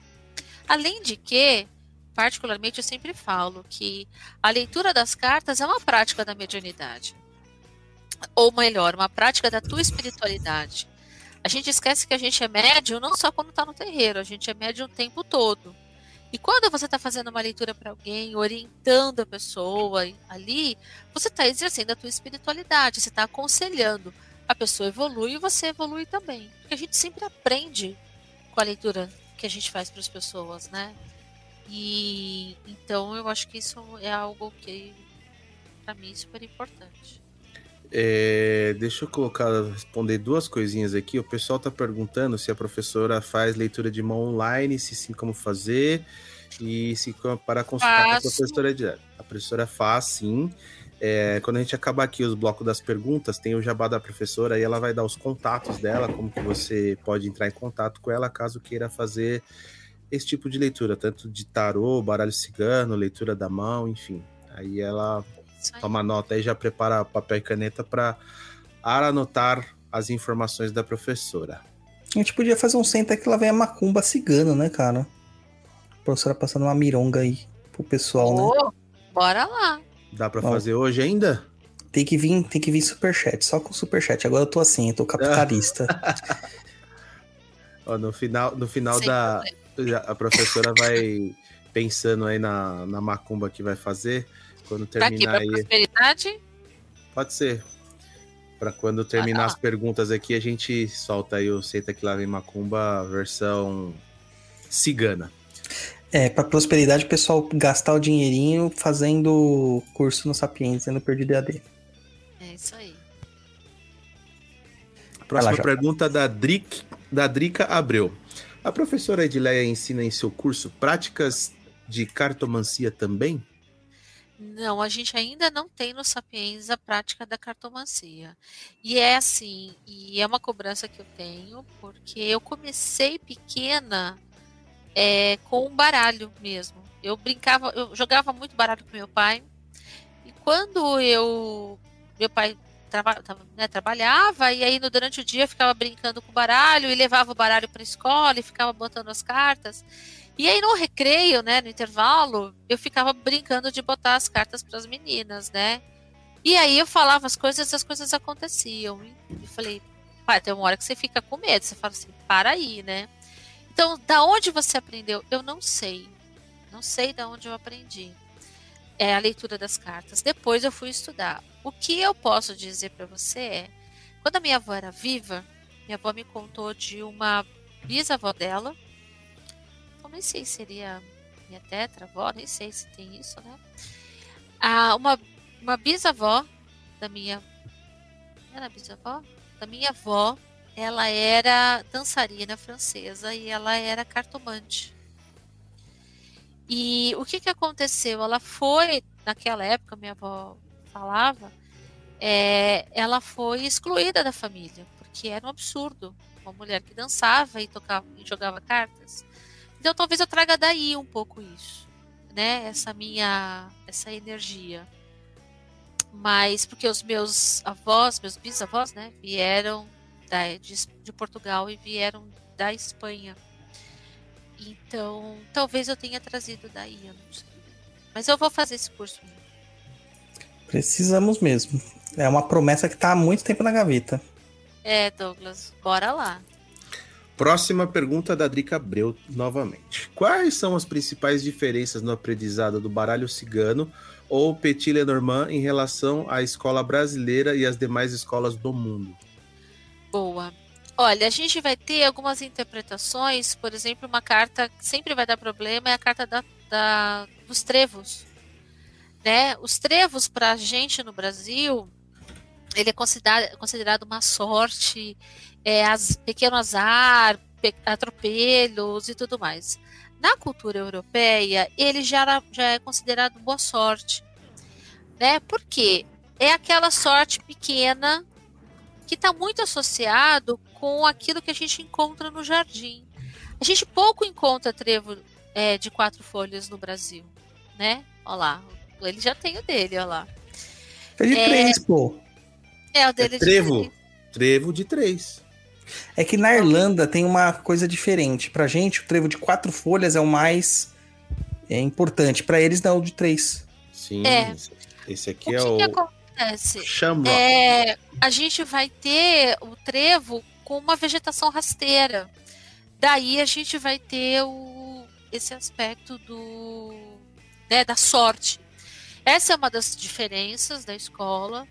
Além de que, particularmente, eu sempre falo que a leitura das cartas é uma prática da mediunidade. Ou melhor, uma prática da tua espiritualidade. A gente esquece que a gente é médium não só quando está no terreiro, a gente é médium o tempo todo. E quando você está fazendo uma leitura para alguém, orientando a pessoa ali, você está exercendo a tua espiritualidade, você está aconselhando. A pessoa evolui e você evolui também. Porque a gente sempre aprende com a leitura que a gente faz para as pessoas, né? E então eu acho que isso é algo que para mim é super importante. É, deixa eu colocar, responder duas coisinhas aqui. O pessoal tá perguntando se a professora faz leitura de mão online, se sim, como fazer, e se para consultar com a professora direto. A professora faz sim. É, quando a gente acabar aqui os blocos das perguntas, tem o jabá da professora e ela vai dar os contatos dela, como que você pode entrar em contato com ela caso queira fazer esse tipo de leitura, tanto de tarô, baralho cigano, leitura da mão, enfim. Aí ela. Toma nota aí, já prepara papel e caneta para anotar as informações da professora. A gente podia fazer um senta que lá vem a macumba cigana, né, cara? A professora passando uma mironga aí pro pessoal, né? Ô, bora lá. Dá para Bom. fazer hoje ainda? Tem que vir, tem que vir superchat, só com superchat. Agora eu tô assim, eu tô capitalista. [laughs] [laughs] Ó, no final, no final Sem da problema. a professora vai pensando aí na, na macumba que vai fazer quando terminar Pra aí. prosperidade? Pode ser. Para quando terminar Ah, as perguntas aqui, a gente solta aí o Senta que lá vem macumba versão cigana. é, pra prosperidade, o pessoal gastar o dinheirinho fazendo curso no Sapiens, no Perdido EAD. É isso aí. Próxima Jota. pergunta da, Dric, da Drica Abreu. A professora Edileia ensina em seu curso práticas de cartomancia também? Não, a gente ainda não tem no Sapiens a prática da cartomancia. E é assim, e é uma cobrança que eu tenho, porque eu comecei pequena é, com um baralho mesmo. Eu brincava, eu jogava muito baralho com meu pai. E quando eu. Meu pai né, trabalhava, e aí no, durante o dia ficava brincando com o baralho e levava o baralho para a escola e ficava botando as cartas. E aí no recreio, né, no intervalo, eu ficava brincando de botar as cartas para as meninas, né? E aí eu falava as coisas e as coisas aconteciam. E falei, pai, tem uma hora que você fica com medo, você fala assim, para aí, né? Então, da onde você aprendeu? Eu não sei. Não sei da onde eu aprendi. É a leitura das cartas. Depois eu fui estudar. O que eu posso dizer para você é, quando a minha avó era viva, minha avó me contou de uma bisavó dela, nem sei se seria minha tetravó, nem sei se tem isso, né? Ah, uma, uma bisavó da minha. Era bisavó? Da minha avó, ela era dançarina francesa e ela era cartomante. E o que, que aconteceu? Ela foi, naquela época, minha avó falava, é, ela foi excluída da família, porque era um absurdo. Uma mulher que dançava e tocava e jogava cartas. Então talvez eu traga daí um pouco isso, né? Essa minha, essa energia. Mas porque os meus avós, meus bisavós, né, vieram da, de, de Portugal e vieram da Espanha. Então, talvez eu tenha trazido daí, eu não sei. Mas eu vou fazer esse curso. Precisamos mesmo. É uma promessa que está há muito tempo na gaveta. É, Douglas, bora lá. Próxima pergunta da Drica Abreu novamente. Quais são as principais diferenças no aprendizado do baralho cigano ou Petit Lenormand em relação à escola brasileira e às demais escolas do mundo? Boa. Olha, a gente vai ter algumas interpretações, por exemplo, uma carta que sempre vai dar problema é a carta da, da dos trevos. Né? Os trevos para a gente no Brasil, ele é considerado, considerado uma sorte, é, as, pequeno azar, pe, atropelos e tudo mais. Na cultura europeia, ele já, era, já é considerado boa sorte. Né? Por quê? É aquela sorte pequena que está muito associado com aquilo que a gente encontra no jardim. A gente pouco encontra trevo é, de quatro folhas no Brasil, né? Olha lá, ele já tem o dele, olha lá. É de É. três, pô. É o dele É de trevo. três. Trevo de três. É que na Irlanda tem uma coisa diferente. Pra gente, o trevo de quatro folhas é o mais é, importante. Pra eles, não, é o de três. Sim. É. esse- O aqui que, é que o acontece? Shamrock. É, a gente vai ter o trevo com uma vegetação rasteira. Daí a gente vai ter o, esse aspecto do, né, da sorte. Essa é uma das diferenças da escola.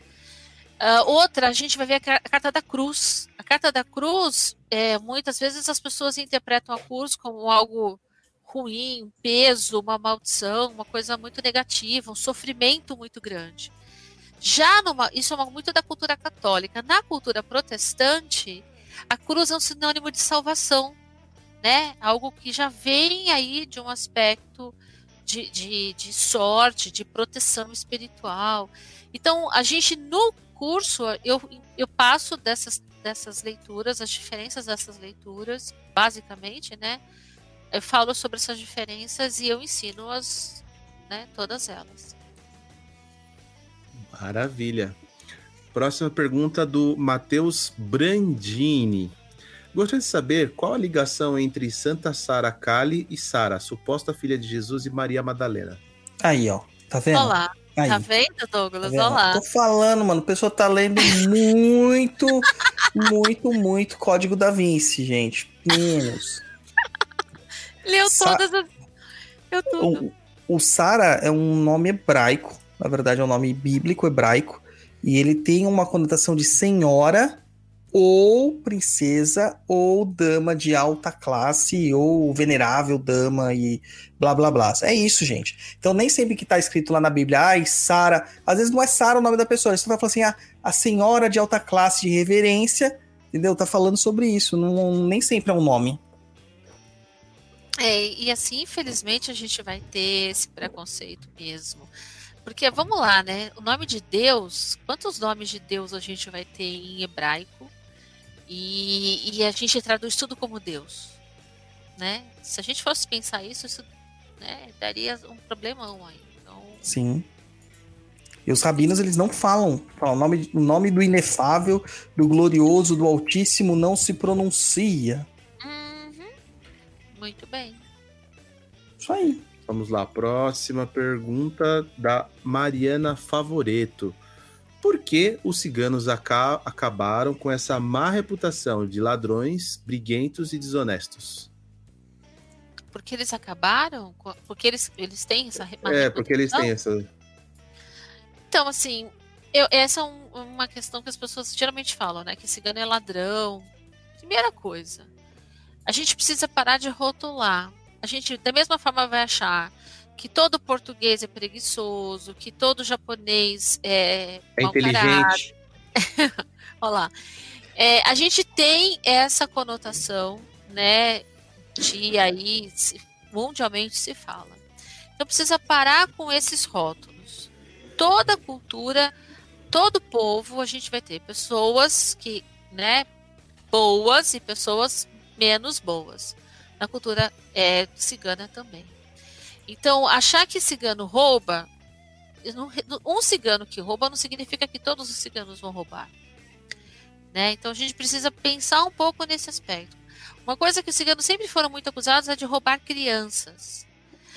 Ah, outra, a gente vai ver a carta da cruz. A carta da cruz, é, muitas vezes as pessoas interpretam a cruz como algo ruim, um peso, uma maldição, uma coisa muito negativa, um sofrimento muito grande. Já numa, isso é uma, muito da cultura católica. Na cultura protestante, a cruz é um sinônimo de salvação, né? Algo que já vem aí de um aspecto de, de, de sorte, de proteção espiritual. Então, a gente no curso, eu, eu passo dessas, dessas leituras, as diferenças dessas leituras, basicamente, né? Eu falo sobre essas diferenças e eu ensino as, né, todas elas. Maravilha. Próxima pergunta do Matheus Brandini. Gostaria de saber qual a ligação entre Santa Sara Kali e Sara, suposta filha de Jesus e Maria Madalena. Aí, ó. Tá vendo? Olá, Aí, tá vendo, tá Douglas? vendo? Olá. Tô falando, mano. O pessoal tá lendo muito, [laughs] muito, muito Código da Vinci, gente. Meninos. Leu Sa- todas as. Leu tudo. O, o Sara é um nome hebraico, na verdade é um nome bíblico hebraico, e ele tem uma conotação de senhora ou princesa ou dama de alta classe ou venerável dama e blá blá blá. É isso, gente. Então nem sempre que tá escrito lá na Bíblia, ai, Sara, às vezes não é Sara o nome da pessoa, você tá falando assim, ah, a senhora de alta classe de reverência, entendeu? Tá falando sobre isso, não, nem sempre é um nome. É, e assim, infelizmente, a gente vai ter esse preconceito mesmo. Porque, vamos lá, né? O nome de Deus, quantos nomes de Deus a gente vai ter em hebraico? E, e a gente traduz tudo como Deus, né? Se a gente fosse pensar isso, isso né, daria um problemão aí. Então, Sim. E os rabinos, eles não falam. falam o, nome, o nome do inefável, do glorioso, do altíssimo não se pronuncia. uhum, muito bem. Isso aí. Vamos lá, próxima pergunta da Mariana Favoreto. Por que os ciganos aca- acabaram com essa má reputação de ladrões, briguentos e desonestos? Porque eles acabaram? Porque eles, eles têm essa re- É, porque eles têm essa. Então, assim, eu- essa é um- uma questão que as pessoas geralmente falam, né? Que cigano é ladrão. Primeira coisa, a gente precisa parar de rotular. A gente, da mesma forma, vai achar que todo português é preguiçoso, que todo japonês é, É inteligente. [laughs] Olha lá. É, a gente tem essa conotação, né? De aí se- mundialmente se fala. Então precisa parar com esses rótulos. Toda cultura, todo povo, a gente vai ter pessoas que, né, boas e pessoas menos boas. Na cultura é, cigana também. Então, achar que cigano rouba, não- um cigano que rouba não significa que todos os ciganos vão roubar. Né? Então a gente precisa pensar um pouco nesse aspecto. Uma coisa que os ciganos sempre foram muito acusados é de roubar crianças.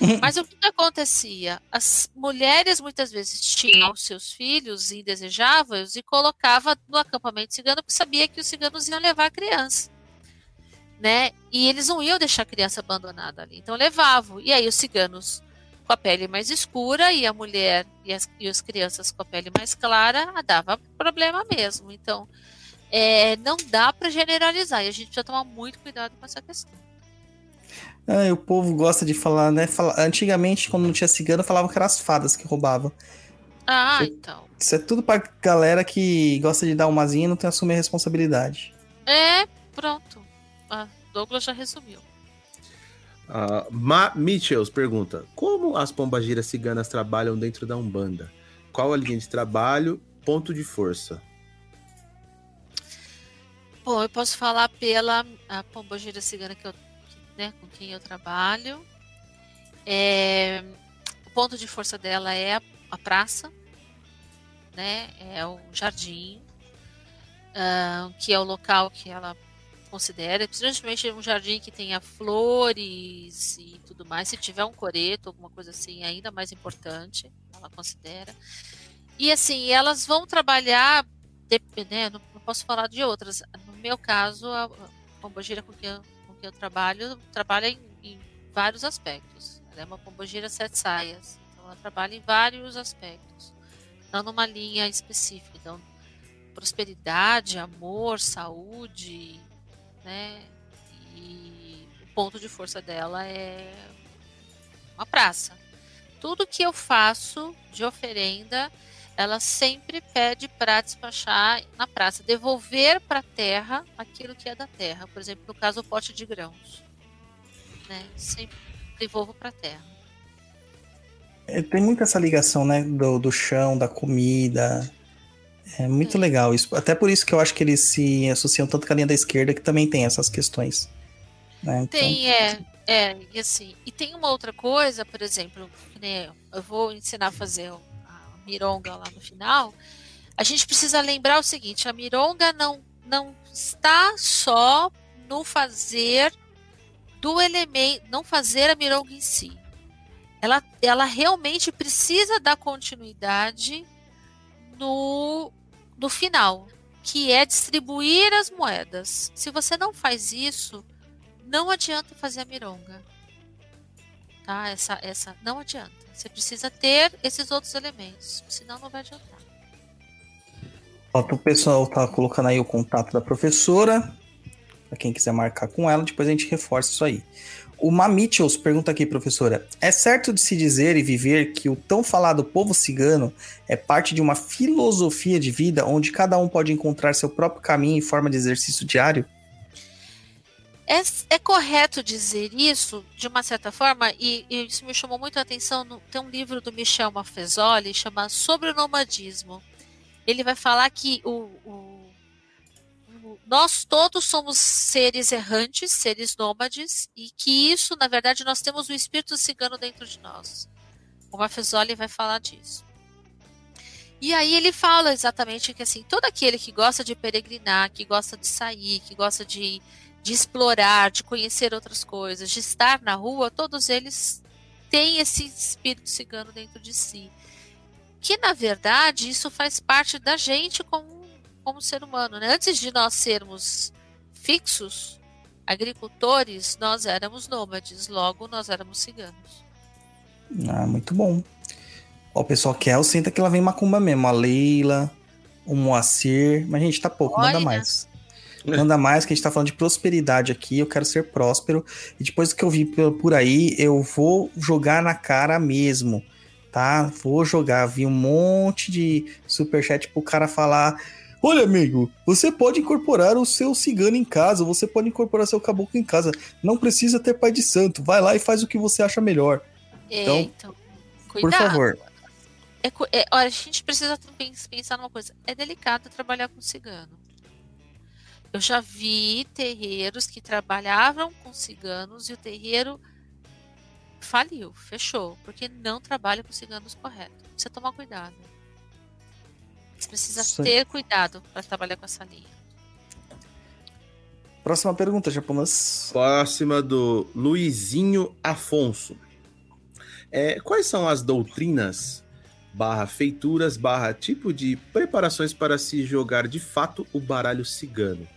[laughs] Mas o que acontecia? As mulheres muitas vezes tinham os seus filhos indesejáveis e colocava no acampamento cigano porque sabia que os ciganos iam levar a criança. Né? E eles não iam deixar a criança abandonada ali. Então levavam. E aí os ciganos com a pele mais escura e a mulher e as, e as crianças com a pele mais clara, ah, dava problema mesmo. Então, é, não dá para generalizar e a gente precisa tomar muito cuidado com essa questão. Ah, o povo gosta de falar, né? Fala- Antigamente, quando não tinha cigano, falavam que eram as fadas que roubavam. Ah, Eu- então. Isso é tudo pra galera que gosta de dar uma zinha e não tem assumir a responsabilidade. É, pronto. Ah, Douglas já resumiu. Ah, Ma Mitchells pergunta: Como as pombagiras ciganas trabalham dentro da Umbanda? Qual a linha de trabalho? Ponto de força. Bom, eu posso falar pela a pombogira cigana que eu, né, com quem eu trabalho. É, o ponto de força dela é a, a praça, né? É o jardim, ah, que é o local que ela considera, principalmente um jardim que tenha flores e tudo mais. Se tiver um coreto, alguma coisa assim, é ainda mais importante, ela considera. E assim, elas vão trabalhar né, não, posso falar de outras. No meu caso, a pombogira com quem eu, com quem eu trabalho, trabalha em, em vários aspectos. Ela é uma pombogira sete saias, então ela trabalha em vários aspectos, não numa linha específica. Então, prosperidade, amor, saúde, né? E o ponto de força dela é uma praça. Tudo que eu faço de oferenda ela sempre pede para despachar na praça, devolver para a terra aquilo que é da terra. Por exemplo, no caso, o pote de grãos. Né? Sempre devolvo para a terra. É, tem muito essa ligação, né? Do, do chão, da comida. É muito legal isso. Até por isso que eu acho que eles se associam tanto com a linha da esquerda, que também tem essas questões. né? Então, Tem, é, é, e assim, e tem uma outra coisa, por exemplo, nem eu, vou ensinar a fazer a mironga lá no final. A gente precisa lembrar o seguinte: a mironga não, não está só no fazer do elemento, não fazer a mironga em si. Ela, ela realmente precisa dar continuidade no, no final, que é distribuir as moedas. Se você não faz isso, não adianta fazer a mironga. Tá? Essa, essa não adianta. Você precisa ter esses outros elementos, senão não vai adiantar. Ó, o pessoal tá colocando aí o contato da professora. Pra quem quiser marcar com ela, depois a gente reforça isso aí. O Mamichels pergunta aqui, professora: é certo de se dizer e viver que o tão falado povo cigano é parte de uma filosofia de vida onde cada um pode encontrar seu próprio caminho e forma de exercício diário? É, é correto dizer isso, de uma certa forma, e, e isso me chamou muito a atenção. No, tem um livro do Michel Maffezoli chama Sobre o Nomadismo. Ele vai falar que o- o- nós todos somos seres errantes, seres nômades, e que isso, na verdade, nós temos o espírito cigano dentro de nós. O Maffezoli vai falar disso. E aí ele fala exatamente que assim, todo aquele que gosta de peregrinar, que gosta de sair, que gosta de de explorar, de conhecer outras coisas, de estar na rua, todos eles têm esse espírito cigano dentro de si. Que na verdade isso faz parte da gente como, como ser humano. Né? Antes de nós sermos fixos, agricultores, nós éramos nômades, logo nós éramos ciganos. Ah, muito bom. Ó, o pessoal quer, senta que lá vem macumba mesmo. A Leila, o Moacir. Mas, gente, tá pouco, manda Olha. mais. Manda mais, que a gente tá falando de prosperidade aqui. Eu quero ser próspero. E depois que eu vi por por aí, eu vou jogar na cara mesmo. Tá? Vou jogar. Vi um monte de superchat pro cara falar. Olha, amigo, você pode incorporar o seu cigano em casa, você pode incorporar seu caboclo em casa. Não precisa ter pai de santo. Vai lá e faz o que você acha melhor. É, Então, então, Por cuidado. favor. É é, olha, a gente precisa também pensar numa coisa. É delicado trabalhar com cigano. Eu já vi terreiros que trabalhavam com ciganos e o terreiro faliu, fechou, porque não trabalha com ciganos corretos. Precisa tomar cuidado. Você precisa Sim. ter cuidado para trabalhar com essa linha. Próxima pergunta, japonês. Próxima do Luizinho Afonso. É, quais são as doutrinas barra feituras barra tipo de preparações para se jogar de fato o baralho cigano?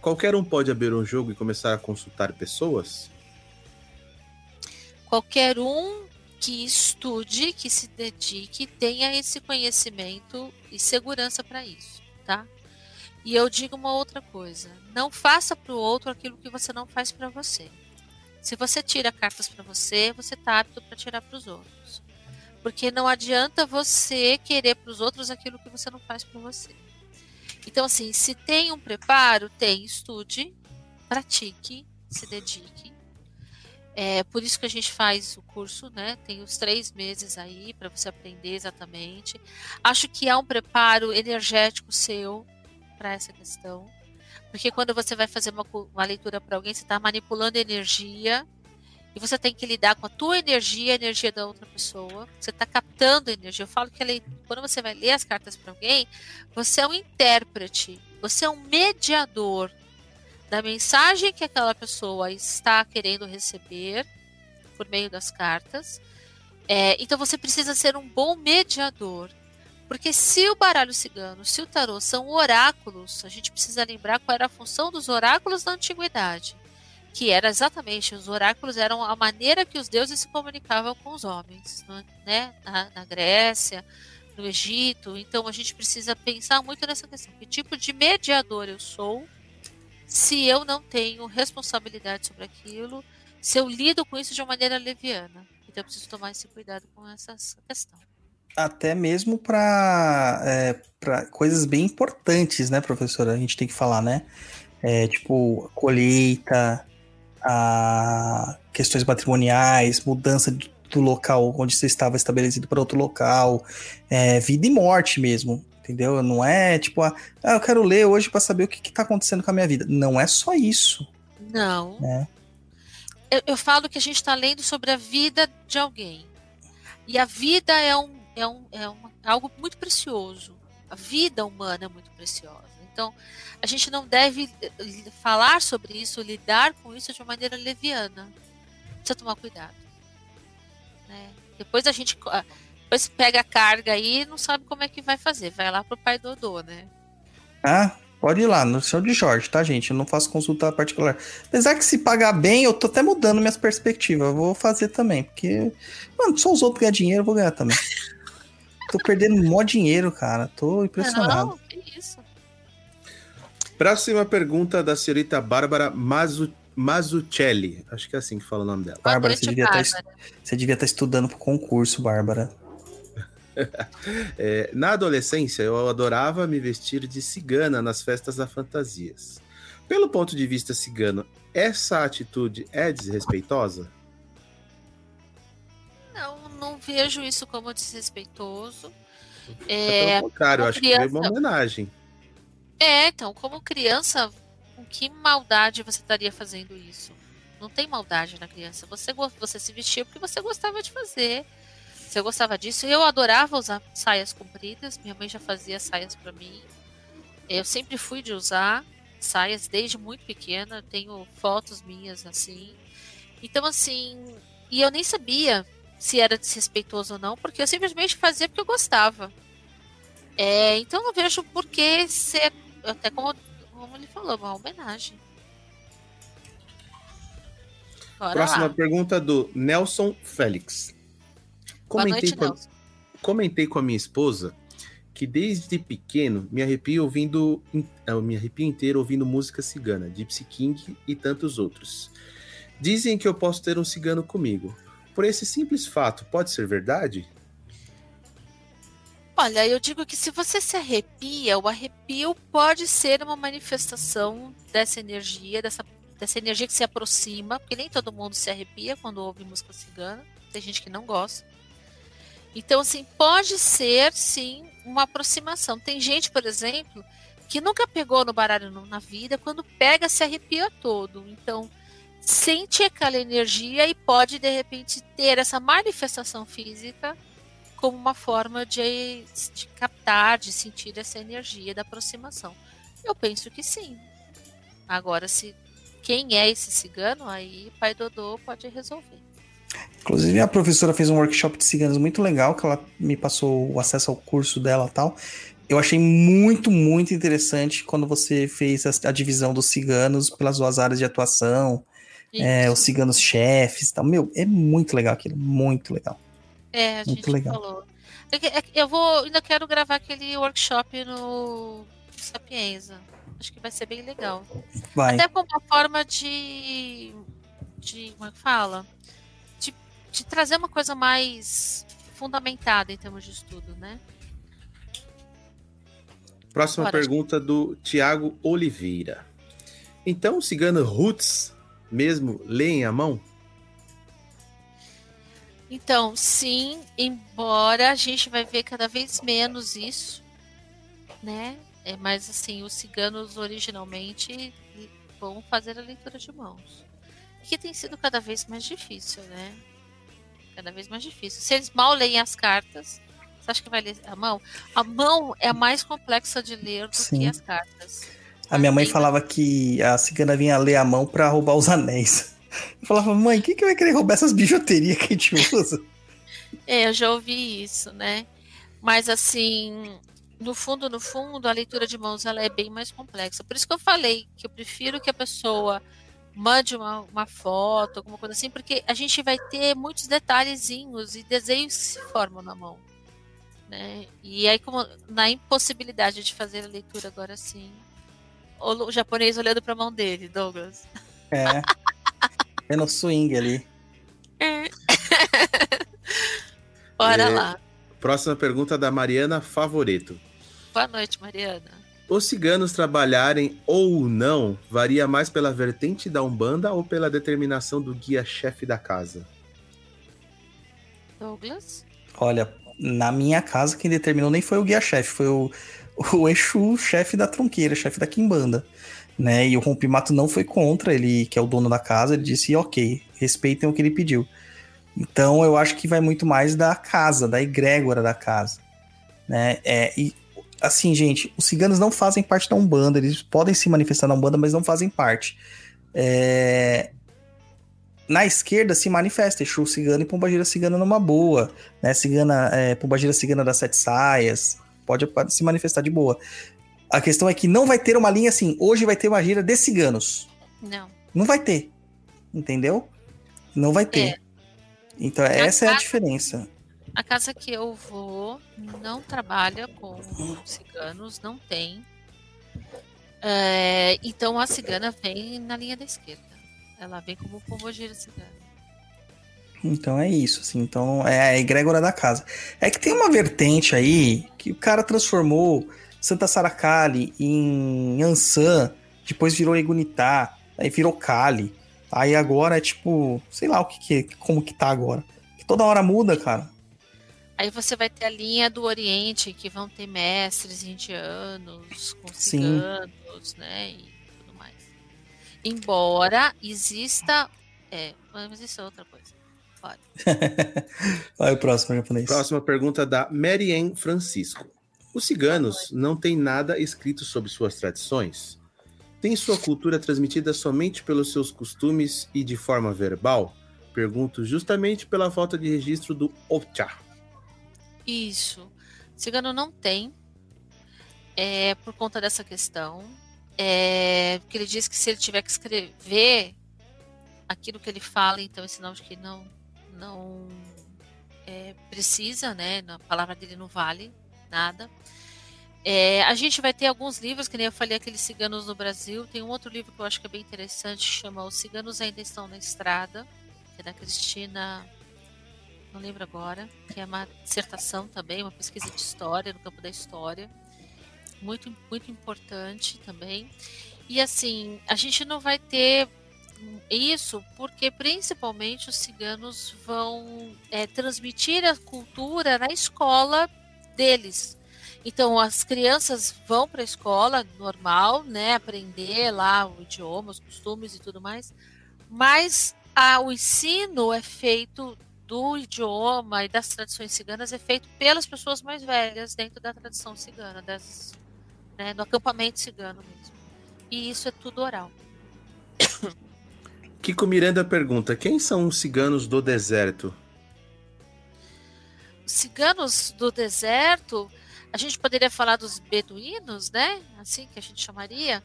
Qualquer um pode abrir um jogo e começar a consultar pessoas? Qualquer um que estude, que se dedique, tenha esse conhecimento e segurança para isso, tá? E eu digo uma outra coisa: não faça para o outro aquilo que você não faz para você. Se você tira cartas para você, você está apto para tirar para os outros. Porque não adianta você querer para os outros aquilo que você não faz para você. Então, assim, se tem um preparo, tem, estude, pratique, se dedique. É por isso que a gente faz o curso, né? Tem os três meses aí para você aprender exatamente. Acho que há um preparo energético seu para essa questão. Porque quando você vai fazer uma, uma leitura para alguém, você está manipulando energia e você tem que lidar com a tua energia a energia da outra pessoa. Você está captando energia. Eu falo que quando você vai ler as cartas para alguém, você é um intérprete, você é um mediador da mensagem que aquela pessoa está querendo receber por meio das cartas. É, então você precisa ser um bom mediador. Porque se o baralho cigano, se o tarô são oráculos, a gente precisa lembrar qual era a função dos oráculos na antiguidade. Que era exatamente, os oráculos eram a maneira que os deuses se comunicavam com os homens, no- né? na, na Grécia, no Egito. Então a gente precisa pensar muito nessa questão. Que tipo de mediador eu sou se eu não tenho responsabilidade sobre aquilo, se eu lido com isso de uma maneira leviana. Então eu preciso tomar esse cuidado com essa questão. Até mesmo para coisas bem importantes, né, professora? A gente tem que falar, né? É, tipo, colheita, a questões matrimoniais, mudança do local onde você estava estabelecido para outro local, é, vida e morte mesmo, entendeu? Não é tipo, ah, ah, eu quero ler hoje para saber o que, que tá acontecendo com a minha vida. Não é só isso. Não. É. Eu, eu falo que a gente está lendo sobre a vida de alguém. E a vida é, um, é, um, é uma- algo muito precioso. A vida humana é muito preciosa. Então, a gente não deve eh, li- falar sobre isso, lidar com isso de uma maneira leviana. Precisa tomar cuidado. né? Depois a gente depois pega a carga aí e não sabe como é que vai fazer. Vai lá pro pai Dodô, né? Ah, pode ir lá, no show de Jorge, tá, gente? Eu não faço consulta particular. Apesar que se pagar bem, eu tô até mudando minhas perspectivas. Eu vou fazer também, porque, mano, só os outros ganhar dinheiro, eu vou ganhar também. [laughs] tô perdendo mó dinheiro, cara. Tô impressionado. Não, que isso. Próxima pergunta da senhorita Bárbara Mazu, Mazucelli. Acho que é assim que fala o nome dela. Bárbara, você devia, tá, Bárbara. você devia estar estudando pro concurso, Bárbara. [laughs] É, na adolescência, eu adorava me vestir de cigana nas festas da fantasias. Pelo ponto de vista cigano, essa atitude é desrespeitosa? Não, não vejo isso como desrespeitoso. É, É, pelo contrário, eu como acho que foi uma criança- homenagem. é, então, como criança, com que maldade você estaria fazendo isso? Não tem maldade na criança. Você, você se vestia porque você gostava de fazer. Você gostava disso. Eu adorava usar saias compridas. Minha mãe já fazia saias para mim. Eu sempre fui de usar saias desde muito pequena. Eu Tenho fotos minhas assim. Então, assim. E eu nem sabia se era desrespeitoso ou não, porque eu simplesmente fazia porque eu gostava. É, então, não vejo por que ser. Até como, como ele falou, uma homenagem. Bora Próxima lá. pergunta do Nelson Félix. Comentei noite, com, a, comentei com a minha esposa que desde pequeno me arrepio ouvindo. Eu me arrepio inteiro ouvindo música cigana, Gypsy King e tantos outros. Dizem que eu posso ter um cigano comigo. Por esse simples fato, pode ser verdade? Olha, eu digo que se você se arrepia, o arrepio pode ser uma manifestação dessa energia, dessa, dessa energia que se aproxima, porque nem todo mundo se arrepia quando ouve música cigana, tem gente que não gosta. Então, assim, pode ser, sim, uma aproximação. Tem gente, por exemplo, que nunca pegou no baralho na vida, quando pega, se arrepia todo. Então, sente aquela energia e pode, de repente, ter essa manifestação física como uma forma de, de captar, de sentir essa energia da aproximação. Eu penso que sim. Agora, se quem é esse cigano, aí Pai Dodô pode resolver. Inclusive, a professora fez um workshop de ciganos muito legal, que ela me passou o acesso ao curso dela e tal. Eu achei muito, muito interessante quando você fez a, a divisão dos ciganos pelas duas áreas de atuação, é, os ciganos chefes e tal. Meu, é muito legal aquilo, muito legal. É, a Muito gente legal. falou. É eu vou, ainda quero gravar aquele workshop no Sapienza. Acho que vai ser bem legal. Vai. Até como uma forma de, de como é que fala? De, trazer uma coisa mais fundamentada em termos de estudo, né? Próxima Bora. pergunta do Tiago Oliveira. Então o cigano Roots mesmo lê em a mão? Então, sim, embora a gente vai ver cada vez menos isso, né? É, mas assim, os ciganos originalmente vão fazer a leitura de mãos. Que tem sido cada vez mais difícil, né? Cada vez mais difícil. Se eles mal leem as cartas, você acha que vai ler a mão? A mão é mais complexa de ler do Sim. que as cartas. A minha mãe falava que a cigana vinha ler a mão pra roubar os anéis. Eu falava, mãe, quem que vai querer roubar essas bijuterias que a gente usa? É, eu já ouvi isso, né? Mas assim, no fundo, no fundo, a leitura de mãos ela é bem mais complexa. Por isso que eu falei que eu prefiro que a pessoa mande uma, uma foto, alguma coisa assim, porque a gente vai ter muitos detalhezinhos e desenhos que se formam na mão. Né? E aí, como na impossibilidade de fazer a leitura agora sim, o, o japonês olhando para a mão dele, Douglas. É. É no swing ali. [laughs] Bora É. lá. Próxima pergunta da Mariana Favoreto. Boa noite, Mariana. Os ciganos trabalharem ou não varia mais pela vertente da Umbanda ou pela determinação do guia-chefe da casa? Douglas? Olha, na minha casa, quem determinou nem foi o guia-chefe, foi o, o Exu, chefe da tronqueira, chefe da quimbanda. Né? E o Rompimato não foi contra, ele que é o dono da casa, ele disse, ok, respeitem o que ele pediu. Então eu acho que vai muito mais da casa, da egrégora da casa. Né? É, e assim, gente, os ciganos não fazem parte da Umbanda, eles podem se manifestar na Umbanda, mas não fazem parte. É, Na esquerda se manifesta Exu cigano e Pombagira cigana numa boa, né? Cigana, é, Pombagira cigana das sete saias, pode pode se manifestar de boa. A questão é que não vai ter uma linha assim, hoje vai ter uma gira de ciganos. Não. Não vai ter. Entendeu? Não vai ter. É. Então, essa é a diferença. A casa que eu vou não trabalha com ciganos, não tem. É, então a cigana vem na linha da esquerda. Ela vem como pombogira cigana. Então é isso, assim. Então é a egrégora da casa. É que tem uma vertente aí que o cara transformou Santa Saracali em Ansan, depois virou Egunitá, aí virou Kali. Aí agora é tipo, sei lá o que, que é, como que tá agora. Toda hora muda, cara. Aí você vai ter a linha do Oriente, que vão ter mestres indianos com Sim. ciganos, né? E tudo mais. Embora exista. É, mas isso é outra coisa. [laughs] Vai o próximo japonês. Próxima pergunta da Marianne Francisco. Os ciganos não têm nada escrito sobre suas tradições? Tem sua cultura transmitida somente pelos seus costumes e de forma verbal? Pergunto justamente pela falta de registro do Ocha. Isso. Cigano não tem. É, por conta dessa questão. É, porque ele diz que se ele tiver que escrever aquilo que ele fala, então é sinal de que não, não é, precisa, né? A palavra dele não vale nada. É, a gente vai ter alguns livros, que nem eu falei, aqueles ciganos no Brasil. Tem um outro livro que eu acho que é bem interessante, chama Os Ciganos Ainda Estão na Estrada, que é da Cristina. Não lembro agora, que é uma dissertação também, uma pesquisa de história, no campo da história. Muito, muito importante também. E assim, a gente não vai ter isso porque principalmente os ciganos vão é, transmitir a cultura na escola deles. Então as crianças vão para a escola normal, né, aprender lá o idioma, os costumes e tudo mais, mas a, o ensino é feito do idioma e das tradições ciganas é feito pelas pessoas mais velhas dentro da tradição cigana, das, né, no acampamento cigano mesmo. E isso é tudo oral. [coughs] Kiko Miranda pergunta: quem são os ciganos do deserto? Os ciganos do deserto, a gente poderia falar dos beduínos, né? Assim que a gente chamaria.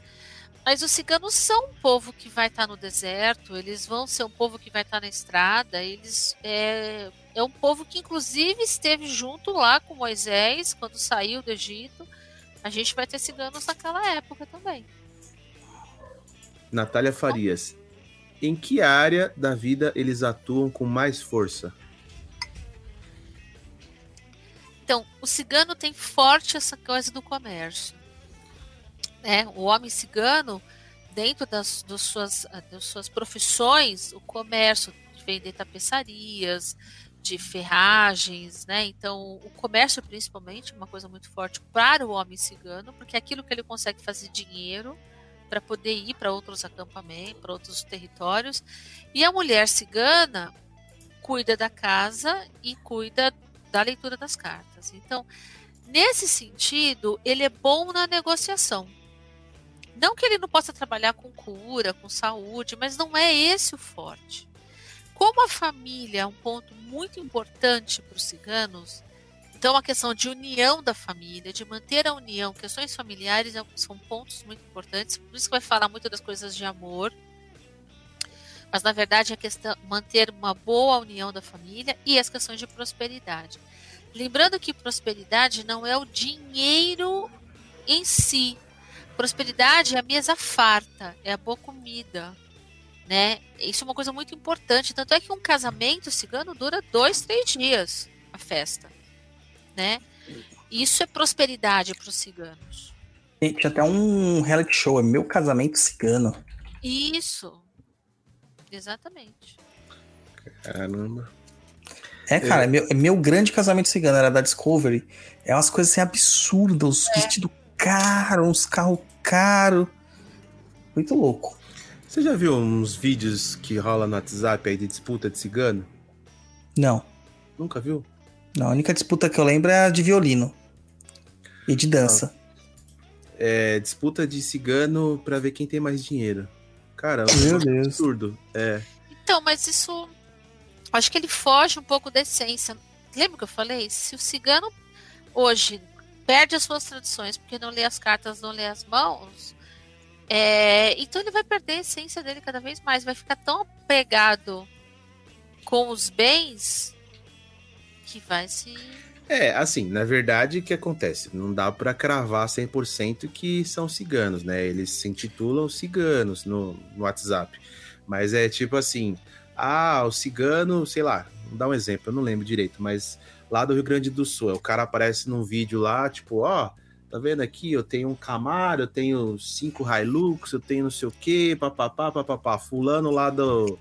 Mas os ciganos são um povo que vai estar no deserto, eles vão ser um povo que vai estar na estrada, eles é, é um povo que inclusive esteve junto lá com Moisés quando saiu do Egito. A gente vai ter ciganos naquela época também. Natália Farias. Em que área da vida eles atuam com mais força? Então, o cigano tem forte essa coisa do comércio. Né? O homem cigano, dentro das, das, suas, das suas profissões, o comércio de vender tapeçarias, de ferragens, né? Então, o comércio principalmente é uma coisa muito forte para o homem cigano, porque é aquilo que ele consegue fazer dinheiro para poder ir para outros acampamentos, para outros territórios. E a mulher cigana cuida da casa e cuida da leitura das cartas. Então, nesse sentido, ele é bom na negociação. Não que ele não possa trabalhar com cura, com saúde, mas não é esse o forte. Como a família é um ponto muito importante para os ciganos, então, a questão de união da família, de manter a união, questões familiares é são pontos muito importantes. Por isso que vai falar muito das coisas de amor. Mas, na verdade, a questão manter uma boa união da família e as questões de prosperidade. Lembrando que prosperidade não é o dinheiro em si. Prosperidade é a mesa farta, é a boa comida, né? Isso é uma coisa muito importante. Tanto é que um casamento cigano dura dois, três dias a festa né? Isso é prosperidade para os ciganos. Tinha até um reality show, é Meu Casamento Cigano. Isso. Exatamente. Caramba. É, cara, é. Meu, é meu grande casamento cigano, era da Discovery. É umas coisas assim absurdas, os é. vestidos caros, uns carros caros. Muito louco. Você já viu uns vídeos que rola no WhatsApp aí de disputa de cigano? Não. Nunca viu? Não, a única disputa que eu lembro é a de violino. E de dança. É, disputa de cigano pra ver quem tem mais dinheiro. Cara, Meu é um Deus. absurdo. É. Então, mas isso. Acho que ele foge um pouco da essência. Lembra que eu falei? Se o cigano hoje perde as suas tradições porque não lê as cartas, não lê as mãos, é, então ele vai perder a essência dele cada vez mais. Vai ficar tão apegado com os bens que vai se. É, assim, na verdade, o que acontece? Não dá para cravar 100% que são ciganos, né? Eles se intitulam ciganos no, no WhatsApp. Mas é tipo assim, ah, o cigano, sei lá, vou dar um exemplo, eu não lembro direito, mas lá do Rio Grande do Sul, o cara aparece num vídeo lá, tipo, ó, tá vendo aqui, eu tenho um Camaro, eu tenho cinco Hilux, eu tenho não sei o quê, papapá, papapá, fulano lá do,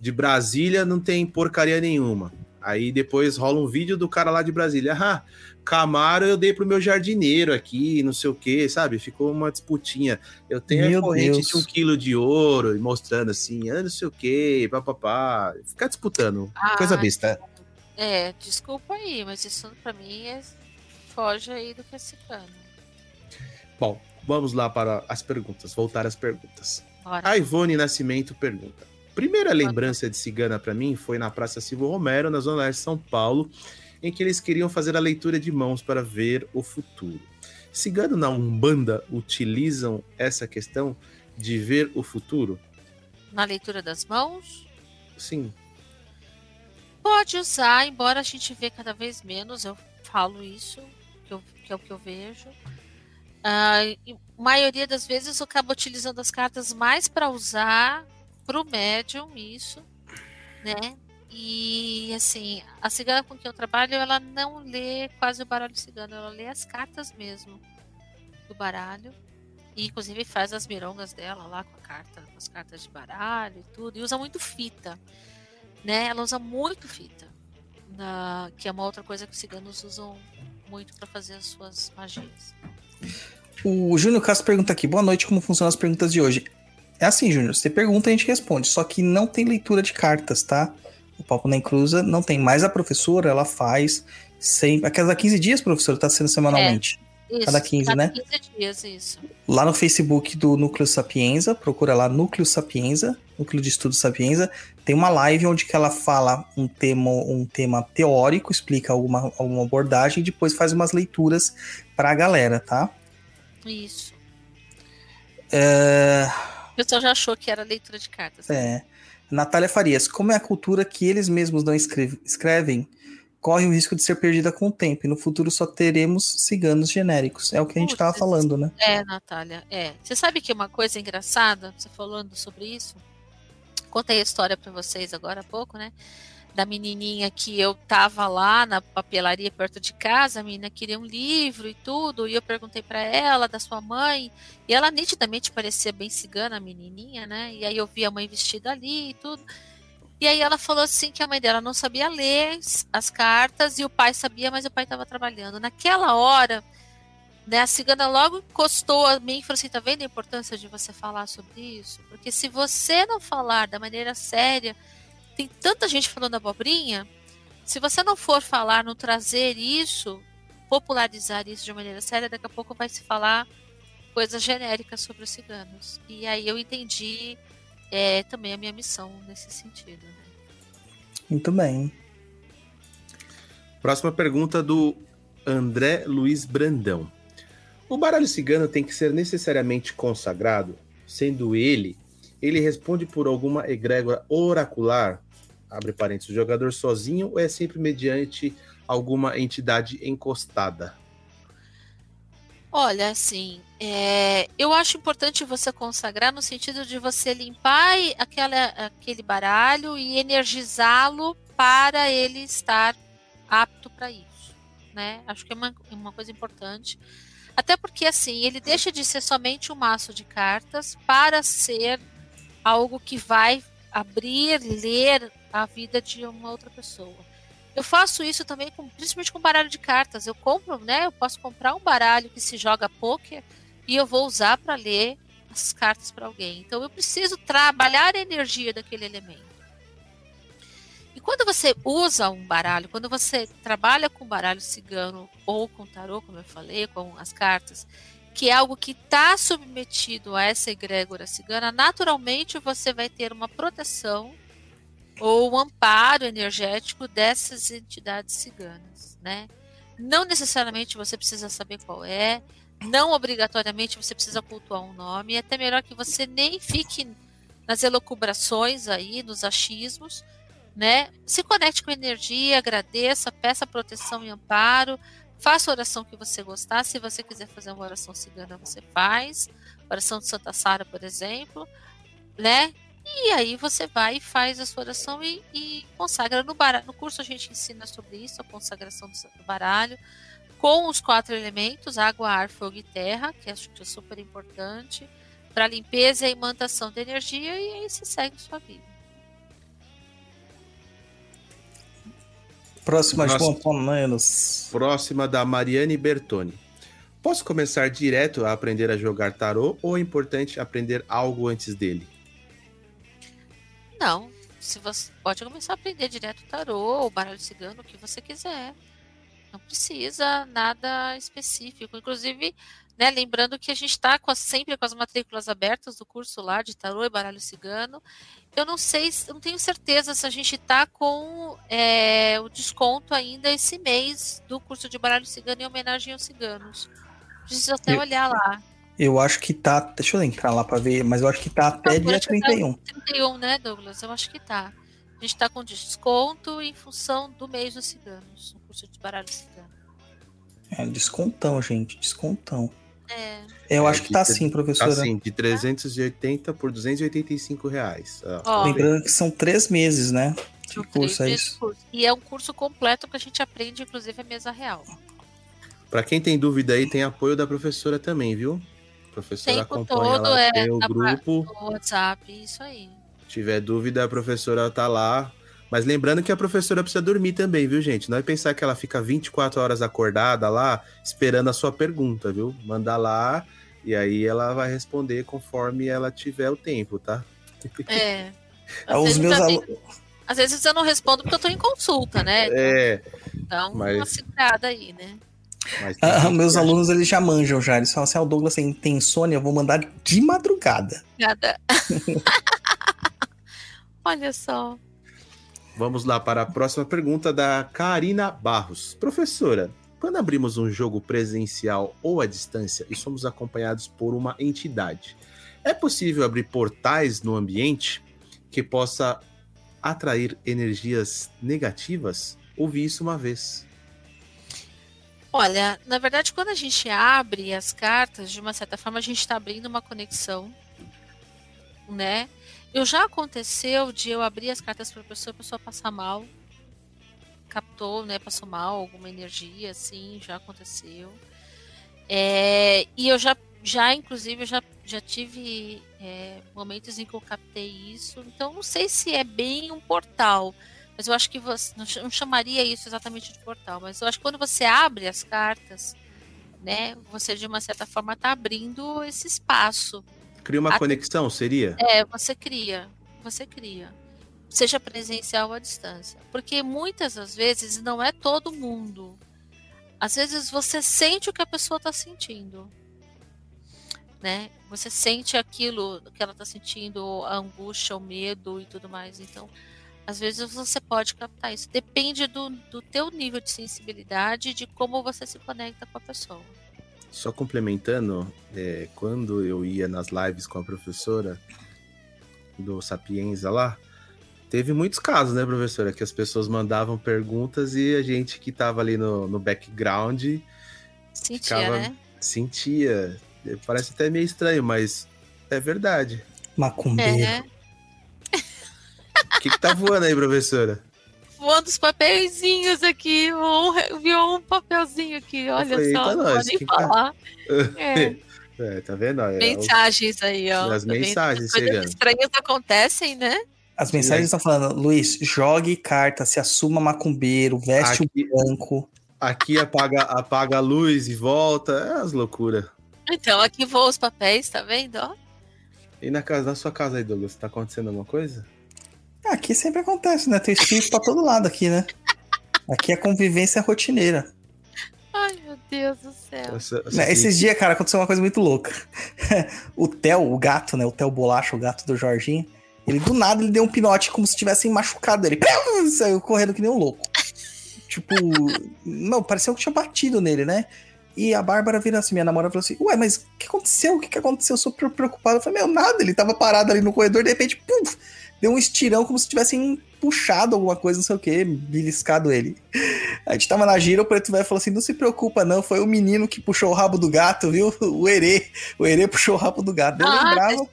de Brasília não tem porcaria nenhuma. Aí depois rola um vídeo do cara lá de Brasília. [laughs] Ah, Camaro eu dei pro meu jardineiro aqui, não sei o que, sabe? Ficou uma disputinha. Eu tenho Meu a corrente Deus. de um quilo de ouro, e mostrando assim, ah, não sei o que, papapá. Ficar disputando. Ah, Coisa besta. É, desculpa aí, mas isso pra mim é... foge aí do que é cigano. Bom, vamos lá para as perguntas. Voltar às perguntas. Bora. A Ivone Nascimento pergunta. Primeira lembrança de cigana para mim foi na Praça Silvio Romero, na Zona Leste de São Paulo, em que eles queriam fazer a leitura de mãos para ver o futuro. Cigano na Umbanda utilizam essa questão de ver o futuro? Na leitura das mãos, Sim. Pode usar, embora a gente vê cada vez menos, eu falo isso, que, eu- que é o que eu vejo. A maioria das vezes eu acabo utilizando as cartas mais para usar para o médium, isso, né? E assim, a cigana com quem eu trabalho, ela não lê quase o baralho cigano, ela lê as cartas mesmo do baralho. E inclusive faz as mirongas dela lá com a carta, com as cartas de baralho e tudo. E usa muito fita. Né? Ela usa muito fita. Na, que é uma outra coisa que os ciganos usam muito para fazer as suas magias. O Júnior Castro pergunta aqui: boa noite, como funcionam as perguntas de hoje? É assim, Júnior, você pergunta a gente responde, só que não tem leitura de cartas, tá? O Papo Nem Cruza não tem, mas a professora, ela faz sempre. A cada 15 dias, professora, tá sendo semanalmente. Isso, Cada 15, cada né? 15 dias, isso. Lá no Facebook do Núcleo Sapienza, procura lá Núcleo Sapienza, Núcleo de Estudo Sapienza, tem uma live onde que ela fala um tema, um tema teórico, explica alguma, alguma abordagem e depois faz umas leituras pra galera, tá? Isso. É, O pessoal já achou que era leitura de cartas. é. Natália Farias, como é a cultura que eles mesmos não escreve- escrevem, corre o risco de ser perdida com o tempo, e no futuro só teremos ciganos genéricos. É o que a gente Putz, tava falando, né? É, Natália, é. Você sabe que uma coisa engraçada, você falando sobre isso? Contei a história para vocês agora há pouco, né? Da menininha que eu tava lá na papelaria perto de casa, a menina queria um livro e tudo, e eu perguntei para ela da sua mãe, e ela nitidamente parecia bem cigana, a menininha, né? E aí eu vi a mãe vestida ali e tudo. E aí ela falou assim que a mãe dela não sabia ler as cartas e o pai sabia, mas o pai estava trabalhando. Naquela hora, né, a cigana logo encostou a mim e falou assim: tá vendo a importância de você falar sobre isso? Porque se você não falar da maneira séria, tem tanta gente falando abobrinha. Se você não for falar, não trazer isso, popularizar isso de maneira séria, daqui a pouco vai se falar coisas genéricas sobre os ciganos. E aí eu entendi é, também a minha missão nesse sentido. Né? Muito bem. Próxima pergunta do André Luiz Brandão. O baralho cigano tem que ser necessariamente consagrado, sendo ele, ele responde por alguma egrégora oracular, abre parênteses, o jogador sozinho ou é sempre mediante alguma entidade encostada? Olha, assim, é, eu acho importante você consagrar no sentido de você limpar aquela, aquele baralho e energizá-lo para ele estar apto para isso, né? Acho que é uma, uma coisa importante. Até porque, assim, ele deixa de ser somente um maço de cartas para ser algo que vai abrir, ler a vida de uma outra pessoa. Eu faço isso também, com, principalmente com baralho de cartas. Eu compro, né? Eu posso comprar um baralho que se joga poker e eu vou usar para ler as cartas para alguém. Então eu preciso trabalhar a energia daquele elemento. E quando você usa um baralho, quando você trabalha com baralho cigano ou com tarô, como eu falei, com as cartas, que é algo que está submetido a essa egrégora cigana, naturalmente você vai ter uma proteção ou um amparo energético dessas entidades ciganas, né? Não necessariamente você precisa saber qual é, não obrigatoriamente você precisa cultuar um nome, é até melhor que você nem fique nas elocubrações aí, nos achismos, né? Se conecte com energia, agradeça, peça proteção e amparo, faça a oração que você gostar, se você quiser fazer uma oração cigana, você faz, oração de Santa Sara, por exemplo, né? E aí você vai e faz a sua oração e, e consagra no baralho. No curso a gente ensina sobre isso, a consagração do baralho, com os quatro elementos, água, ar, fogo e terra, que acho que é super importante, para limpeza e imantação da energia, e aí você segue sua vida. Próxima, Pomenos. Próxima da Mariane Bertoni. Posso começar direto a aprender a jogar tarô ou é importante aprender algo antes dele? Não, se você pode começar a aprender direto o tarô, o baralho cigano, o que você quiser. Não precisa nada específico. Inclusive, né, lembrando que a gente está sempre com as matrículas abertas do curso lá de tarô e baralho cigano. Eu não sei, não tenho certeza se a gente está com é, o desconto ainda esse mês do curso de baralho cigano em homenagem aos ciganos. Preciso até olhar lá. Eu acho que tá. Deixa eu entrar lá pra ver, mas eu acho que tá até Não, dia parece que tá- 31. 31, né, Douglas? Eu acho que tá. A gente tá com desconto em função do mês dos ciganos, no curso de baralho cigano. É, descontão, gente, descontão. É, Eu É, acho que de tá assim, Tá professora. assim, de 380 por 285 reais. Ó. Ó. Lembrando que são três meses, né? Que São curso três é de isso? curso. E é um curso completo que a gente aprende, inclusive, a mesa real. Pra quem tem dúvida aí, tem apoio da professora também, viu? A professora Tempo acompanha todo lá, é tem o na grupo. WhatsApp, isso aí. tiver dúvida, a professora tá lá. Mas lembrando que a professora precisa dormir também, viu, gente? Não é pensar que ela fica 24 horas acordada lá, esperando a sua pergunta, viu? Manda lá e aí ela vai responder conforme ela tiver o tempo, tá? É. [laughs] Ah, Às Os vezes, meus alunos. às vezes eu não respondo porque eu tô em consulta, né? É, uma mas- segurada aí, né? Ah, meus acha- alunos eles já manjam já. Eles falam assim: ah, o Douglas tem, tem insônia, eu vou mandar de madrugada. Nada. [laughs] Olha só. Vamos lá para a próxima pergunta da Karina Barros. Professora, quando abrimos um jogo presencial ou à distância e somos acompanhados por uma entidade, é possível abrir portais no ambiente que possa atrair energias negativas? Ouvi isso uma vez. Olha, na verdade, quando a gente abre as cartas, de uma certa forma, a gente está abrindo uma conexão, né? Eu já aconteceu de eu abrir as cartas para a pessoa, a pessoa passar mal, captou, né? Passou mal, alguma energia, assim, já aconteceu. É, e eu já, já inclusive, já, já tive é, momentos em que eu captei isso. Então, não sei se é bem um portal, mas eu acho que você não ch- não chamaria isso exatamente de portal, mas eu acho que quando você abre as cartas, né, você de uma certa forma está abrindo esse espaço. Cria uma A- conexão, seria? É, você cria, você cria. Seja presencial ou à distância. Porque muitas das vezes não é todo mundo. Às vezes você sente o que a pessoa está sentindo. Né? Você sente aquilo que ela está sentindo, a angústia, o medo e tudo mais. Então, às vezes você pode captar isso. Depende do, do teu nível de sensibilidade e de como você se conecta com a pessoa. Só complementando, é, quando eu ia nas lives com a professora do Sapienza lá, teve muitos casos, né, professora, que as pessoas mandavam perguntas e a gente que tava ali no, no background Sentia, Ficava- né? sentia. Parece até meio estranho, mas é verdade. Macumbeiro. É. O que, que tá voando aí, professora? voando os papeizinhos aqui. Um, viu um papelzinho aqui, olha falei, só. eita, Não vou nem tá- falar. É, [laughs] É, tá vendo? É, mensagens aí, ó. As Tá vendo? mensagens Coisas chegando. estranhas acontecem, né? As mensagens estão falando: Luiz, jogue carta, se assuma macumbeiro, veste Aqui, o branco. aqui apaga, apaga a luz e volta. É as loucuras. Então, aqui voam os papéis, tá vendo? Ó. E na, casa, na sua casa aí, Douglas, tá acontecendo alguma coisa? Aqui sempre acontece, né? Tem espírito pra todo lado aqui, né? Aqui a convivência é rotineira. Ai, meu Deus do céu. Essa- essa- Né, Esses dias, cara, aconteceu uma coisa muito louca. [laughs] o Theo, o gato, né? O Theo Bolacha, o gato do Jorginho. Ele do nada ele deu um pinote como se tivessem machucado ele. Saiu correndo que nem um louco. Tipo, não, pareceu que tinha batido nele, né? E a Bárbara vira assim, minha namorada falou assim: Ué, mas o que aconteceu? O que, que aconteceu? Eu sou super preocupado. Eu falei: Meu, nada. Ele tava parado ali no corredor, de repente, pum! Deu um estirão como se tivessem puxado alguma coisa, não sei o que, beliscado ele. A gente tava na gira, o preto velho falou assim: Não se preocupa, não. Foi o menino que puxou o rabo do gato, viu? [laughs] O Herê. O Herê puxou o rabo do gato. Daí eu Ah, lembrava.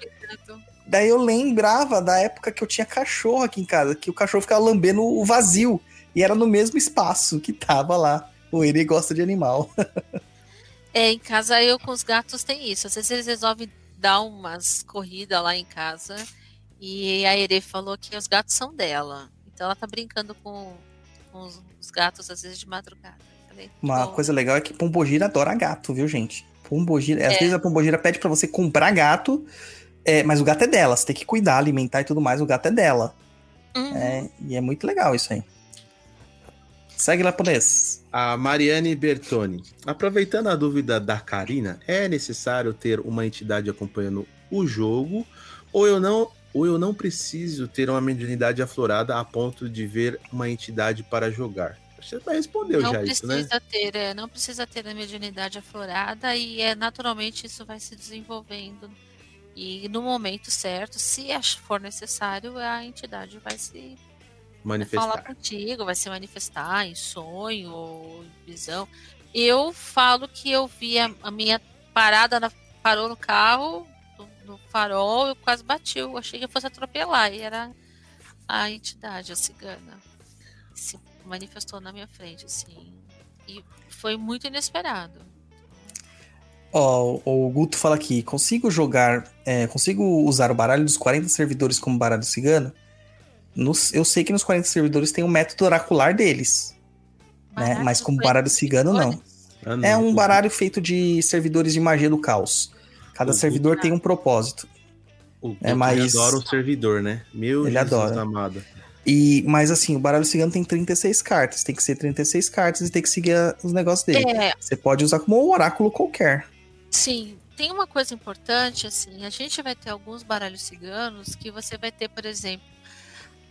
tá. Daí eu lembrava da época que eu tinha cachorro aqui em casa, que o cachorro ficava lambendo o vazio. E era no mesmo espaço que tava lá. O Eri gosta de animal. [laughs] É, em casa eu com os gatos tem isso. Às vezes eles resolvem dar umas corridas lá em casa. E a Ere falou que os gatos são dela. Então ela tá brincando com, com os, os gatos às vezes de madrugada. Falei, Uma bom. coisa legal é que Pombogira adora gato, viu, gente? Pombogira. Às É. vezes a Pombogira pede pra você comprar gato, é, mas o gato é dela. Você tem que cuidar, alimentar e tudo mais. O gato é dela. Uhum. É, e é muito legal isso aí. Segue lá, Polês. A Mariane Bertoni. Aproveitando a dúvida da Karina, é necessário ter uma entidade acompanhando o jogo ou eu não ou eu não preciso ter uma mediunidade aflorada a ponto de ver uma entidade para jogar? Você já respondeu não já isso, né? ter, é, não precisa ter a mediunidade aflorada e é naturalmente isso vai se desenvolvendo. E no momento certo, se for necessário, a entidade vai se vai falar Manifestar. contigo, vai se manifestar em sonho ou em visão. Eu falo que eu vi a, a minha parada, na- parou no carro, no, farol, eu quase bati, eu achei que eu fosse atropelar, e era a entidade, a cigana. Se manifestou na minha frente, assim. E foi muito inesperado. Ó, o Guto fala aqui: consigo jogar. é, consigo usar o baralho dos 40 servidores como baralho cigano? Nos- eu sei que nos 40 servidores tem um método oracular deles. Né? Mas como 40 baralho cigano, não. Ah, não. É um baralho feito de servidores de magia do caos. Cada O servidor tem um propósito. O É, é, mas- adora um servidor, né? Meu Ele Jesus adora. amado. E, mas assim, o baralho cigano tem 36 cartas. Tem que ser 36 cartas e tem que seguir a- os negócios dele. É, Você pode usar como um oráculo qualquer. sim. Tem uma coisa importante, assim, a gente vai ter alguns baralhos ciganos que você vai ter, por exemplo,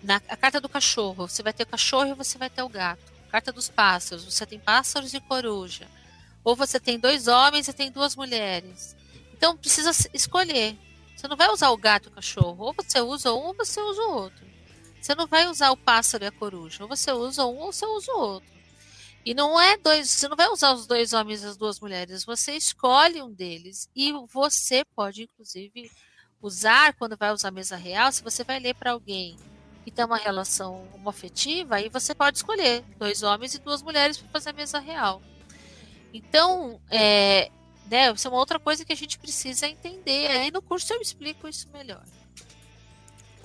na a carta do cachorro, você vai ter o cachorro e você vai ter o gato. Carta dos pássaros, você tem pássaros e coruja. Ou você tem dois homens e tem duas mulheres. Então precisa escolher. Você não vai usar o gato e o cachorro. Ou você usa um ou você usa o outro. Você não vai usar o pássaro e a coruja. Ou você usa um ou você usa o outro. E não é dois, você não vai usar os dois homens e as duas mulheres, você escolhe um deles e você pode inclusive usar quando vai usar a mesa real, se você vai ler para alguém que tem uma relação homoafetiva, aí você pode escolher dois homens e duas mulheres para fazer a mesa real. Então, é, né, isso é uma outra coisa que a gente precisa entender. Aí no curso eu explico isso melhor.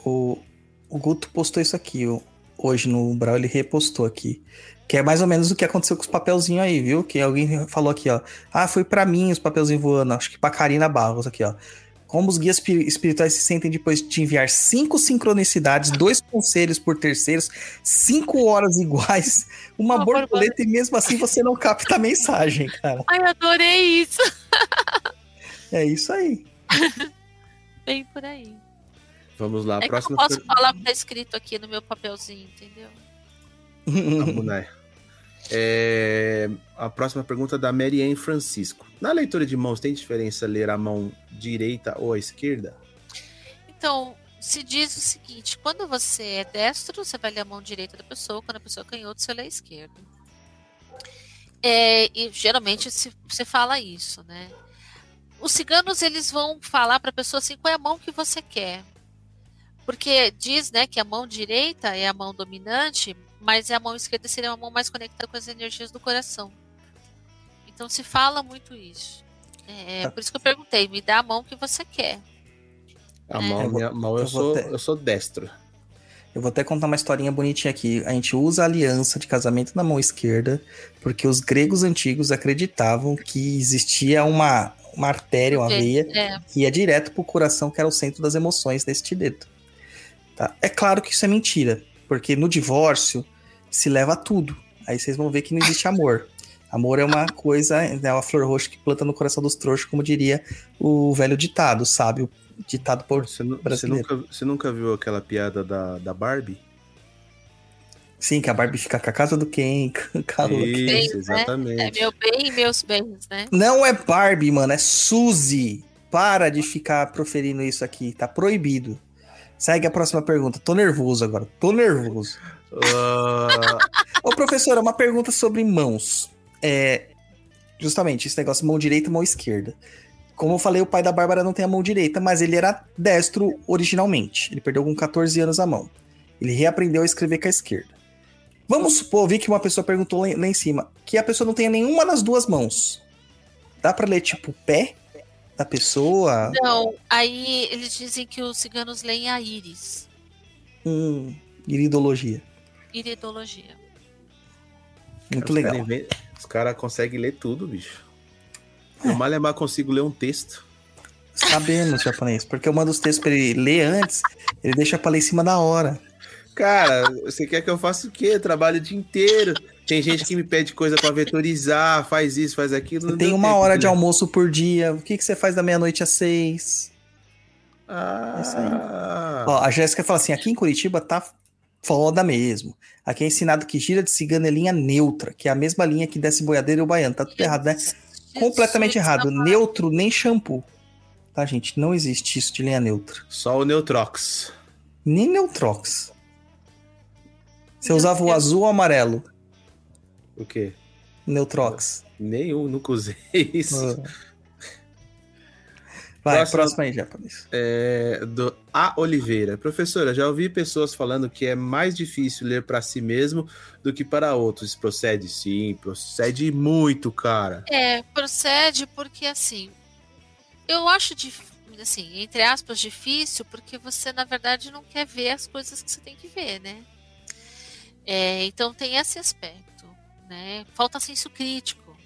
O, o Guto postou isso aqui ó, hoje no Brawl, ele repostou aqui. Que é mais ou menos o que aconteceu com os papelzinhos aí, viu? Que alguém falou aqui, ó. Ah, foi pra mim os papelzinhos voando. Acho que pra Karina Barros aqui, ó. Como os guias espi- espirituais se sentem depois de te enviar cinco sincronicidades, dois conselhos por terceiros, cinco horas [laughs] iguais, uma Uma borboleta e mesmo assim você não capta a mensagem, cara. Ai, adorei isso! É isso aí. Bem por aí. Vamos lá, É que eu próxima não posso per- falar o que tá escrito aqui no meu papelzinho, entendeu? Vamos lá. É, a próxima pergunta é da Mary Ann Francisco. Na leitura de mãos, tem diferença ler a mão direita ou a esquerda? Então, se diz o seguinte: quando você é destro, você vai ler a mão direita da pessoa, quando a pessoa é canhoto, você lê a esquerda. É, e geralmente se, você fala isso, né? Os ciganos eles vão falar para a pessoa assim: qual é a mão que você quer? Porque diz né, que a mão direita é a mão dominante, mas a mão esquerda seria uma mão mais conectada com as energias do coração. Então se fala muito isso. É, por isso que eu perguntei: me dá a mão que você quer. A É. mão, minha mão eu, eu vou sou, ter- eu sou destro. Eu vou até contar uma historinha bonitinha aqui. A gente usa a aliança de casamento na mão esquerda porque os gregos antigos acreditavam que existia uma, uma artéria, uma veia, É, que ia direto pro coração, que era o centro das emoções deste dedo. Tá? É claro que isso é mentira, porque no divórcio se leva a tudo. Aí vocês vão ver que não existe amor. Amor é uma coisa, é uma flor roxa que planta no coração dos trouxas, como diria o velho ditado, sabe? O ditado por Você, nu- você brasileiro. nunca, você nunca viu aquela piada da, da Barbie? Sim, que a Barbie fica com a casa do Ken, [laughs] com a. Isso, Bens, né? exatamente. é meu bem e meus bens, né? Não é Barbie, mano, é Suzy. Para de ficar proferindo isso aqui, tá proibido. Segue a próxima pergunta. Tô nervoso agora, tô nervoso. Ah, [laughs] Ô, professora, uma pergunta sobre mãos. É, justamente, esse negócio mão direita e mão esquerda. Como eu falei, o pai da Bárbara não tem a mão direita, mas ele era destro originalmente. Ele perdeu com 14 anos a mão. Ele reaprendeu a escrever com a esquerda. Vamos supor, vi que uma pessoa perguntou lá, em cima, que a pessoa não tenha nenhuma das duas mãos. Dá pra ler, tipo, o pé da pessoa? Não, aí eles dizem que os ciganos leem a íris, Hum, iridologia. iridologia. Muito os legal. inven- Os caras conseguem ler tudo, bicho. Eu mal é mal consigo ler um texto. Sabemos japonês, porque eu mando os textos pra ele ler antes, ele deixa pra ler em cima da hora. Cara, você quer que eu faça o quê? Eu trabalho o dia inteiro. Tem gente que me pede coisa pra vetorizar, faz isso, faz aquilo. Você tem uma tempo hora de de almoço por dia. O que, que você faz da meia-noite às seis? Ah, Isso aí. Ó, a Jéssica fala assim: aqui em Curitiba tá foda mesmo. Aqui é ensinado que gira de cigana é linha neutra, que é a mesma linha que desce boiadeiro e o baiano. Tá tudo errado, né? Completamente errado. amado. Neutro nem shampoo. Tá, gente? Não existe isso de linha neutra. Só o Neutrox. Nem Neutrox. Você usava o azul ou o amarelo? O quê? Neutrox. Nenhum, nunca usei [laughs] isso. Ah. Vai, Próxima- próximo aí, japonês. É, do A. Oliveira. Professora, já ouvi pessoas falando que é mais difícil ler para si mesmo do que para outros. Isso procede? Sim, procede muito, cara. É, procede porque assim, eu acho assim, entre aspas, difícil, porque você na verdade não quer ver as coisas que você tem que ver, né? É, então tem esse aspecto, né? Falta senso crítico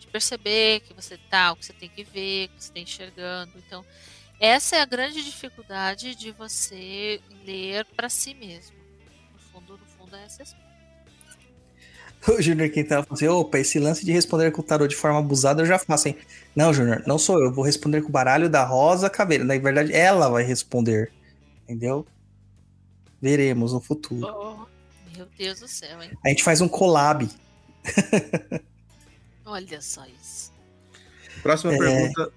de perceber que você tá, o que você tem que ver, o que você está enxergando. Então, essa é a grande dificuldade de você ler para si mesmo. No fundo, no fundo é esse aspecto. [laughs] O Júnior Quintana falou assim: opa, esse lance de responder com o tarô de forma abusada eu já faço, hein? Não, Júnior, não sou eu. Vou responder com o baralho da Rosa Caveira. Na verdade, ela vai responder. Entendeu? Veremos no futuro. Oh, meu Deus do céu, hein? A gente faz um collab. Olha só isso. Próxima É. pergunta.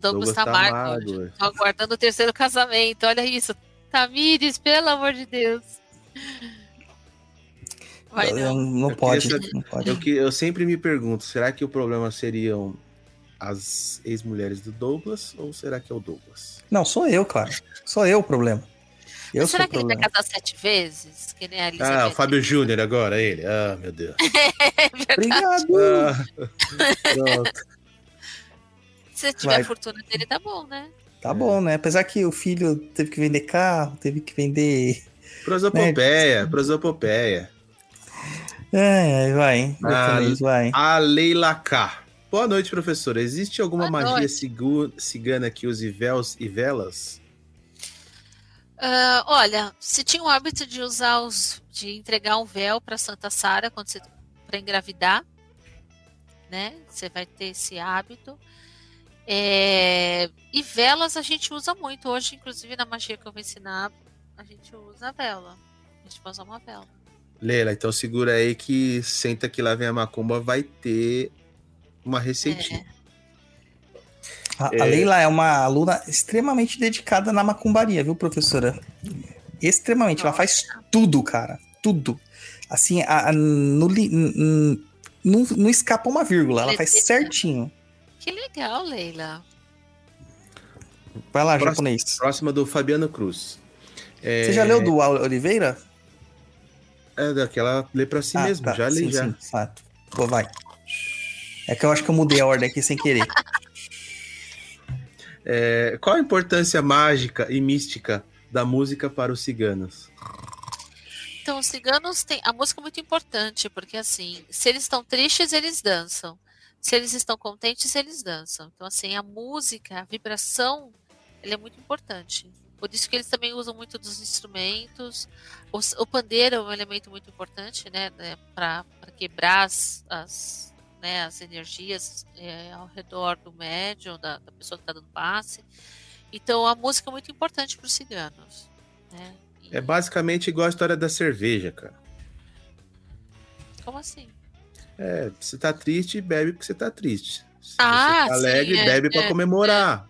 Douglas Douglas Tamargo. Tô aguardando o terceiro casamento. Olha isso. Tamires, pelo amor de Deus. Vai Eu- não. não Eu pode. queria Não pode. Eu, que, eu sempre me pergunto, será que o problema seriam as ex-mulheres do Douglas ou será que é o Douglas? Não, sou eu, claro. Sou eu o problema. Eu será que ele vai casar sete vezes? Que nem a Ah, o Fábio Júnior agora, ele. Ah, meu Deus. [laughs] É. Obrigado. Ah, pronto. Se tiver Vai. a fortuna dele, tá bom, né? Tá bom, né? Apesar que o filho teve que vender carro, teve que vender. Prosopopeia, prosopopeia. É, vai. Ah, Japonês, vai. A Leila K. Boa noite, professora. Existe alguma Boa magia noite. cigu- cigana que use véus e velas? Ah, olha, se tinha o hábito de usar os. de entregar um véu para Santa Sara quando você. para engravidar, né? Você vai ter esse hábito. É, e velas a gente usa muito. Hoje, inclusive, na magia que eu vou ensinar, a gente usa a vela. A gente vai usar uma vela. Leila, então segura aí que senta que lá vem a macumba, vai ter uma receitinha. A, É. a Leila é uma aluna extremamente dedicada na macumbaria, viu, professora? Extremamente. Ela faz tudo, cara. Tudo. Assim, a, a- no li- n- n- não, não escapa uma vírgula. Ela faz certinho. Que legal, Leila. Vai lá, Próximo. japonês. Próxima do Fabiano Cruz. É, Você já leu do Oliveira? É daquela lê pra si Ah, mesmo, tá. já li sim, já. Sim, fato. Pô, vai. É que eu acho que eu mudei a ordem aqui sem querer. [laughs] É, qual a importância mágica e mística da música para os ciganos? Então, os ciganos têm. A música é muito importante, porque assim, se eles estão tristes, eles dançam. Se eles estão contentes, eles dançam. Então, assim, a música, a vibração, ela é muito importante. Por isso que eles também usam muito dos instrumentos. O, o pandeiro é um elemento muito importante, né? Para quebrar as, as, né, as energias é, ao redor do médium, da, da pessoa que está dando passe. Então, a música é muito importante para os ciganos. Né? E- É basicamente igual a história da cerveja, cara. Como assim? É, você tá triste, bebe porque você tá triste. Se Ah, você tá sim, alegre, é, bebe pra é, comemorar.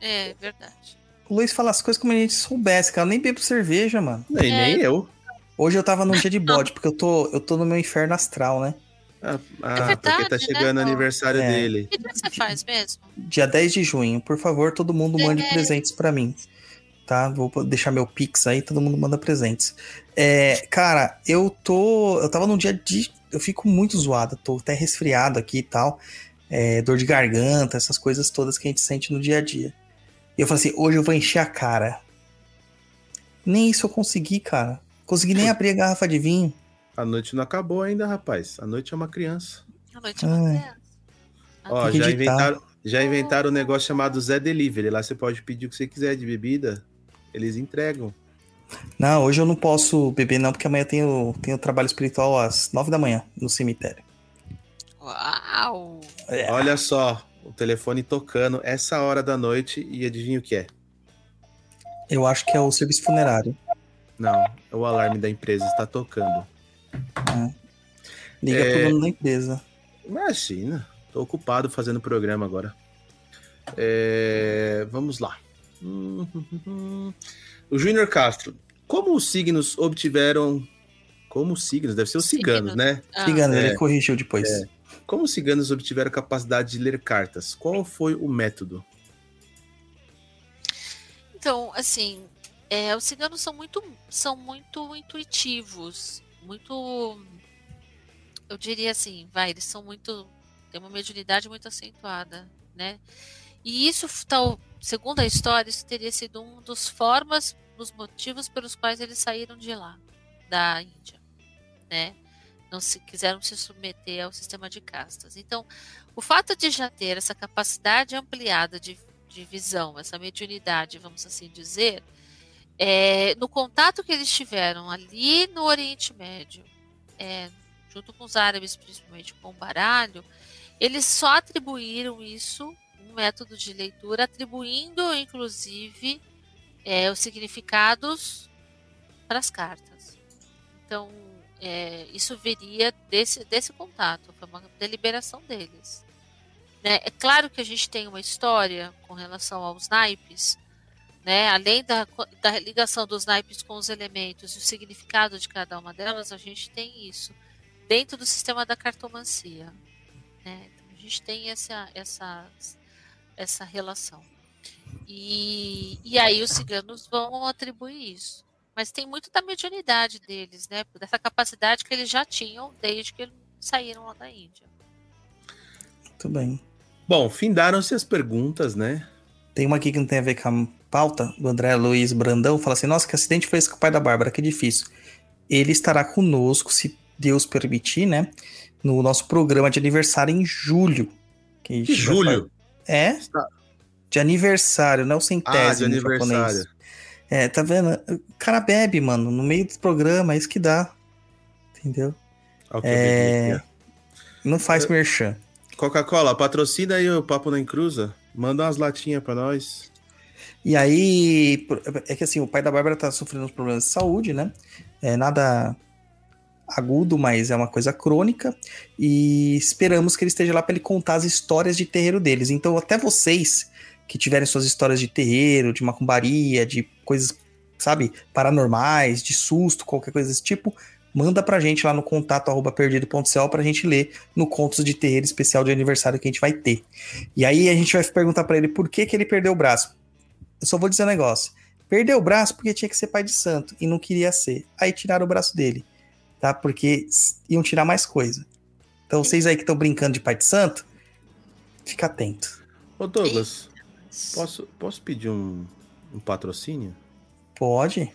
É verdade. O Luiz fala as coisas como a gente soubesse, cara. Eu nem bebo cerveja, mano. Nem, É. nem eu. Hoje eu tava num dia de bode, porque eu tô, eu tô no meu inferno astral, né? Ah, ah, É verdade, porque tá né, chegando o Paulo? aniversário É. dele. Que dia você faz mesmo? Dia 10 de junho. Por favor, todo mundo mande É. presentes pra mim. Tá? Vou deixar meu pix aí, todo mundo manda presentes. É, cara, eu tô. Eu tava num dia de. Eu fico muito zoado, tô até resfriado aqui e tal. É, dor de garganta, essas coisas todas que a gente sente no dia a dia. E eu falei assim: hoje eu vou encher a cara. Nem isso eu consegui, cara. Consegui nem [laughs] abrir a garrafa de vinho. A noite não acabou ainda, rapaz. A noite é uma criança. A noite é uma Ai. criança. Ó, já inventaram, já inventaram um negócio chamado Zé Delivery. Lá você pode pedir o que você quiser de bebida. Eles entregam. Não, hoje eu não posso beber, não, porque amanhã eu tenho, tenho trabalho espiritual às 9 da manhã no cemitério. Uau! É. Olha só, o telefone tocando essa hora da noite e adivinha o que é? Eu acho que é o serviço funerário. Não, é o alarme da empresa, está tocando. Liga É. pro dono da empresa. Imagina, tô ocupado fazendo programa agora. É, vamos lá. O Júnior Castro, como os signos obtiveram. Como os signos? Deve ser os ciganos, Signos. né? Ah, Cigano, é. ele corrigiu depois. É. Como os ciganos obtiveram a capacidade de ler cartas? Qual foi o método? Então, assim, é, os ciganos são muito, são muito intuitivos, muito, eu diria assim, vai, eles são muito, tem uma mediunidade muito acentuada, né? E isso, tal, segundo a história, isso teria sido um dos formas, dos motivos pelos quais eles saíram de lá, da Índia, né? Não se quiseram se submeter ao sistema de castas. Então, o fato de já ter essa capacidade ampliada de, de visão, essa mediunidade, vamos assim dizer, é, no contato que eles tiveram ali no Oriente Médio, é, junto com os árabes, principalmente com o baralho, eles só atribuíram isso, um método de leitura, atribuindo inclusive é, os significados para as cartas. Então, é, isso viria desse, desse contato, foi uma deliberação deles. Né? É claro que a gente tem uma história com relação aos naipes, né? Além da, da ligação dos naipes com os elementos e o significado de cada uma delas, a gente tem isso dentro do sistema da cartomancia. Né? Então, a gente tem essa, essa, essa relação. E, e aí os ciganos vão atribuir isso. Mas tem muito da mediunidade deles, né? Dessa capacidade que eles já tinham desde que eles saíram lá da Índia. Muito bem. Bom, findaram-se as perguntas, né? Tem uma aqui que não tem a ver com a pauta, do André Luiz Brandão, fala assim: Nossa, que acidente foi esse com o pai da Bárbara, que difícil. Ele estará conosco, se Deus permitir, né? No nosso programa de aniversário em julho. Que, que julho? É? Está... De aniversário, não é o centésimo ah, de aniversário. Japonês. É, tá vendo? O cara bebe, mano, no meio do programa, é isso que dá. Entendeu? Okay, é... Não faz merchan. Coca-Cola, patrocina aí o Papo na Encruza. Manda umas latinhas pra nós. E aí, é que assim, o pai da Bárbara tá sofrendo uns problemas de saúde, né? É nada agudo, mas é uma coisa crônica. E esperamos que ele esteja lá para ele contar as histórias de terreiro deles. Então, até vocês que tiverem suas histórias de terreiro, de macumbaria, de coisas, sabe, paranormais, de susto, qualquer coisa desse tipo, manda pra gente lá no contato arroba perdido.cl pra gente ler no Contos de Terreiro especial de aniversário que a gente vai ter. E aí a gente vai perguntar para ele por que, que ele perdeu o braço. Eu só vou dizer um negócio. Perdeu o braço porque tinha que ser pai de santo e não queria ser. Aí tiraram o braço dele, tá? Porque iam tirar mais coisa. Então vocês aí que estão brincando de pai de santo, fica atento. Ô Douglas, posso, posso pedir um, um patrocínio? Pode.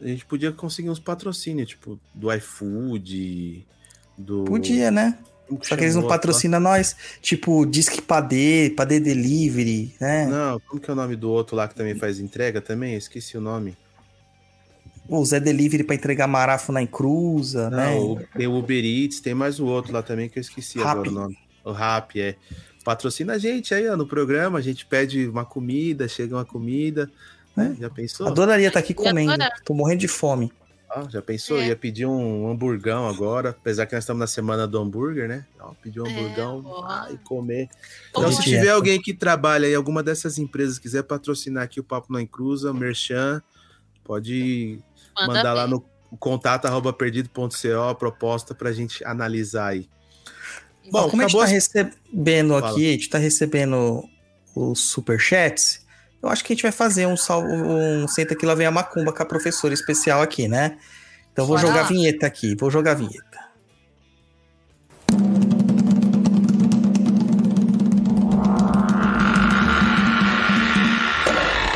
A gente podia conseguir uns patrocínios, tipo, do iFood, do. Podia, né? Só que eles não patrocinam nós. Tipo, Disque Padê, Padê Delivery, né? Não, como que é o nome do outro lá que também faz entrega também? Eu esqueci o nome. O Zé Delivery para entregar marafo na encruza, não, né? O, tem o Uber Eats, tem mais o outro lá também que eu esqueci Rap. agora o nome. O Rap, é. Patrocina a gente aí, ó, no programa. A gente pede uma comida, chega uma comida. Né? Já pensou? Adoraria estar tá aqui comendo. Tô morrendo de fome. Ah, já pensou? É. Ia pedir um hamburgão agora, apesar que nós estamos na semana do hambúrguer, né? Ó, pedir um é, hamburgão ah, e comer. Então, se tiver alguém que trabalha em alguma dessas empresas, quiser patrocinar aqui o Papo Não Encruza, Merchan, pode Manda mandar bem. lá no contato arroba perdido.co a proposta para a gente analisar aí. Bom, como a gente está recebendo aqui, a gente está recebendo os superchats, eu acho que a gente vai fazer um, salvo, um Senta aqui lá vem a Macumba com a professora especial aqui, né? Então vou jogar a vinheta aqui, vou jogar a vinheta.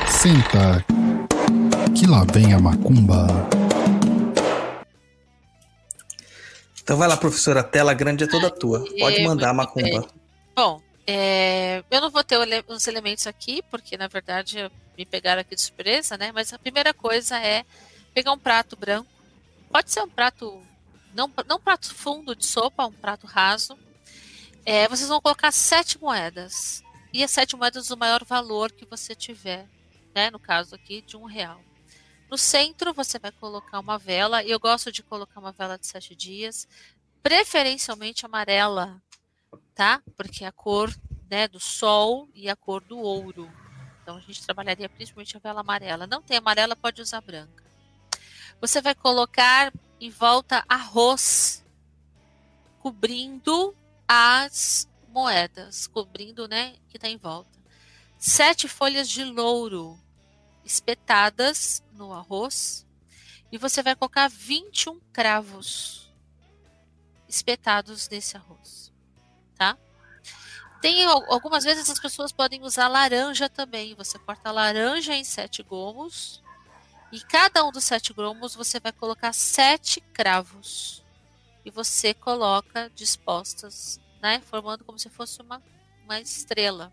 Senta que lá vem a Macumba. Então vai lá, professora, a tela grande é toda tua. Pode mandar a Macumba. Bom, é, eu não vou ter os elementos aqui, porque na verdade me pegaram aqui de surpresa, né? Mas a primeira coisa é pegar um prato branco. Pode ser um prato, não, não um prato fundo de sopa, um prato raso. É, vocês vão colocar sete moedas. E as sete moedas do maior valor que você tiver, né? No caso aqui, de um real. No centro, você vai colocar uma vela. Eu gosto de colocar uma vela de sete dias, preferencialmente amarela, tá? Porque a cor né, do sol e a cor do ouro. Então a gente trabalharia principalmente a vela amarela. Não tem amarela, pode usar branca. Você vai colocar em volta arroz, cobrindo as moedas, cobrindo, né, que está em volta. Sete folhas de louro espetadas no arroz e você vai colocar 21 cravos espetados nesse arroz, tá? Tem algumas vezes as pessoas podem usar laranja também. Você corta a laranja em sete gomos e cada um dos sete gomos você vai colocar sete cravos e você coloca dispostas, né, formando como se fosse uma, uma estrela.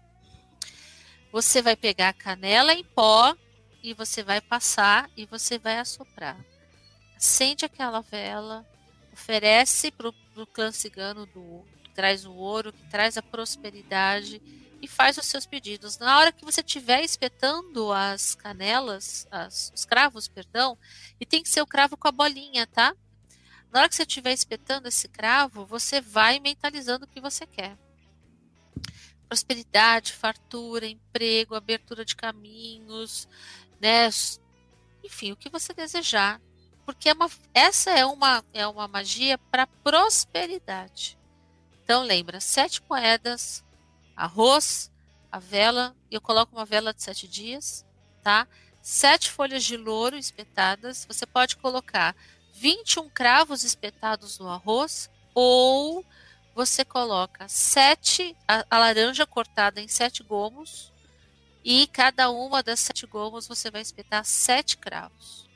Você vai pegar a canela em pó e você vai passar e você vai assoprar. Acende aquela vela, oferece para o clã cigano do traz o ouro, que traz a prosperidade e faz os seus pedidos. Na hora que você estiver espetando as canelas, as, os cravos, perdão, e tem que ser o cravo com a bolinha, tá? Na hora que você estiver espetando esse cravo, você vai mentalizando o que você quer. Prosperidade, fartura, emprego, abertura de caminhos, né? Enfim, o que você desejar porque é uma, essa é uma, é uma magia para prosperidade. Então lembra, sete moedas, arroz, a vela, eu coloco uma vela de sete dias, tá? Sete folhas de louro espetadas, você pode colocar 21 cravos espetados no arroz, ou você coloca sete, a, a laranja cortada em sete gomos, e cada uma das sete gomos você vai espetar sete cravos.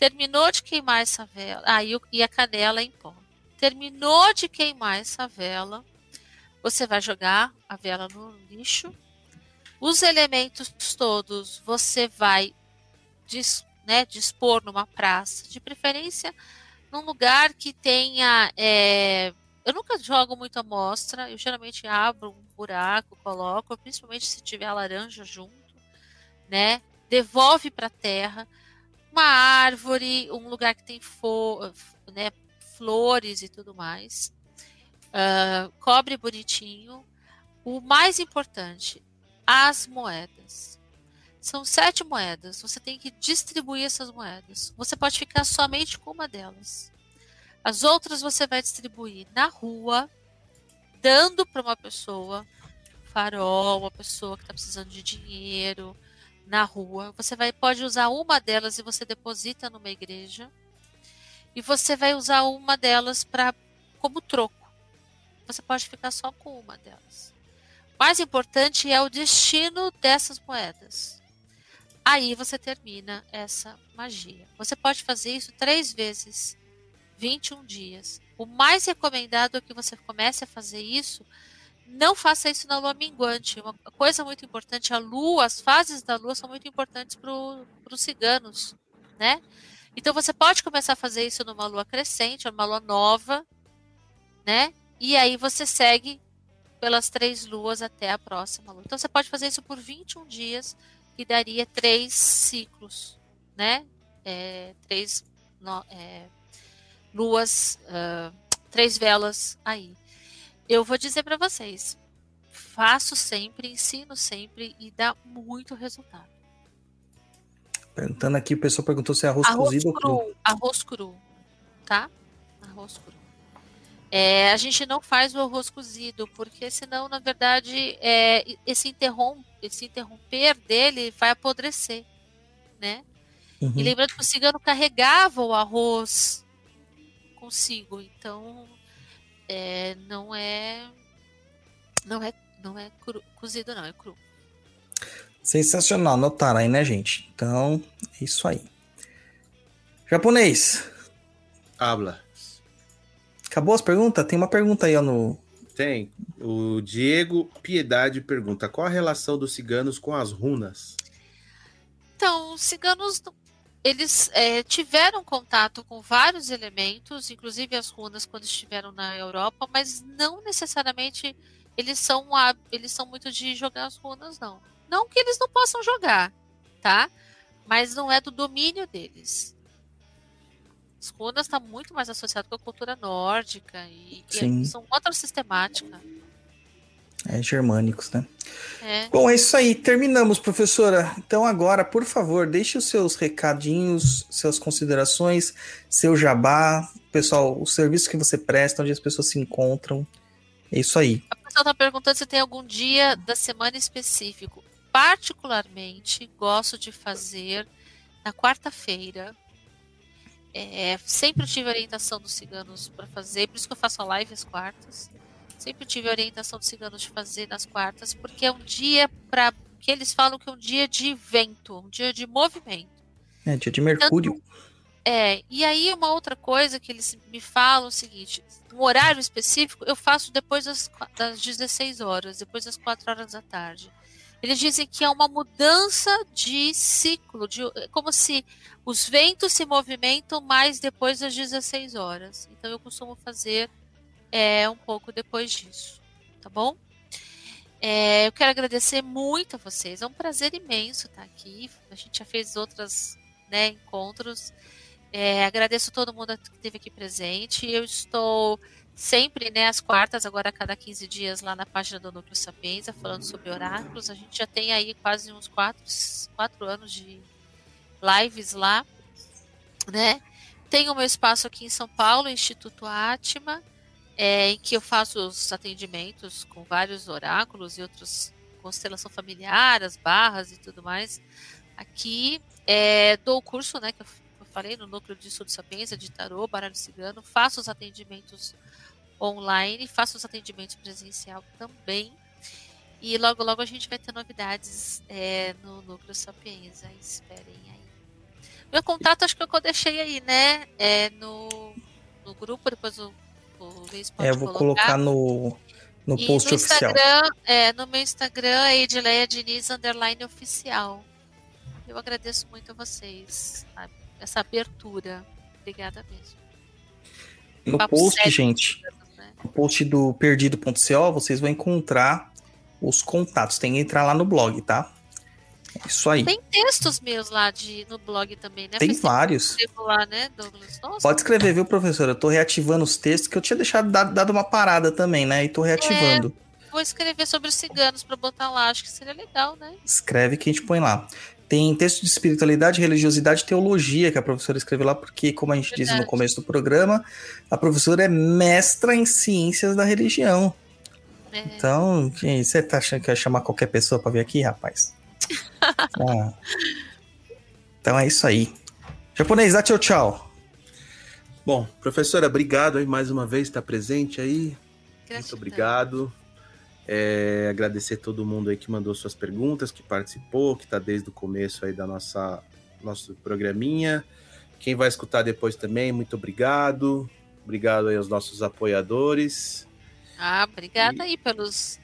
Terminou de queimar essa vela. Ah, e, e a canela em pó. Terminou de queimar essa vela. Você vai jogar a vela no lixo. Os elementos todos você vai dis, né, dispor numa praça, de preferência num lugar que tenha. É, eu nunca jogo muito amostra, eu geralmente abro um buraco, coloco, principalmente se tiver laranja junto, né? Devolve para a terra uma árvore, um lugar que tem né, flores e tudo mais. Uh, cobre bonitinho. O mais importante, as moedas. São sete moedas. Você tem que distribuir essas moedas. Você pode ficar somente com uma delas. As outras você vai distribuir na rua, dando para uma pessoa, farol, uma pessoa que está precisando de dinheiro, na rua. Você vai pode usar uma delas e você deposita numa igreja. E você vai usar uma delas para como troco. Você pode ficar só com uma delas. Mais importante é o destino dessas moedas. Aí você termina essa magia. Você pode fazer isso três vezes, 21 dias. O mais recomendado é que você comece a fazer isso não faça isso na lua minguante. Uma coisa muito importante, a lua, as fases da lua são muito importantes para os ciganos, né? Então você pode começar a fazer isso numa lua crescente, numa lua nova, né? E aí você segue pelas três luas até a próxima lua. Então você pode fazer isso por 21 dias, que daria três ciclos, né? É, três no, é, luas, uh, três velas aí eu vou dizer para vocês, faço sempre, ensino sempre e dá muito resultado. Perguntando aqui, o pessoal perguntou se é arroz, arroz cozido cru, ou cru. Arroz cru, tá? Arroz cru. É, a gente não faz o arroz cozido, porque senão, na verdade, é, esse, interrom esse interromper dele vai apodrecer, né? Uhum. E lembrando que o cigano carregava o arroz consigo, então é, não é não é não é cru, cozido não, é cru. Sensacional, anotaram aí, né, gente? Então, é isso aí. Japonês. Habla. Acabou as perguntas? Tem uma pergunta aí ó, no. Tem. O Diego Piedade pergunta: qual a relação dos ciganos com as runas? Então, os ciganos eles é, tiveram contato com vários elementos, inclusive as runas quando estiveram na Europa, mas não necessariamente eles são eles são muito de jogar as runas não. Não que eles não possam jogar, tá? Mas não é do domínio deles. As runas está muito mais associado com a cultura nórdica e, e são outra sistemática. É, germânicos, né? É. Bom, é isso aí. Terminamos, professora. Então, agora, por favor, deixe os seus recadinhos, suas considerações, seu jabá, pessoal, o serviço que você presta, onde as pessoas se encontram. É isso aí. A pessoa está perguntando se tem algum dia da semana específico. Particularmente, gosto de fazer na quarta-feira. É, sempre tive orientação dos ciganos para fazer, por isso que eu faço a live às quartas. Sempre tive orientação dos ciganos de fazer nas quartas, porque é um dia para que eles falam que é um dia de vento, um dia de movimento. É dia de Mercúrio. É, e aí uma outra coisa que eles me falam é o seguinte, um horário específico eu faço depois das, das 16 horas, depois das 4 horas da tarde. Eles dizem que é uma mudança de ciclo, de, é como se os ventos se movimentam mais depois das 16 horas. Então eu costumo fazer é, um pouco depois disso, tá bom? É, eu quero agradecer muito a vocês, é um prazer imenso estar aqui. A gente já fez outros né, encontros. É, agradeço todo mundo que esteve aqui presente. Eu estou sempre, né, às quartas, agora a cada 15 dias, lá na página do Núcleo Sapienza, falando sobre oráculos. A gente já tem aí quase uns quatro, quatro anos de lives lá, né? Tenho o meu espaço aqui em São Paulo, Instituto Atma, é, em que eu faço os atendimentos com vários oráculos e outros constelação familiar, as barras e tudo mais. Aqui é, dou o curso, né, que eu falei, no núcleo de estudo sapiência, de tarô, baralho cigano, faço os atendimentos online, faço os atendimentos presencial também. E logo, logo a gente vai ter novidades é, no núcleo sapiência. Esperem aí. Meu contato acho que eu deixei aí, né? É, no, no grupo, depois o, o Luiz pode É, eu vou colocar no, no e post no oficial. Instagram, é, no meu Instagram é Edileia Diniz underline oficial. Eu agradeço muito a vocês, sabe? Essa abertura. Obrigada mesmo. No Papo post, sério. gente, né? no post do perdido.co, vocês vão encontrar os contatos. Tem que entrar lá no blog, tá? É Isso aí. Tem textos meus lá de, no blog também, né? Tem Faz vários. lá, né, Pode escrever, viu, professor? Eu tô reativando os textos que eu tinha deixado dado, dado uma parada também, né? E tô reativando. vou escrever sobre os ciganos pra botar lá. Acho que seria legal, né? Escreve que a gente põe lá. Tem texto de espiritualidade, religiosidade e teologia que a professora escreveu lá, porque, como a gente disse no Verdade. começo do programa, a professora é mestra em ciências da religião. É, Então, gente, você tá achando que vai chamar qualquer pessoa pra vir aqui, rapaz? [laughs] Ah. Então é isso aí. Japonês, dá tchau, tchau. Bom, professora, obrigado aí mais uma vez estar presente aí. Muito gratidão. obrigado. É, agradecer todo mundo aí que mandou suas perguntas, que participou, que está desde o começo aí da nossa nosso programinha. Quem vai escutar depois também, muito obrigado. Obrigado aí aos nossos apoiadores. Ah, obrigada aí pelos,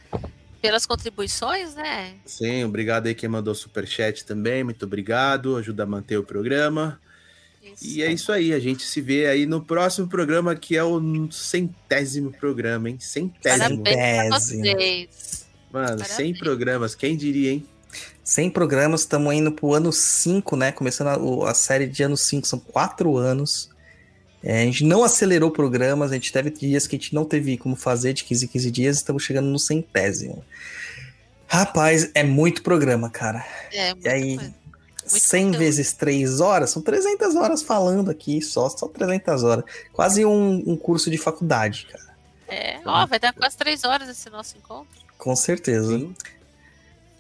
pelas contribuições, né? Sim, obrigado aí quem mandou superchat também, muito obrigado. Ajuda a manter o programa. Isso. E é isso aí, a gente se vê aí no próximo programa, que é o centésimo programa, hein? Centésimo. Parabéns pra Centésimo. vocês. Mano, Parabéns. 100 programas, quem diria, hein? 100 programas, estamos indo pro ano 5, né? Começando a, a série de ano 5, são quatro anos. É, a gente não acelerou programas, a gente teve dias que a gente não teve como fazer, de 15 em 15 dias, estamos chegando no centésimo. Rapaz, é muito programa, cara. É, E aí, muito coisa. Muito 100 conteúdo. vezes 3 horas, são 300 horas falando aqui, só, só 300 horas. Quase um, um curso de faculdade, cara. É, ó, vai dar quase três horas esse nosso encontro. Com certeza. Sim.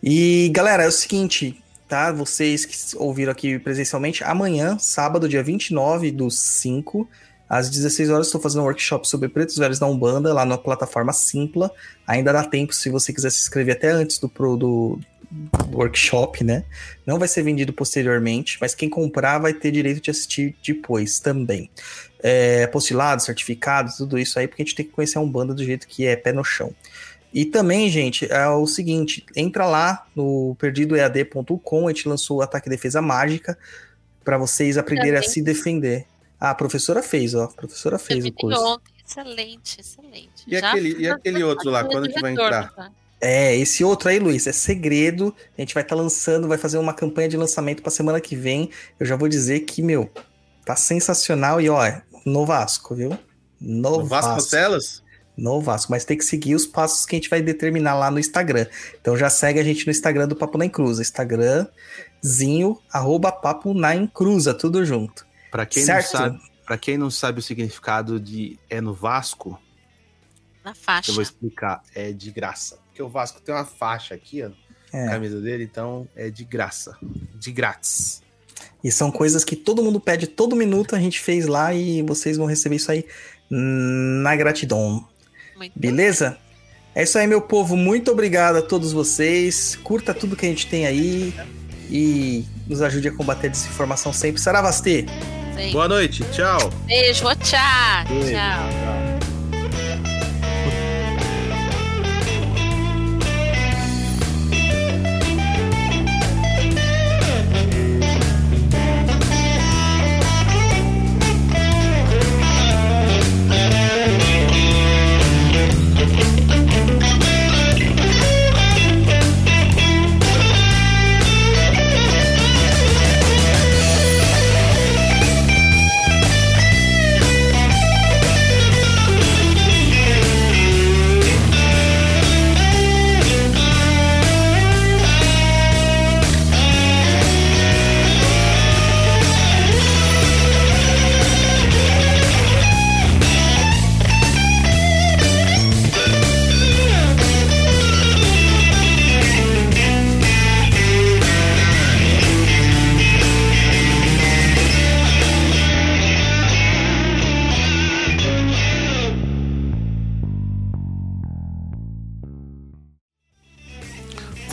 E galera, é o seguinte, tá? Vocês que ouviram aqui presencialmente, amanhã, sábado, dia 29 do 5, às 16 horas, estou fazendo um workshop sobre pretos velhos da Umbanda lá na plataforma Simpla. Ainda dá tempo se você quiser se inscrever até antes do, pro, do, do workshop, né? Não vai ser vendido posteriormente, mas quem comprar vai ter direito de assistir depois também. É, apostilado, certificado, tudo isso aí, porque a gente tem que conhecer a Umbanda do jeito que é pé no chão. E também, gente, é o seguinte, entra lá no perdidoead.com, a gente lançou o ataque e defesa mágica para vocês aprenderem a se defender. Ah, a professora fez, ó, a professora fez o curso. ontem. Excelente, excelente. E aquele- e aquele outro lá, quando que vai entrar? tá? É, esse outro aí, Luiz, é segredo. A gente vai estar lançando, vai fazer uma campanha de lançamento para semana que vem. Eu já vou dizer que, meu, tá sensacional e ó, no Vasco, viu? No, No Vasco. Vasconcelos? No Vasco, mas tem que seguir os passos que a gente vai determinar lá no Instagram. Então já segue a gente no Instagram do Papo na Encruza. Instagramzinho, arroba Papo na Encruza, tudo junto. Pra quem certo? não sabe, para quem não sabe o significado de é no Vasco, Na faixa. Eu vou explicar. É de graça. Porque o Vasco tem uma faixa aqui, ó. É. Na camisa dele, então é de graça. De grátis. E são coisas que todo mundo pede todo minuto, a gente fez lá e vocês vão receber isso aí na gratidão. Muito Beleza? É isso aí, meu povo. Muito obrigado a todos vocês. Curta tudo que a gente tem aí e nos ajude a combater a desinformação sempre. Saravastê! bem. Boa noite. Tchau. Beijo, tchau. Beijo. Tchau.